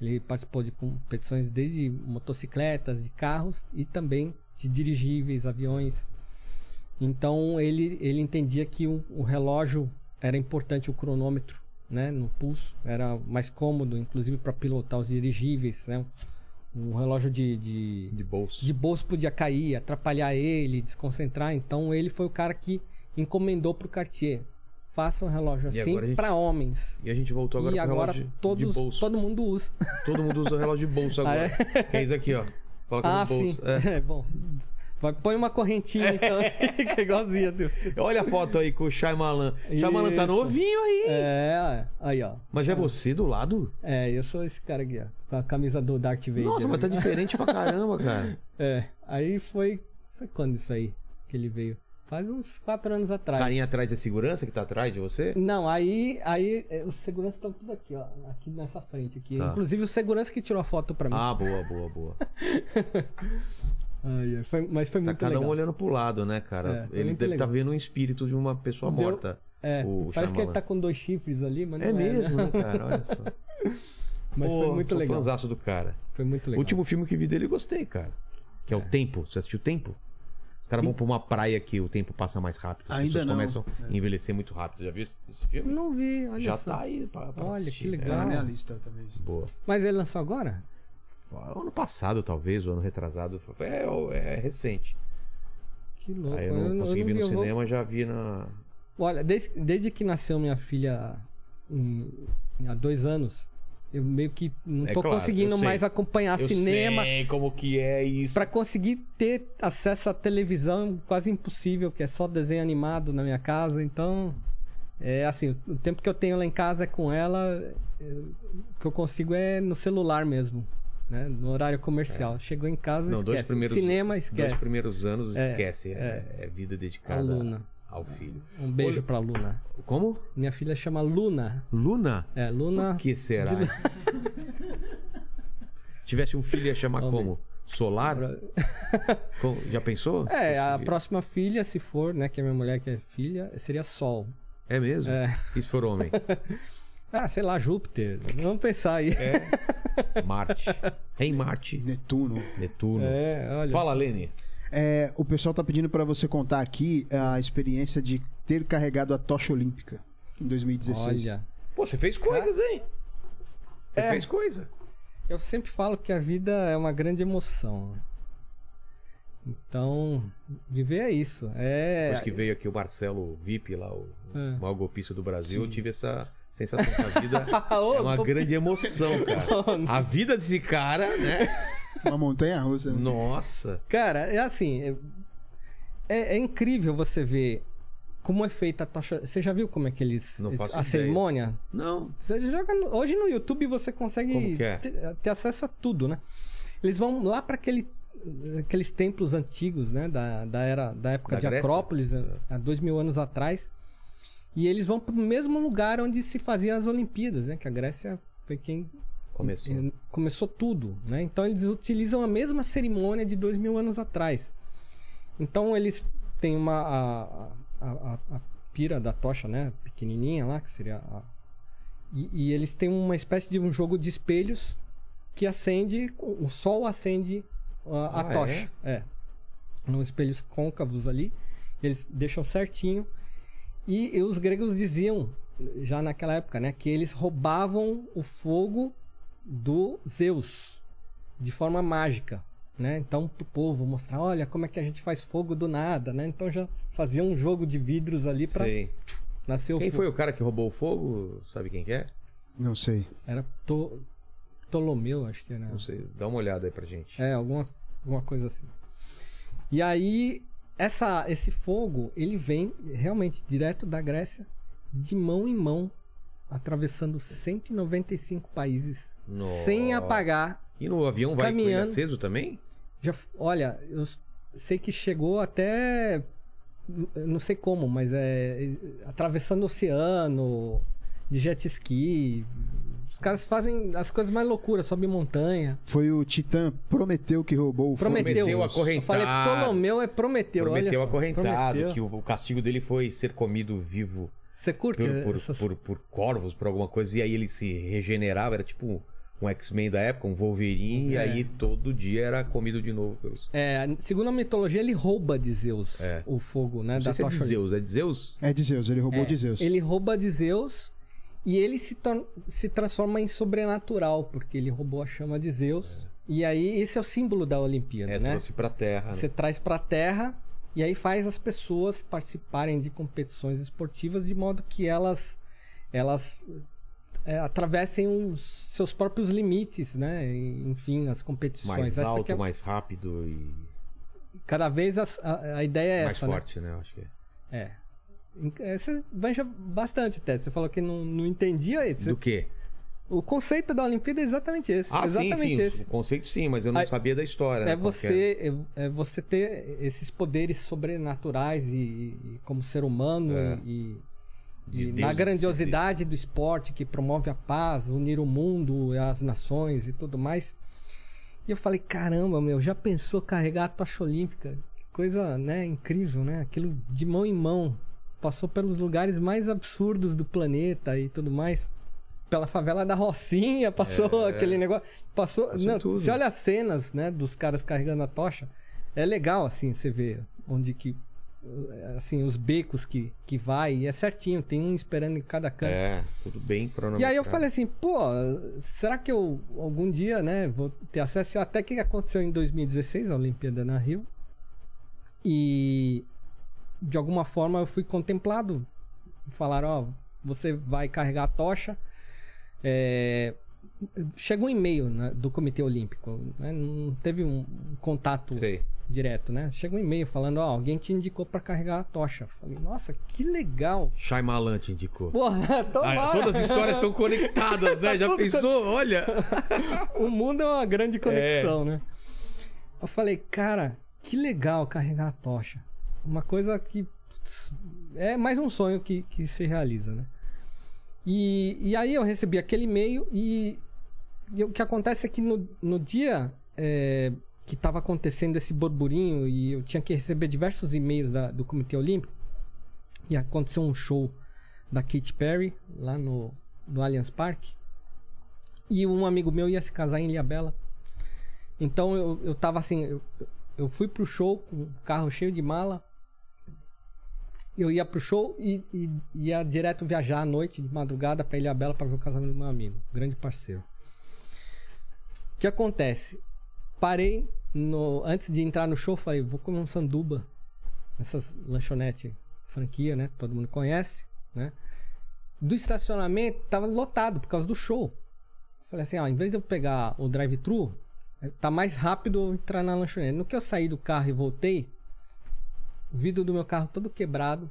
Ele participou de competições desde motocicletas, de carros e também de dirigíveis, aviões. Então ele, ele entendia que o, o relógio era importante, o cronômetro né, no pulso, era mais cômodo, inclusive para pilotar os dirigíveis. Né? Um relógio de- de, De bolso. de bolso podia cair, atrapalhar ele, desconcentrar. Então ele foi o cara que encomendou pro Cartier. Faça um relógio E assim gente- para homens. E a gente voltou agora e pro agora relógio todos, de bolso. todo mundo usa. Todo mundo usa o relógio de bolso (laughs) Ah, agora. Que é isso aqui, ó. Coloca ah, no bolso. sim. É. (laughs) É, bom. Põe uma correntinha então, (laughs) fica igualzinho assim. Olha a foto aí com o Shyamalan. Shyamalan tá novinho aí. É, aí ó. Mas é você do lado? É, eu sou esse cara aqui, ó. Com a camisa do Darth Vader. Nossa, mas tá né? diferente pra caramba, cara. É, aí foi. Foi quando isso aí que ele veio? Faz uns quatro anos atrás. Carinha atrás é segurança que tá atrás de você? Não, aí, aí é, os seguranças estão tudo aqui, ó. Aqui nessa frente aqui. Tá. Inclusive o segurança que tirou a foto pra mim. Ah, boa, boa, boa. (laughs) Ai, foi- mas foi Tá muito cada legal. um olhando pro lado, né, É, cara? foi ele deve estar legal. vendo um espírito de uma pessoa Deu- morta. É, o parece que ele tá com dois chifres ali, mas não É é, mesmo, né? (laughs) cara? Olha só. Mas Pô, foi muito sou legal. do cara. Foi muito O legal. último filme que vi dele eu gostei, cara. Que é, o Tempo. Você assistiu Tempo? Os caras vão pra uma praia que o tempo passa mais rápido. As Ainda pessoas não. começam a envelhecer muito rápido. Já viu esse, esse filme? Não vi, olha Já só. tá aí pra, pra Olha, assistir. que legal. Tá na minha lista também. É, boa. Mas ele lançou agora? Ano passado, talvez, ou ano retrasado. Foi- É, é recente. Que louco. Aí eu não consegui ver no eu vou- cinema, já vi na. Olha, desde, desde que nasceu minha filha há dois anos, eu meio que não É tô claro, conseguindo eu mais acompanhar Eu cinema. sei como que é isso. Pra conseguir ter acesso à televisão, quase impossível, que é só desenho animado na minha casa. Então, é assim, o tempo que eu tenho lá em casa é com ela, é, o que eu consigo é no celular mesmo, né? No horário comercial. Chegou em casa, Não, dois esquece. primeiros, Cinema, Dois esquece. primeiros anos, É, esquece. É, é vida dedicada Luna. Ao filho. Um beijo pra Luna. Como? Minha filha chama Luna. Luna? É, Luna. Por que será? de- (laughs) Tivesse um filho, ia chamar Vamos como? Solar? (laughs) Com- Já pensou? É, a próxima filha, se for, né, que é minha mulher que é filha, seria Sol. É mesmo? É. E se for homem? (laughs) Ah, sei lá, Júpiter. Vamos pensar aí. É. Marte. Rei Marte. Netuno. Netuno. É, olha. Fala, Lene. É, o pessoal tá pedindo pra você contar aqui a experiência de ter carregado a tocha olímpica em 2016. Olha. Pô, você fez coisas, hein? Você É. fez coisa. Eu sempre falo que a vida é uma grande emoção. né? Então, viver é isso. É. Depois que veio aqui o Marcelo VIP, lá, o É. maior golpista do Brasil, eu tive essa sensação que a vida (laughs) Ô, é uma grande emoção, cara. (laughs) A vida desse cara, né? Uma montanha russa. né? Nossa. Cara, é assim. é- É, é incrível você ver como é feita a tocha. Você já viu como é que eles. Não faço a ideia. cerimônia? Não. Você joga no- hoje no YouTube você consegue Como que é? ter, ter acesso a tudo, né? Eles vão lá para aquele aqueles templos antigos, né, da, da era da época Da de Grécia? Acrópolis, há dois mil anos atrás. E eles vão para o mesmo lugar onde se faziam as Olimpíadas, né? Que a Grécia foi quem Começou. começou tudo, né? Então eles utilizam a mesma cerimônia de dois mil anos atrás. Então eles têm uma a, a, a- a pira da tocha, né? Pequenininha lá, que seria a... e, e eles têm uma espécie de um jogo de espelhos que acende, o sol acende a, Ah, tocha. É. São espelhos côncavos ali. Eles deixam certinho. E, e os gregos diziam, já naquela época, né, que eles roubavam o fogo do Zeus de forma mágica, né? Então pro povo mostrar, olha como é que a gente faz fogo do nada, né? Então já faziam um jogo de vidros ali para nascer o Quem fogo. foi o cara que roubou o fogo? Sabe quem que é? Não sei. Era to... Ptolomeu, acho que era. Não sei. Dá uma olhada aí pra gente. É, alguma, alguma coisa assim. E aí, essa, esse fogo, ele vem realmente direto da Grécia, de mão em mão, atravessando 195 países, Nossa. sem apagar. E no avião vai com ele Caminhando. aceso também? Já, olha, eu sei que chegou até. Não sei como, mas é. Atravessando o oceano, de jet ski. Os caras fazem as coisas mais loucuras, sobe montanha. Foi o Titã Prometeu que roubou o. Prometeu. Prometeu Eu acorrentado. falei, Ptolomeu é Prometeu. Prometeu olha só. acorrentado, Prometeu. que o castigo dele foi ser comido vivo Você curte por, por, essas- por, por corvos, por alguma coisa, e aí ele se regenerava, era tipo um X-Men da época, um Wolverine, e É. aí todo dia era comido de novo pelos. É, segundo a mitologia, ele rouba de Zeus É. o fogo, né? Não sei da se é de Zeus, é de Zeus? É de Zeus, ele roubou É, de Zeus. Ele rouba de Zeus e ele se, se transforma em sobrenatural, porque ele roubou a chama de Zeus. E aí, esse é o símbolo da Olimpíada, É, né? trouxe pra terra. Você Né? traz pra terra e aí faz as pessoas participarem de competições esportivas de modo que elas elas é, atravessem os seus próprios limites, né? Enfim, nas competições. Mais Essa alto, é- mais rápido e Cada vez as- a, a ideia é mais essa, forte, né? Eu Acho que é. né? É. É, Você manja bastante até. Você falou que não, não entendia isso. Do quê? O conceito da Olimpíada é exatamente esse. Ah, sim, exatamente sim. esse. O conceito sim, mas eu não Aí- sabia da história. né, É que você, é, é você ter esses poderes sobrenaturais e, e como ser humano É. e, De e na grandiosidade do esporte que promove a paz, unir o mundo, as nações e tudo mais. E eu falei, caramba, meu, já pensou carregar a tocha olímpica? Que coisa, né, incrível, né? Aquilo de mão em mão. Passou pelos lugares mais absurdos do planeta e tudo mais. Pela favela da Rocinha, passou É. aquele negócio. Passou. Passou não, tudo. Você olha as cenas, né, dos caras carregando a tocha. É legal, assim, você vê onde que. Assim, os becos que, que vai, e é certinho, tem um esperando em cada canto. É, tudo bem E cronometrado. aí eu falei assim, pô, será que eu algum dia, né, vou ter acesso até que aconteceu em 2016, a Olimpíada na Rio. E de alguma forma eu fui contemplado. Falaram, ó, você vai carregar a tocha. É, Chegou um e-mail né, do Comitê Olímpico, né, não teve um contato Sei. direto, né? Chegou um e-mail falando, ó, alguém te indicou pra carregar a tocha. Falei, nossa, que legal. Shyamalan te indicou. Porra, (laughs) tomara. Ah, todas as histórias estão conectadas, (laughs) né? Já Tudo pensou? Olha. (laughs) O mundo é uma grande conexão, né? Eu falei, cara, que legal carregar a tocha. Uma coisa que putz, é mais um sonho que, que se realiza, né? E, e aí eu recebi aquele e-mail e, e o que acontece é que no, no dia é, que estava acontecendo esse burburinho e eu tinha que receber diversos e-mails da- do Comitê Olímpico e aconteceu um show da Katy Perry lá no, no Allianz Parque. E um amigo meu ia se casar em Ilhabela. Então eu, eu tava assim, eu, eu fui pro show com o carro cheio de mala. Eu ia pro show e, e ia direto viajar à noite, de madrugada, pra Ilhabela pra ver o casamento do meu amigo, grande parceiro. O que acontece? Parei no, antes de entrar no show, falei, vou comer um sanduba. Essas lanchonete franquia, né? Todo mundo conhece, né? Do estacionamento tava lotado por causa do show. Falei assim, ó, em vez de eu pegar o drive-thru, tá mais rápido eu entrar na lanchonete. No que eu saí do carro e voltei, o vidro do meu carro todo quebrado.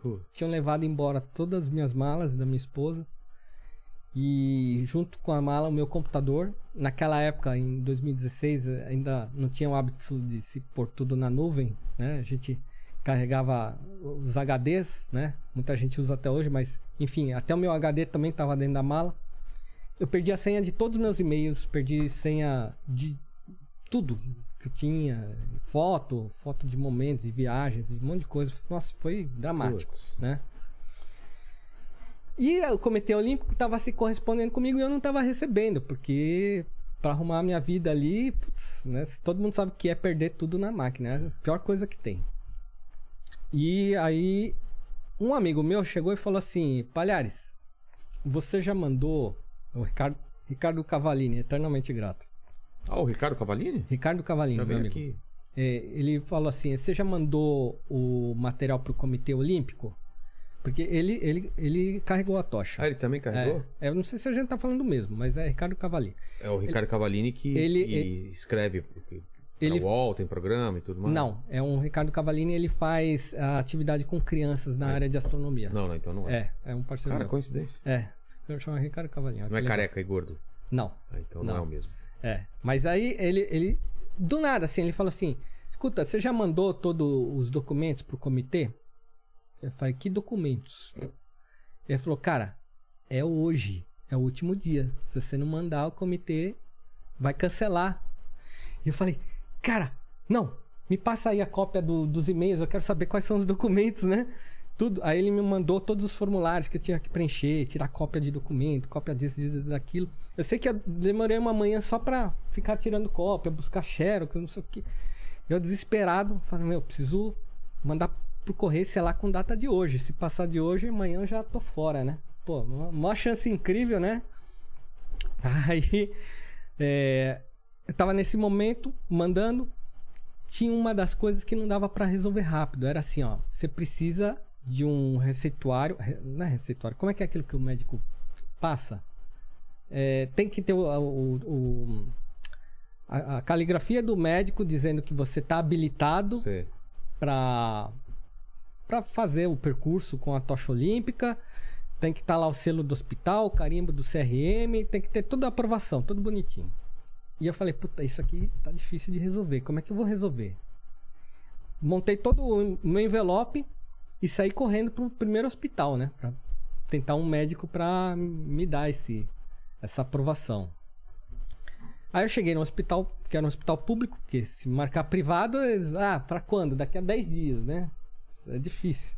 Putz. Tinham levado embora todas as minhas malas da minha esposa. E junto com a mala, o meu computador. Naquela época, em 2016, ainda não tinha o hábito de se pôr tudo na nuvem, né? A gente carregava os HDs, né? Muita gente usa até hoje, mas enfim, até o meu HD também estava dentro da mala. Eu perdi a senha de todos os meus e-mails, perdi senha de tudo que tinha, foto, foto de momentos, de viagens, de um monte de coisa. Nossa, foi dramático, né? E o Comitê Olímpico estava se correspondendo comigo e eu não estava recebendo, porque para arrumar a minha vida ali, putz, né? Todo mundo sabe que é perder tudo na máquina, é a pior coisa que tem. E aí, um amigo meu chegou e falou assim: Palhares, você já mandou. O Ricardo, Ricardo Cavalini, eternamente grato. Ah, o Ricardo Cavalini? Ricardo Cavalini, meu amigo. aqui. É, ele falou assim: Você já mandou o material pro Comitê Olímpico? Porque ele, ele, ele carregou a tocha. Ah, ele também carregou? É, eu não sei se a gente tá falando do mesmo, mas é Ricardo Cavalini. É, o Ricardo Cavalini que, ele- que ele- escreve ele... Ele- UOL, tem programa e tudo mais. Não, é um Ricardo Cavalini, ele faz a atividade com crianças na área de astronomia. Não, não, então não é. É, é um parceiro Cara, meu. coincidência. É, chama Ricardo Cavalini. Não é careca e gordo. Não, Ah, então não. Não. é o mesmo. É. Mas aí ele, ele, do nada, assim, ele falou assim: escuta, você já mandou todos os documentos pro comitê? Eu falei: que documentos? Ele falou: cara, é hoje, é o último dia. Se você não mandar, o comitê vai cancelar. E eu falei: cara, não, me passa aí a cópia do- dos e-mails, eu quero saber quais são os documentos, né? Tudo. Aí ele me mandou todos os formulários que eu tinha que preencher, tirar cópia de documento, cópia disso, disso, daquilo. Eu sei que eu demorei uma manhã só pra ficar tirando cópia, buscar xerox, não sei o que. Eu desesperado, falei, meu, preciso mandar pro correio, sei lá, com data de hoje. Se passar de hoje, amanhã eu já tô fora, né? Pô, uma, chance incrível, né? (laughs) Aí, é, eu tava nesse momento, mandando. Tinha uma das coisas que não dava pra resolver rápido. Era assim, ó. Você precisa de um receituário. re- Não é receituário. Como é que é aquilo que o médico passa? É, tem que ter o, o- o- a, a caligrafia do médico dizendo que você tá habilitado para para fazer o percurso com a tocha olímpica. Tem que estar lá o selo do hospital, o carimbo do CRM, tem que ter toda a aprovação, tudo bonitinho. E eu falei, puta, isso aqui tá difícil de resolver. Como é que eu vou resolver? Montei todo o meu envelope e saí correndo pro primeiro hospital, né? Pra tentar um médico pra me dar esse, essa aprovação. Aí eu cheguei no hospital, que era um hospital público, porque se marcar privado, é- ah, pra quando? Daqui a 10 dias, né? É difícil.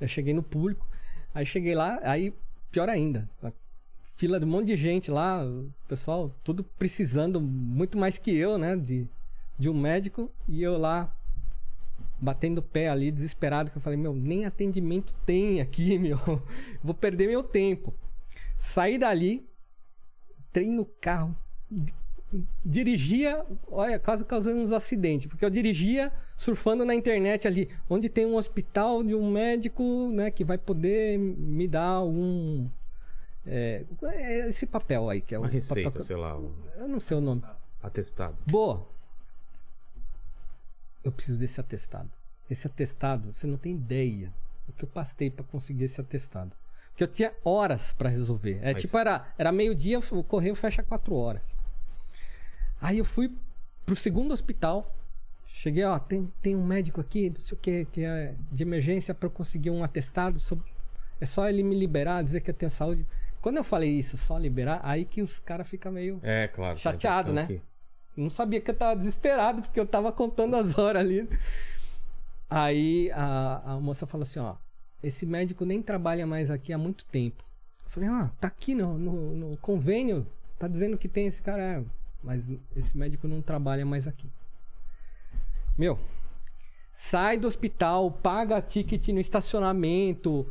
Eu cheguei no público, aí cheguei lá, aí pior ainda. Fila de um monte de gente lá, o pessoal tudo precisando muito mais que eu, né? De, de um médico, e eu lá batendo o pé ali, desesperado, que eu falei, meu, nem atendimento tem aqui, (laughs) meu. Vou perder meu tempo. Saí dali, entrei no carro, di- dirigia, olha, quase causando uns acidentes, porque eu dirigia surfando na internet ali, onde tem um hospital de um médico, né, que vai poder me dar um é, é esse papel aí que é Uma o receita, papel, sei lá, um eu não sei o nome. atestado. Boa. Eu preciso desse atestado. Esse atestado, você não tem ideia o que eu passei pra conseguir esse atestado. Porque eu tinha horas pra resolver. É Mas- tipo, era, era meio-dia, o correio fecha quatro horas. Aí eu fui pro segundo hospital. Cheguei, ó, tem, tem um médico aqui, não sei o que, que é de emergência pra eu conseguir um atestado. sobre- É só ele me liberar, dizer que eu tenho saúde. Quando eu falei isso, só liberar, aí que os caras ficam meio. É, claro. tem a Chateado, impressão né? que- Não sabia que eu tava desesperado, porque eu tava contando as horas ali. Aí a, a moça falou assim, ó, esse médico nem trabalha mais aqui há muito tempo. Eu falei, ah, tá aqui no, no, no convênio, tá dizendo que tem esse cara, é, mas esse médico não trabalha mais aqui. Meu, sai do hospital, paga ticket no estacionamento,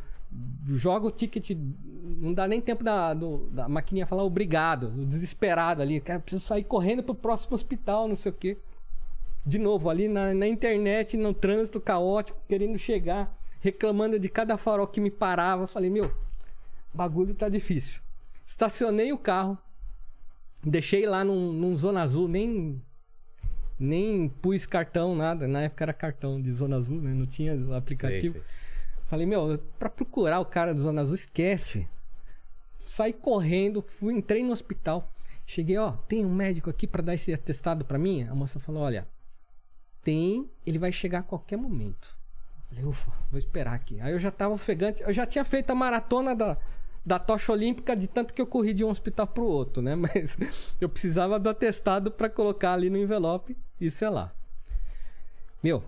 joga o ticket, não dá nem tempo da, do- da maquininha falar obrigado, desesperado ali, cara, preciso sair correndo pro próximo hospital, não sei o quê. De novo, ali na, na internet, no trânsito caótico, querendo chegar, reclamando de cada farol que me parava. Falei, meu, bagulho tá difícil. Estacionei o carro, deixei lá num, num Zona Azul, nem nem pus cartão, nada. Na época era cartão de Zona Azul, né? Não tinha o aplicativo. Sei, sei. Falei, meu, pra procurar o cara do Zona Azul, esquece. Saí correndo, fui, entrei no hospital. Cheguei, ó, tem um médico aqui pra dar esse atestado pra mim? A moça falou, olha, tem, ele vai chegar a qualquer momento. Falei, ufa, vou esperar aqui. Aí eu já tava ofegante, eu já tinha feito a maratona da, da tocha olímpica de tanto que eu corri de um hospital pro outro, né? (laughs) Mas eu precisava do atestado pra colocar ali no envelope e sei lá. Meu,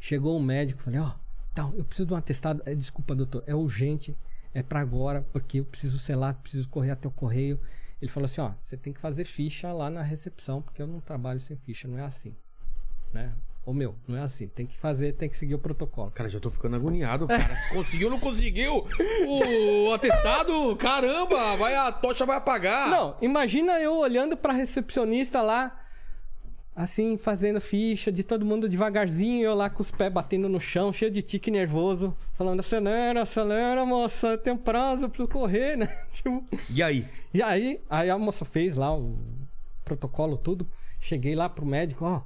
chegou um médico, falei, ó, tal, eu preciso de um atestado. É, desculpa, doutor, é urgente, é pra agora, porque eu preciso selar, preciso correr até o correio. Ele falou assim, ó, você tem que fazer ficha lá na recepção, porque eu não trabalho sem ficha, não é assim. Né? Ô meu, não é assim, tem que fazer, tem que seguir o protocolo. Cara, já tô ficando agoniado, cara. Se conseguiu ou não conseguiu o atestado? Caramba, vai, a tocha vai apagar. Não, imagina eu olhando pra recepcionista lá, assim, fazendo ficha de todo mundo devagarzinho, eu lá com os pés batendo no chão, cheio de tique nervoso, falando, acelera, acelera, moça, eu tenho prazo, eu preciso correr, (laughs) né? Tipo, E aí? e aí, aí a moça fez lá o protocolo, tudo. Cheguei lá pro médico, ó.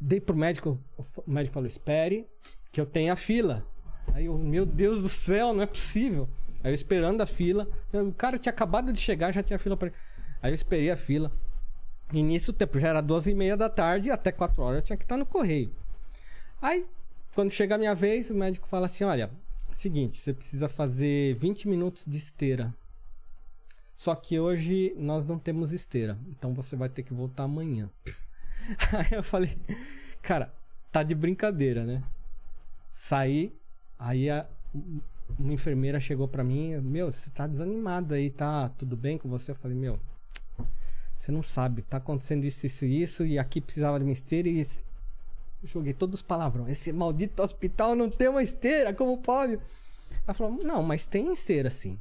Dei pro médico, o médico falou: espere, que eu tenho a fila. Aí eu, meu Deus do céu, não é possível. Aí eu esperando a fila. O cara tinha acabado de chegar, já tinha fila pra ele. Aí eu esperei a fila. E nisso o tempo já era duas e meia da tarde, até quatro horas eu tinha que estar no correio. Aí, quando chega a minha vez, o médico fala assim: olha, seguinte, você precisa fazer 20 minutos de esteira. Só que hoje nós não temos esteira. Então você vai ter que voltar amanhã. (laughs) Aí eu falei, cara, tá de brincadeira, né? Saí, aí a, uma enfermeira chegou pra mim, meu, você tá desanimado aí, tá tudo bem com você? Eu falei, meu, você não sabe, tá acontecendo isso, isso e isso, e aqui precisava de uma esteira e. Joguei todos os palavrões. Esse maldito hospital não tem uma esteira, como pode? Ela falou, não, mas tem esteira sim.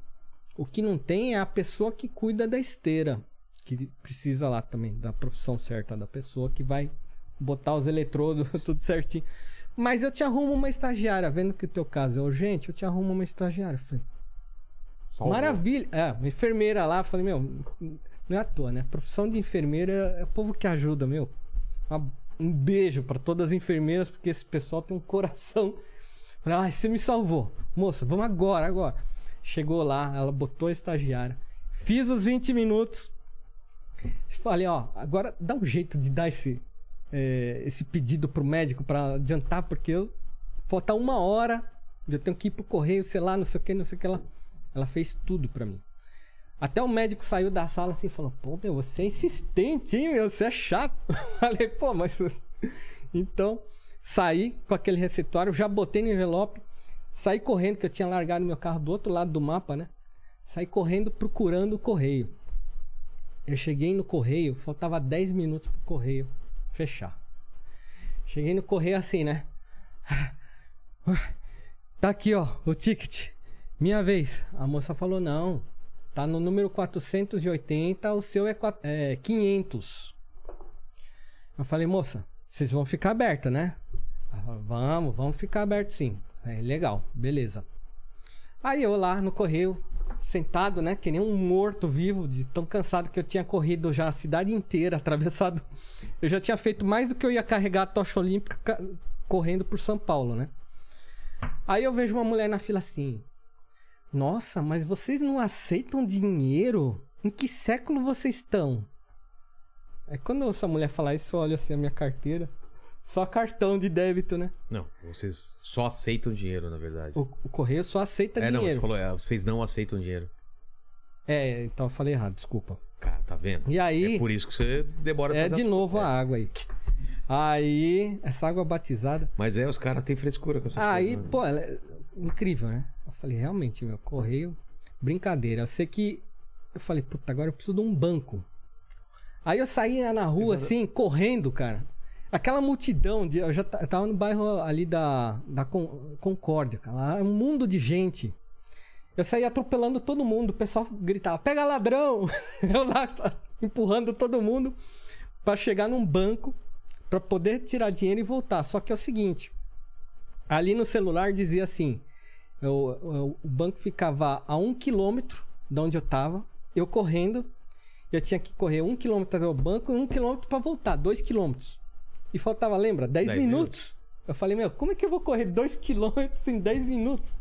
O que não tem é a pessoa que cuida da esteira. Que precisa lá também da profissão certa da pessoa que vai botar os eletrodos, (laughs) tudo certinho. Mas eu te arrumo uma estagiária, vendo que o teu caso é urgente, eu te arrumo uma estagiária. Eu Falei, Salvou. maravilha. É, uma enfermeira lá, falei, meu, não é à toa, né? Profissão de enfermeira é o povo que ajuda, meu. Um beijo pra todas as enfermeiras, porque esse pessoal tem um coração. (laughs) Ai, você me salvou. Moça, vamos agora, agora. Chegou lá, ela botou a estagiária. Fiz os 20 minutos. Falei, ó, agora dá um jeito de dar esse, é, esse pedido pro médico pra adiantar, porque eu falta uma hora, eu tenho que ir pro correio, sei lá, não sei o que, não sei o que lá. Ela fez tudo pra mim. Até o médico saiu da sala assim e falou: Pô, meu, você é insistente, hein, meu? Você é chato. (laughs) Falei, pô, mas. (laughs) Então, saí com aquele receituário, já botei no envelope, saí correndo, que eu tinha largado meu carro do outro lado do mapa, né? Saí correndo procurando o correio. Eu cheguei no correio, faltava 10 minutos pro correio fechar. Cheguei no correio assim, né? (sighs) Tá aqui, ó, o ticket. Minha vez. A moça falou: não. Tá no número 480, o seu é, é 500. Eu falei: moça, vocês vão ficar aberta, né? Falou, vamos, vamos ficar aberto sim. É legal, beleza. Aí eu lá no correio, sentado, né? Que nem um morto vivo, de tão cansado que eu tinha corrido já a cidade inteira, (laughs) atravessado. Eu já tinha feito mais do que eu ia carregar a tocha olímpica ca- correndo por São Paulo, né? Aí eu vejo uma mulher na fila assim. Nossa, mas vocês não aceitam dinheiro? Em que século vocês estão? Aí quando eu ouço a mulher falar isso, eu olho assim a minha carteira. Só cartão de débito, né? Não, vocês só aceitam dinheiro, na verdade. O, o correio só aceita é, não, dinheiro. você falou, é, vocês não aceitam dinheiro. É, então eu falei errado, desculpa. Cara, tá vendo? E aí, É por isso que você demora é de novo coisas. a água aí. Aí, essa água batizada. Mas é, os caras têm frescura com essas Aí, coisas. né? pô, é incrível, né? Eu falei, realmente, meu, correio, brincadeira. Eu sei que eu falei, puta, agora eu preciso de um banco. Aí eu saía na rua, assim, correndo, cara. Aquela multidão, de, eu já eu tava no bairro ali da, da Con- Concórdia, cara. Lá é um mundo de gente. Eu saía atropelando todo mundo, o pessoal gritava, pega ladrão! (laughs) Eu lá empurrando todo mundo pra chegar num banco pra poder tirar dinheiro e voltar. Só que é o seguinte, ali no celular dizia assim, eu- eu- o banco ficava a um quilômetro de onde eu tava, eu correndo, eu tinha que correr um quilômetro até o banco e um quilômetro pra voltar, dois quilômetros. E faltava, lembra, 10 Dez minutos. Eu falei, meu, como é que eu vou correr dois (laughs) quilômetros em 10 minutos?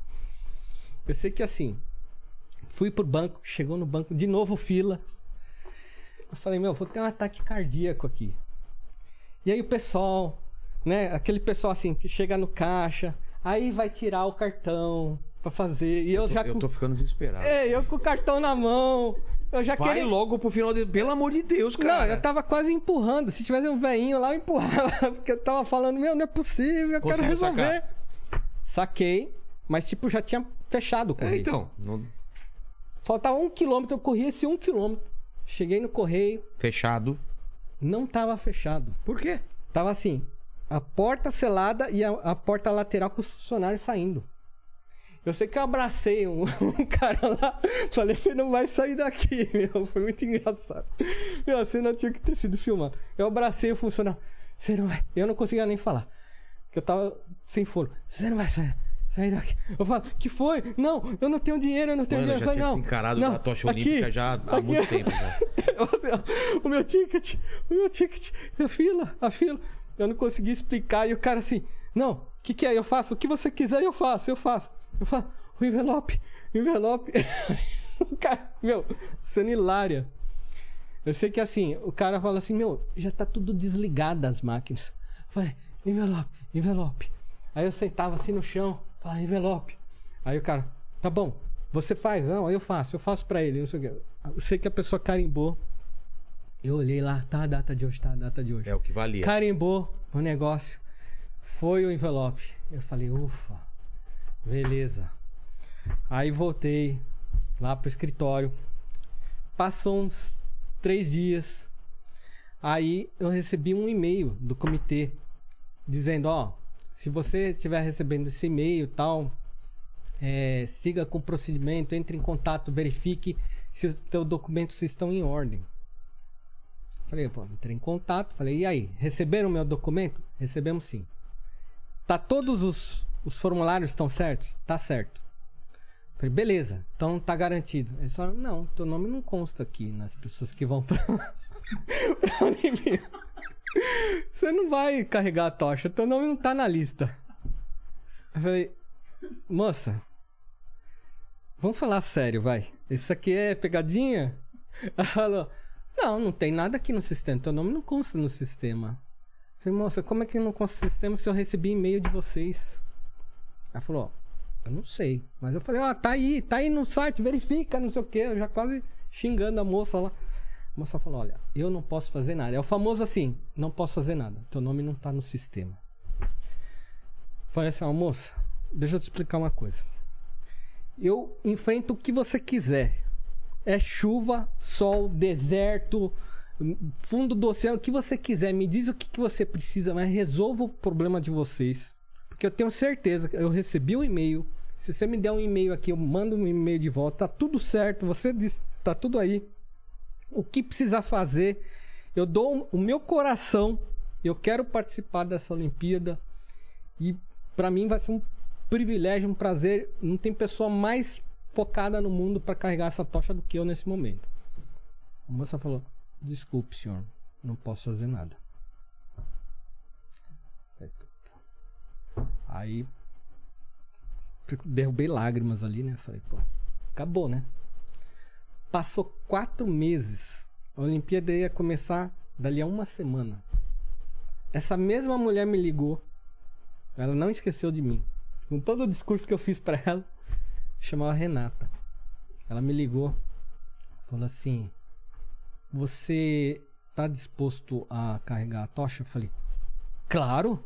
Eu sei que assim, fui pro banco, chegou no banco, de novo fila. Eu falei, meu, vou ter um ataque cardíaco aqui. E aí o pessoal, né, aquele pessoal assim, que chega no caixa, aí vai tirar o cartão pra fazer. E eu, já Eu tô ficando desesperado. É, eu com o cartão na mão. Eu já Vai queria... logo pro final de... Pelo amor de Deus, cara. Não, eu tava quase empurrando. Se tivesse um veinho lá, eu empurrava. (laughs) Porque eu tava falando, meu, não é possível, eu quero Conseguiu resolver. Saquei, mas tipo, já tinha fechado o É, correio. então. não- Faltava um quilômetro, eu corri esse um quilômetro. Cheguei no correio, Fechado. não tava fechado. Por quê? Tava assim, a porta selada e a, a porta lateral com os funcionários saindo. Eu sei que eu abracei um, (laughs) um cara lá, falei, você não vai sair daqui, (laughs) meu. Foi muito engraçado. Meu, a cena tinha que ter sido filmada. Eu abracei o funcionário, você não vai. Eu não conseguia nem falar. Porque eu tava sem foro. Você não vai sair. Sair daqui. Eu falo, que foi? Não, eu não tenho dinheiro, eu não tenho Mano, eu dinheiro. já Eu tinha falei, não. desencarado não, da tocha aqui, olímpica já há aqui. muito tempo. Já. (laughs) Eu, o meu ticket, o meu ticket, a fila, a fila. Eu não consegui explicar e o cara assim, não, o que, que é? Eu faço o que você quiser, eu faço, eu faço. Eu faço, o envelope, o envelope. (laughs) o cara, meu, cena hilária. Eu sei que assim, o cara fala assim, meu, já tá tudo desligado as máquinas. Eu falei, envelope, envelope. Aí eu sentava assim no chão, falava, envelope. Aí o cara, tá bom, você faz? Não, aí eu faço, eu faço pra ele, não sei o quê. Eu sei que a pessoa carimbou. Eu olhei lá, tá a data de hoje, tá a data de hoje. É o que valia. Carimbou o negócio. Foi o envelope. Eu falei, ufa, beleza. Aí voltei lá pro escritório. Passou uns três dias. Aí eu recebi um e-mail do comitê dizendo, ó, se você estiver recebendo esse e-mail e tal, é, siga com o procedimento, entre em contato, verifique se os teus documentos estão em ordem. Falei, pô, entrei em contato, falei, e aí, receberam meu documento? Recebemos sim. Tá todos os, os formulários estão certos? Tá certo. Falei, beleza, então tá garantido. Eles falaram, não, teu nome não consta aqui nas pessoas que vão pra, (laughs) pra Olimpíada. Você não vai carregar a tocha, teu nome não tá na lista. Eu falei, moça, vamos falar sério, vai. Isso aqui é pegadinha? Ela falou, não, não tem nada aqui no sistema, teu nome não consta no sistema. Eu falei, moça, como é que não consta no sistema se eu recebi e-mail de vocês? Ela falou, ó, eu não sei. Mas eu falei, ó, tá aí, tá aí no site, verifica, não sei o quê. Eu já quase xingando a moça lá. A moça falou, olha, eu não posso fazer nada. É o famoso assim, não posso fazer nada. Teu nome não tá no sistema. Falei assim, ó, moça, deixa eu te explicar uma coisa. Eu enfrento o que você quiser. É chuva, sol, deserto, fundo do oceano, o que você quiser. Me diz o que, que você precisa, mas resolva o problema de vocês. Porque eu tenho certeza eu recebi um e-mail. Se você me der um e-mail aqui, eu mando um e-mail de volta. Tá tudo certo, você diz, tá tudo aí. O que precisar fazer, eu dou o meu coração. Eu quero participar dessa Olimpíada. E pra mim vai ser um privilégio, um prazer. Não tem pessoa mais focada no mundo para carregar essa tocha do que eu nesse momento. A moça falou: Desculpe, senhor, não posso fazer nada. Aí derrubei lágrimas ali, né? Falei, pô, acabou, né? Passou quatro meses. A Olimpíada ia começar dali a uma semana. Essa mesma mulher me ligou. Ela não esqueceu de mim. Com todo o discurso que eu fiz pra ela, chamava Renata. Ela me ligou, falou assim: Você tá disposto a carregar a tocha? Eu falei: Claro.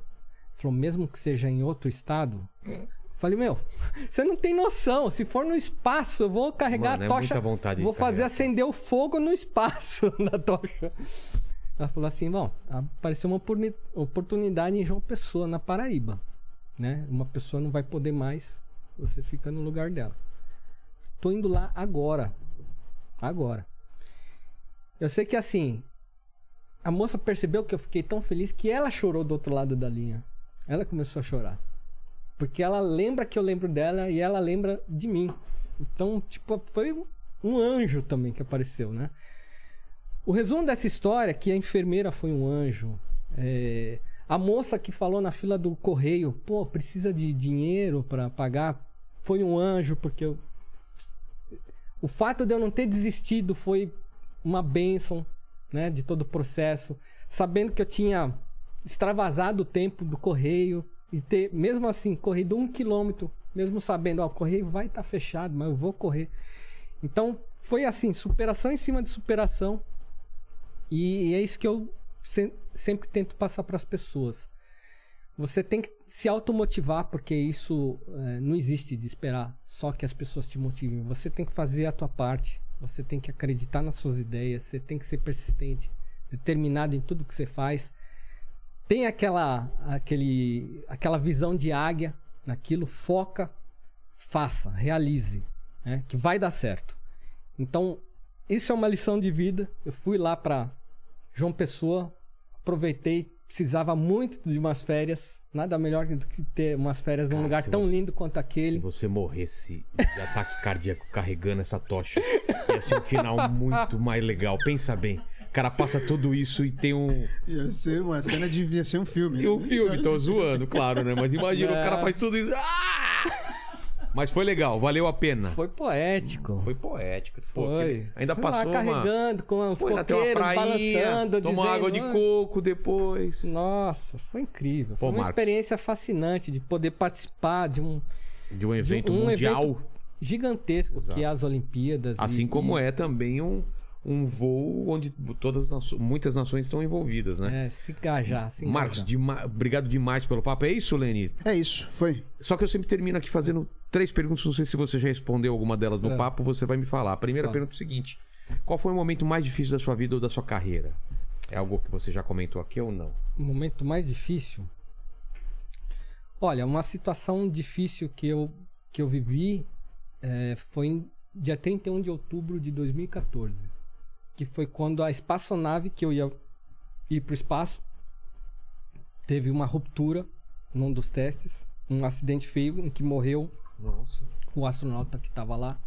Falou: Mesmo que seja em outro estado? Eu Falei, meu, (laughs) você não tem noção. Se for no espaço, eu vou carregar Mano, é a tocha. muita vontade de vou fazer carregar. acender o fogo no espaço (laughs) da tocha. Ela falou assim: bom, apareceu uma oportunidade em João Pessoa, na Paraíba. Né? Uma pessoa não vai poder mais, você fica no lugar dela. Tô indo lá agora. Agora. Eu sei que assim, a moça percebeu que eu fiquei tão feliz que ela chorou do outro lado da linha. Ela começou a chorar. Porque ela lembra que eu lembro dela e ela lembra de mim. Então, tipo, foi um- anjo também que apareceu, né? O resumo dessa história é que a enfermeira foi um anjo. É, a moça que falou na fila do correio, pô, precisa de dinheiro para pagar, foi um anjo, porque eu... o fato de eu não ter desistido foi uma bênção, né, de todo o processo, sabendo que eu tinha extravasado o tempo do correio e ter, mesmo assim, corrido um quilômetro, mesmo sabendo, ó, o correio vai estar fechado, mas eu vou correr. Então, foi assim, superação em cima de superação. E é isso que eu se- sempre tento passar para as pessoas. Você tem que se automotivar, porque isso eh, não existe de esperar só que as pessoas te motivem. Você tem que fazer a tua parte. Você tem que acreditar nas suas ideias. Você tem que ser persistente, determinado em tudo que você faz. Tem aquela, aquele, aquela visão de águia naquilo, foca, faça, realize, né? que vai dar certo. Então, isso é uma lição de vida. Eu fui lá para João Pessoa, aproveitei, precisava muito de umas férias. Nada melhor do que ter umas férias num Cara, lugar se tão você- lindo quanto Se aquele. você morresse de ataque cardíaco carregando essa tocha, ia ser um final muito mais legal. Pensa bem. O cara passa tudo isso e tem um, Ia ser uma cena de ia ser um filme. e um filme. Tô zoando, claro, né? Mas imagina, o cara Não. faz tudo isso. Ah! Mas foi legal, valeu a pena. Foi poético. Foi poético. Pô, Foi. ainda lá passou uma. carregando com os Foi lá, coqueiros prainha, balançando, toma dizendo, água de "Ah, coco depois. Nossa, foi incrível. Foi Pô, uma Marcos. experiência fascinante de poder participar de um De um evento um mundial. evento gigantesco Exato. que é as Olimpíadas. Assim e- como e- é também um, um voo onde todas muitas nações estão envolvidas, né? É, se engajar, se engajar. Marcos, dema- obrigado demais pelo papo. É isso, Leni? É isso, foi. Só que eu sempre termino aqui fazendo três perguntas. Não sei se você já respondeu alguma delas no É. papo, você vai me falar. A primeira pergunta é o seguinte: Qual foi o momento mais difícil da sua vida ou da sua carreira? É algo que você já comentou aqui ou não? O momento mais difícil. Olha, uma situação difícil que eu, que eu vivi é, foi em dia 31 de outubro de 2014. Que foi quando a espaçonave que eu ia ir para o espaço teve uma ruptura num dos testes. Um acidente feio em que morreu Nossa. o astronauta que estava lá.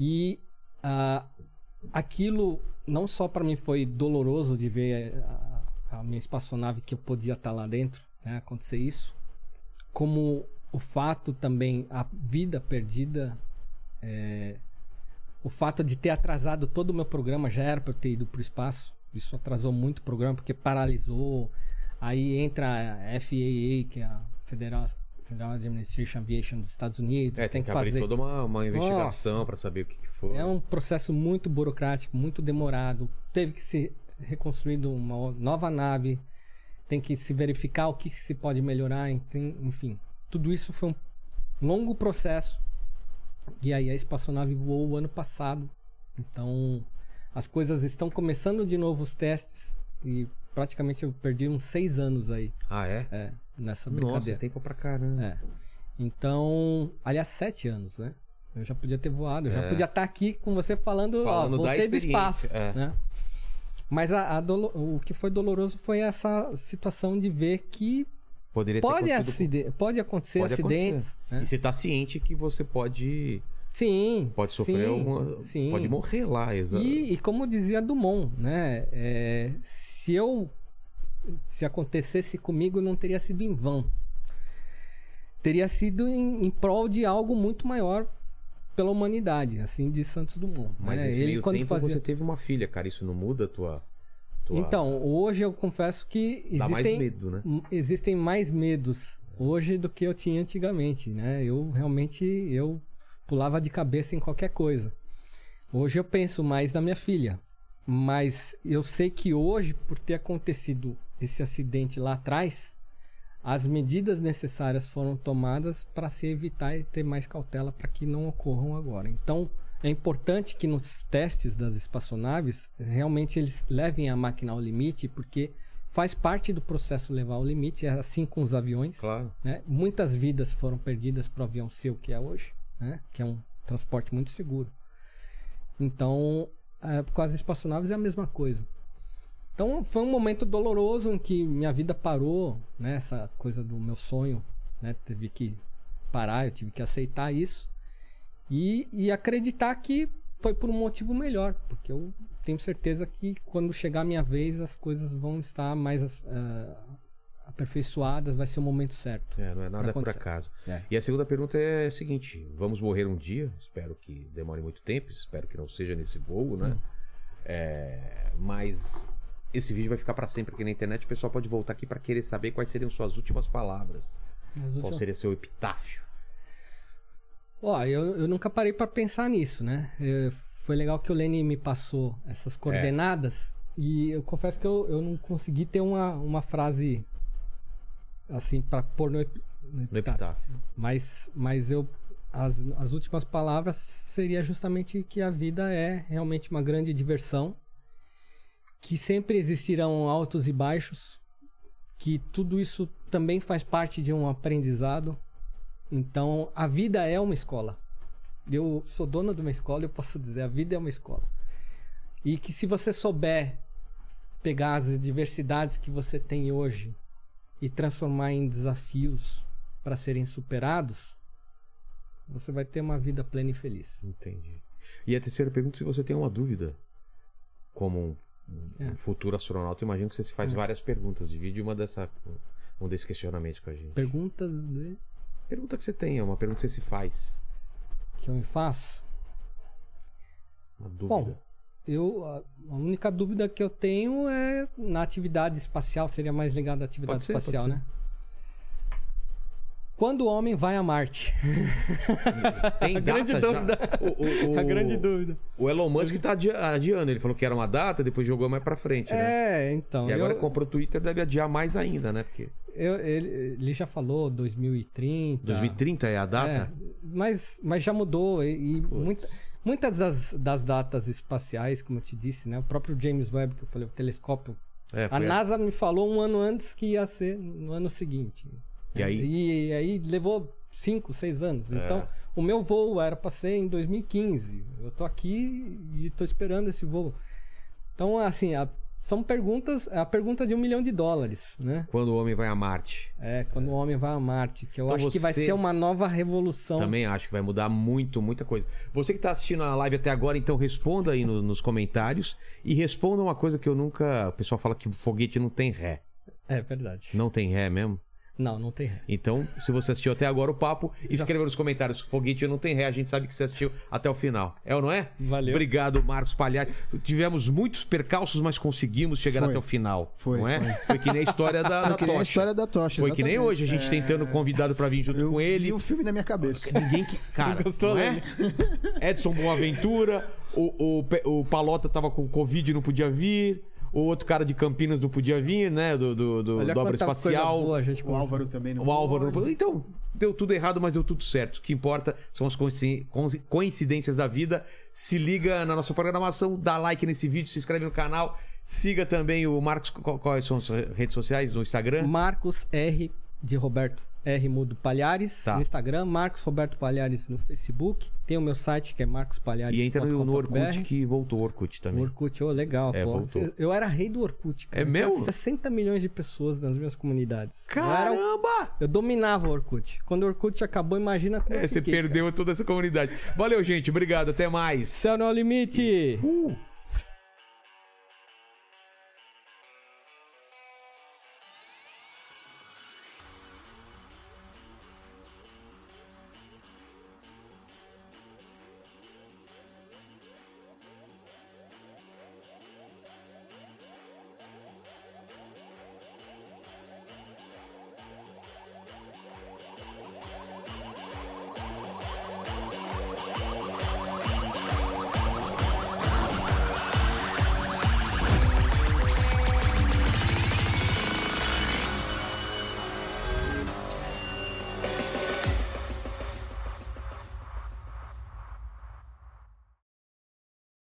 E ah, aquilo não só para mim foi doloroso de ver a, a minha espaçonave que eu podia estar lá dentro, né, acontecer isso, como o fato também, a vida perdida, é, o fato de ter atrasado todo o meu programa, já era para eu ter ido para o espaço, isso atrasou muito o programa porque paralisou. Aí entra a FAA, que é a Federal, Federal Administration Aviation dos Estados Unidos, É, tem, que, abrir toda uma, uma investigação pra saber o que, que foi. é um processo muito burocrático, muito demorado. Teve que ser reconstruído uma nova nave, tem que se verificar o que se pode melhorar, enfim. Tudo isso foi um longo processo. E aí a espaçonave voou o ano passado. Então as coisas estão começando de novo os testes e praticamente eu perdi uns seis anos aí Ah, é? é, nessa Nossa, brincadeira. tempo pra caramba. É. Então, aliás, sete anos, né? Eu já podia ter voado, eu já É. podia estar aqui com você falando, Falando ó, voltei do espaço, é. né? Mas a, a dolo- o que foi doloroso foi essa situação de ver que Poderia ter pode, acontecido com- acide- pode acontecer Pode acidentes. né? E você tá ciente que você pode Sim. pode sofrer sim, alguma Sim. pode morrer lá, exato. E, e como dizia Dumont, né? é, se eu. Se acontecesse comigo, não teria sido em vão. Teria sido em, em prol de algo muito maior pela humanidade, assim de Santos Dumont. Mas né? Ele quando tempo fazia. você teve uma filha, cara, isso não muda a tua, tua... Então, hoje eu confesso que dá mais existem, medo, né? existem mais medos hoje do que eu tinha antigamente, né? Eu realmente eu pulava de cabeça em qualquer coisa. Hoje eu penso mais na minha filha, mas eu sei que hoje, por ter acontecido esse acidente lá atrás, as medidas necessárias foram tomadas para se evitar e ter mais cautela para que não ocorram agora. Então, é importante que nos testes das espaçonaves realmente eles levem a máquina ao limite, porque faz parte do processo levar ao limite, é assim com os aviões. Claro. né? Muitas vidas foram perdidas para o avião seu que é hoje, né? que é um transporte muito seguro. Então, é, com as espaçonaves é a mesma coisa. Então, foi um momento doloroso em que minha vida parou, né? essa coisa do meu sonho, né? teve que parar, eu tive que aceitar isso e, e acreditar que foi por um motivo melhor, porque eu tenho certeza que quando chegar a minha vez as coisas vão estar mais eh, aperfeiçoadas, vai ser o momento certo. É, não é nada por acaso. É. E a segunda pergunta é a seguinte: vamos morrer um dia? Espero que demore muito tempo, espero que não seja nesse voo, né? Hum. É, mas esse vídeo vai ficar pra sempre aqui na internet. O pessoal pode voltar aqui pra querer saber quais seriam suas últimas palavras. As Qual últimas- seria seu epitáfio? Ó, eu, eu nunca parei pra pensar nisso, né? Eh, foi legal que o Lenny me passou essas coordenadas e eu confesso que eu, eu não consegui ter uma, uma frase assim pra pôr no, no No epitáfio. epitáfio. Mas, mas eu as, as últimas palavras seria justamente que a vida é realmente uma grande diversão, que sempre existirão altos e baixos, que tudo isso também faz parte de um aprendizado. Então, a vida é uma escola. Eu sou dono de uma escola, eu posso dizer, a vida é uma escola. E que se você souber pegar as diversidades que você tem hoje e transformar em desafios para serem superados, você vai ter uma vida plena e feliz. Entendi. E a terceira pergunta: se você tem uma dúvida, como um, É. futuro astronauta, imagino que você se faz É. várias perguntas. Divide uma dessa, um desses questionamentos com a gente. Perguntas de- Pergunta que você tem, é uma pergunta que você se faz. que eu me faço? Uma dúvida. Bom, eu a única dúvida que eu tenho é na atividade espacial, seria mais ligado à atividade ser, espacial, né? Quando o homem vai a Marte? (laughs) Tem a data grande já? dúvida. O, o- A grande dúvida. O Elon Musk tá adi- adiando. Ele falou que era uma data, depois jogou mais pra frente, né? É, então. E agora eu, comprou o Twitter, deve adiar mais ainda, né? Porque eu- ele, ele já falou 2030. 2030 é a data? É, mas, mas já mudou e, e muita- muitas das, das datas espaciais, como eu te disse, né? O próprio James Webb, que eu falei, o telescópio. É, A NASA me falou um ano antes que ia ser no ano seguinte. E aí? E, aí levou cinco, seis anos. É. Então, o meu voo era para ser em 2015. Eu tô aqui e tô esperando esse voo. Então, assim, a- são perguntas, é a pergunta de um milhão de dólares, né? Quando o homem vai a Marte. É, quando o homem vai a Marte, que eu Então acho que vai você- ser uma nova revolução. Também acho que vai mudar muito, muita coisa. Você que tá assistindo a live até agora, então responda aí no- nos comentários. E responda uma coisa que eu nunca. O pessoal fala que foguete não tem ré. É verdade. Não tem ré mesmo? Não, não tem ré. Então, se você assistiu até agora o papo, escreva nos comentários. Foguete não tem ré, a gente sabe que você assistiu até o final. É ou não é? Valeu. Obrigado, Marcos Palhares. Tivemos muitos percalços, mas conseguimos chegar Foi. até o final. Foi, não é? foi. Foi que nem a história da, da Foi que nem a tocha. história da tocha. Foi que nem exatamente. hoje, a gente tentando convidado pra vir junto Eu com ele. vi o filme na minha cabeça. Ninguém que. (laughs) Cara, Gostou, não é? Edson Boaventura, o, o, o Palota tava com Covid e não podia vir. O outro cara de Campinas não podia vir, né? Do, do, do Olha Dobra Espacial. boa gente O Álvaro também não O Álvaro não pôde. Então, deu tudo errado, mas deu tudo certo. O que importa são as coinci- coinci- coincidências da vida. Se liga na nossa programação, dá like nesse vídeo, se inscreve no canal. Siga também o Marcos. Quais são as redes sociais? No Instagram? Marcos R de Roberto R Mudo Palhares Tá. no Instagram, Marcos Roberto Palhares no Facebook. Tem o meu site que é marcospalhares. E entra no, no Orkut que voltou o Orkut O também. Orkut, ô, legal, É. Eu era rei do Orkut. cara. É Eu tinha mesmo? 60 milhões de pessoas nas minhas comunidades. Eu, era o- Caramba! eu dominava o Orkut. Quando o Orkut acabou, imagina como É, você fiquei, cara. perdeu toda essa comunidade. Valeu, gente. Obrigado. Até mais. Céu não é o limite! Uh.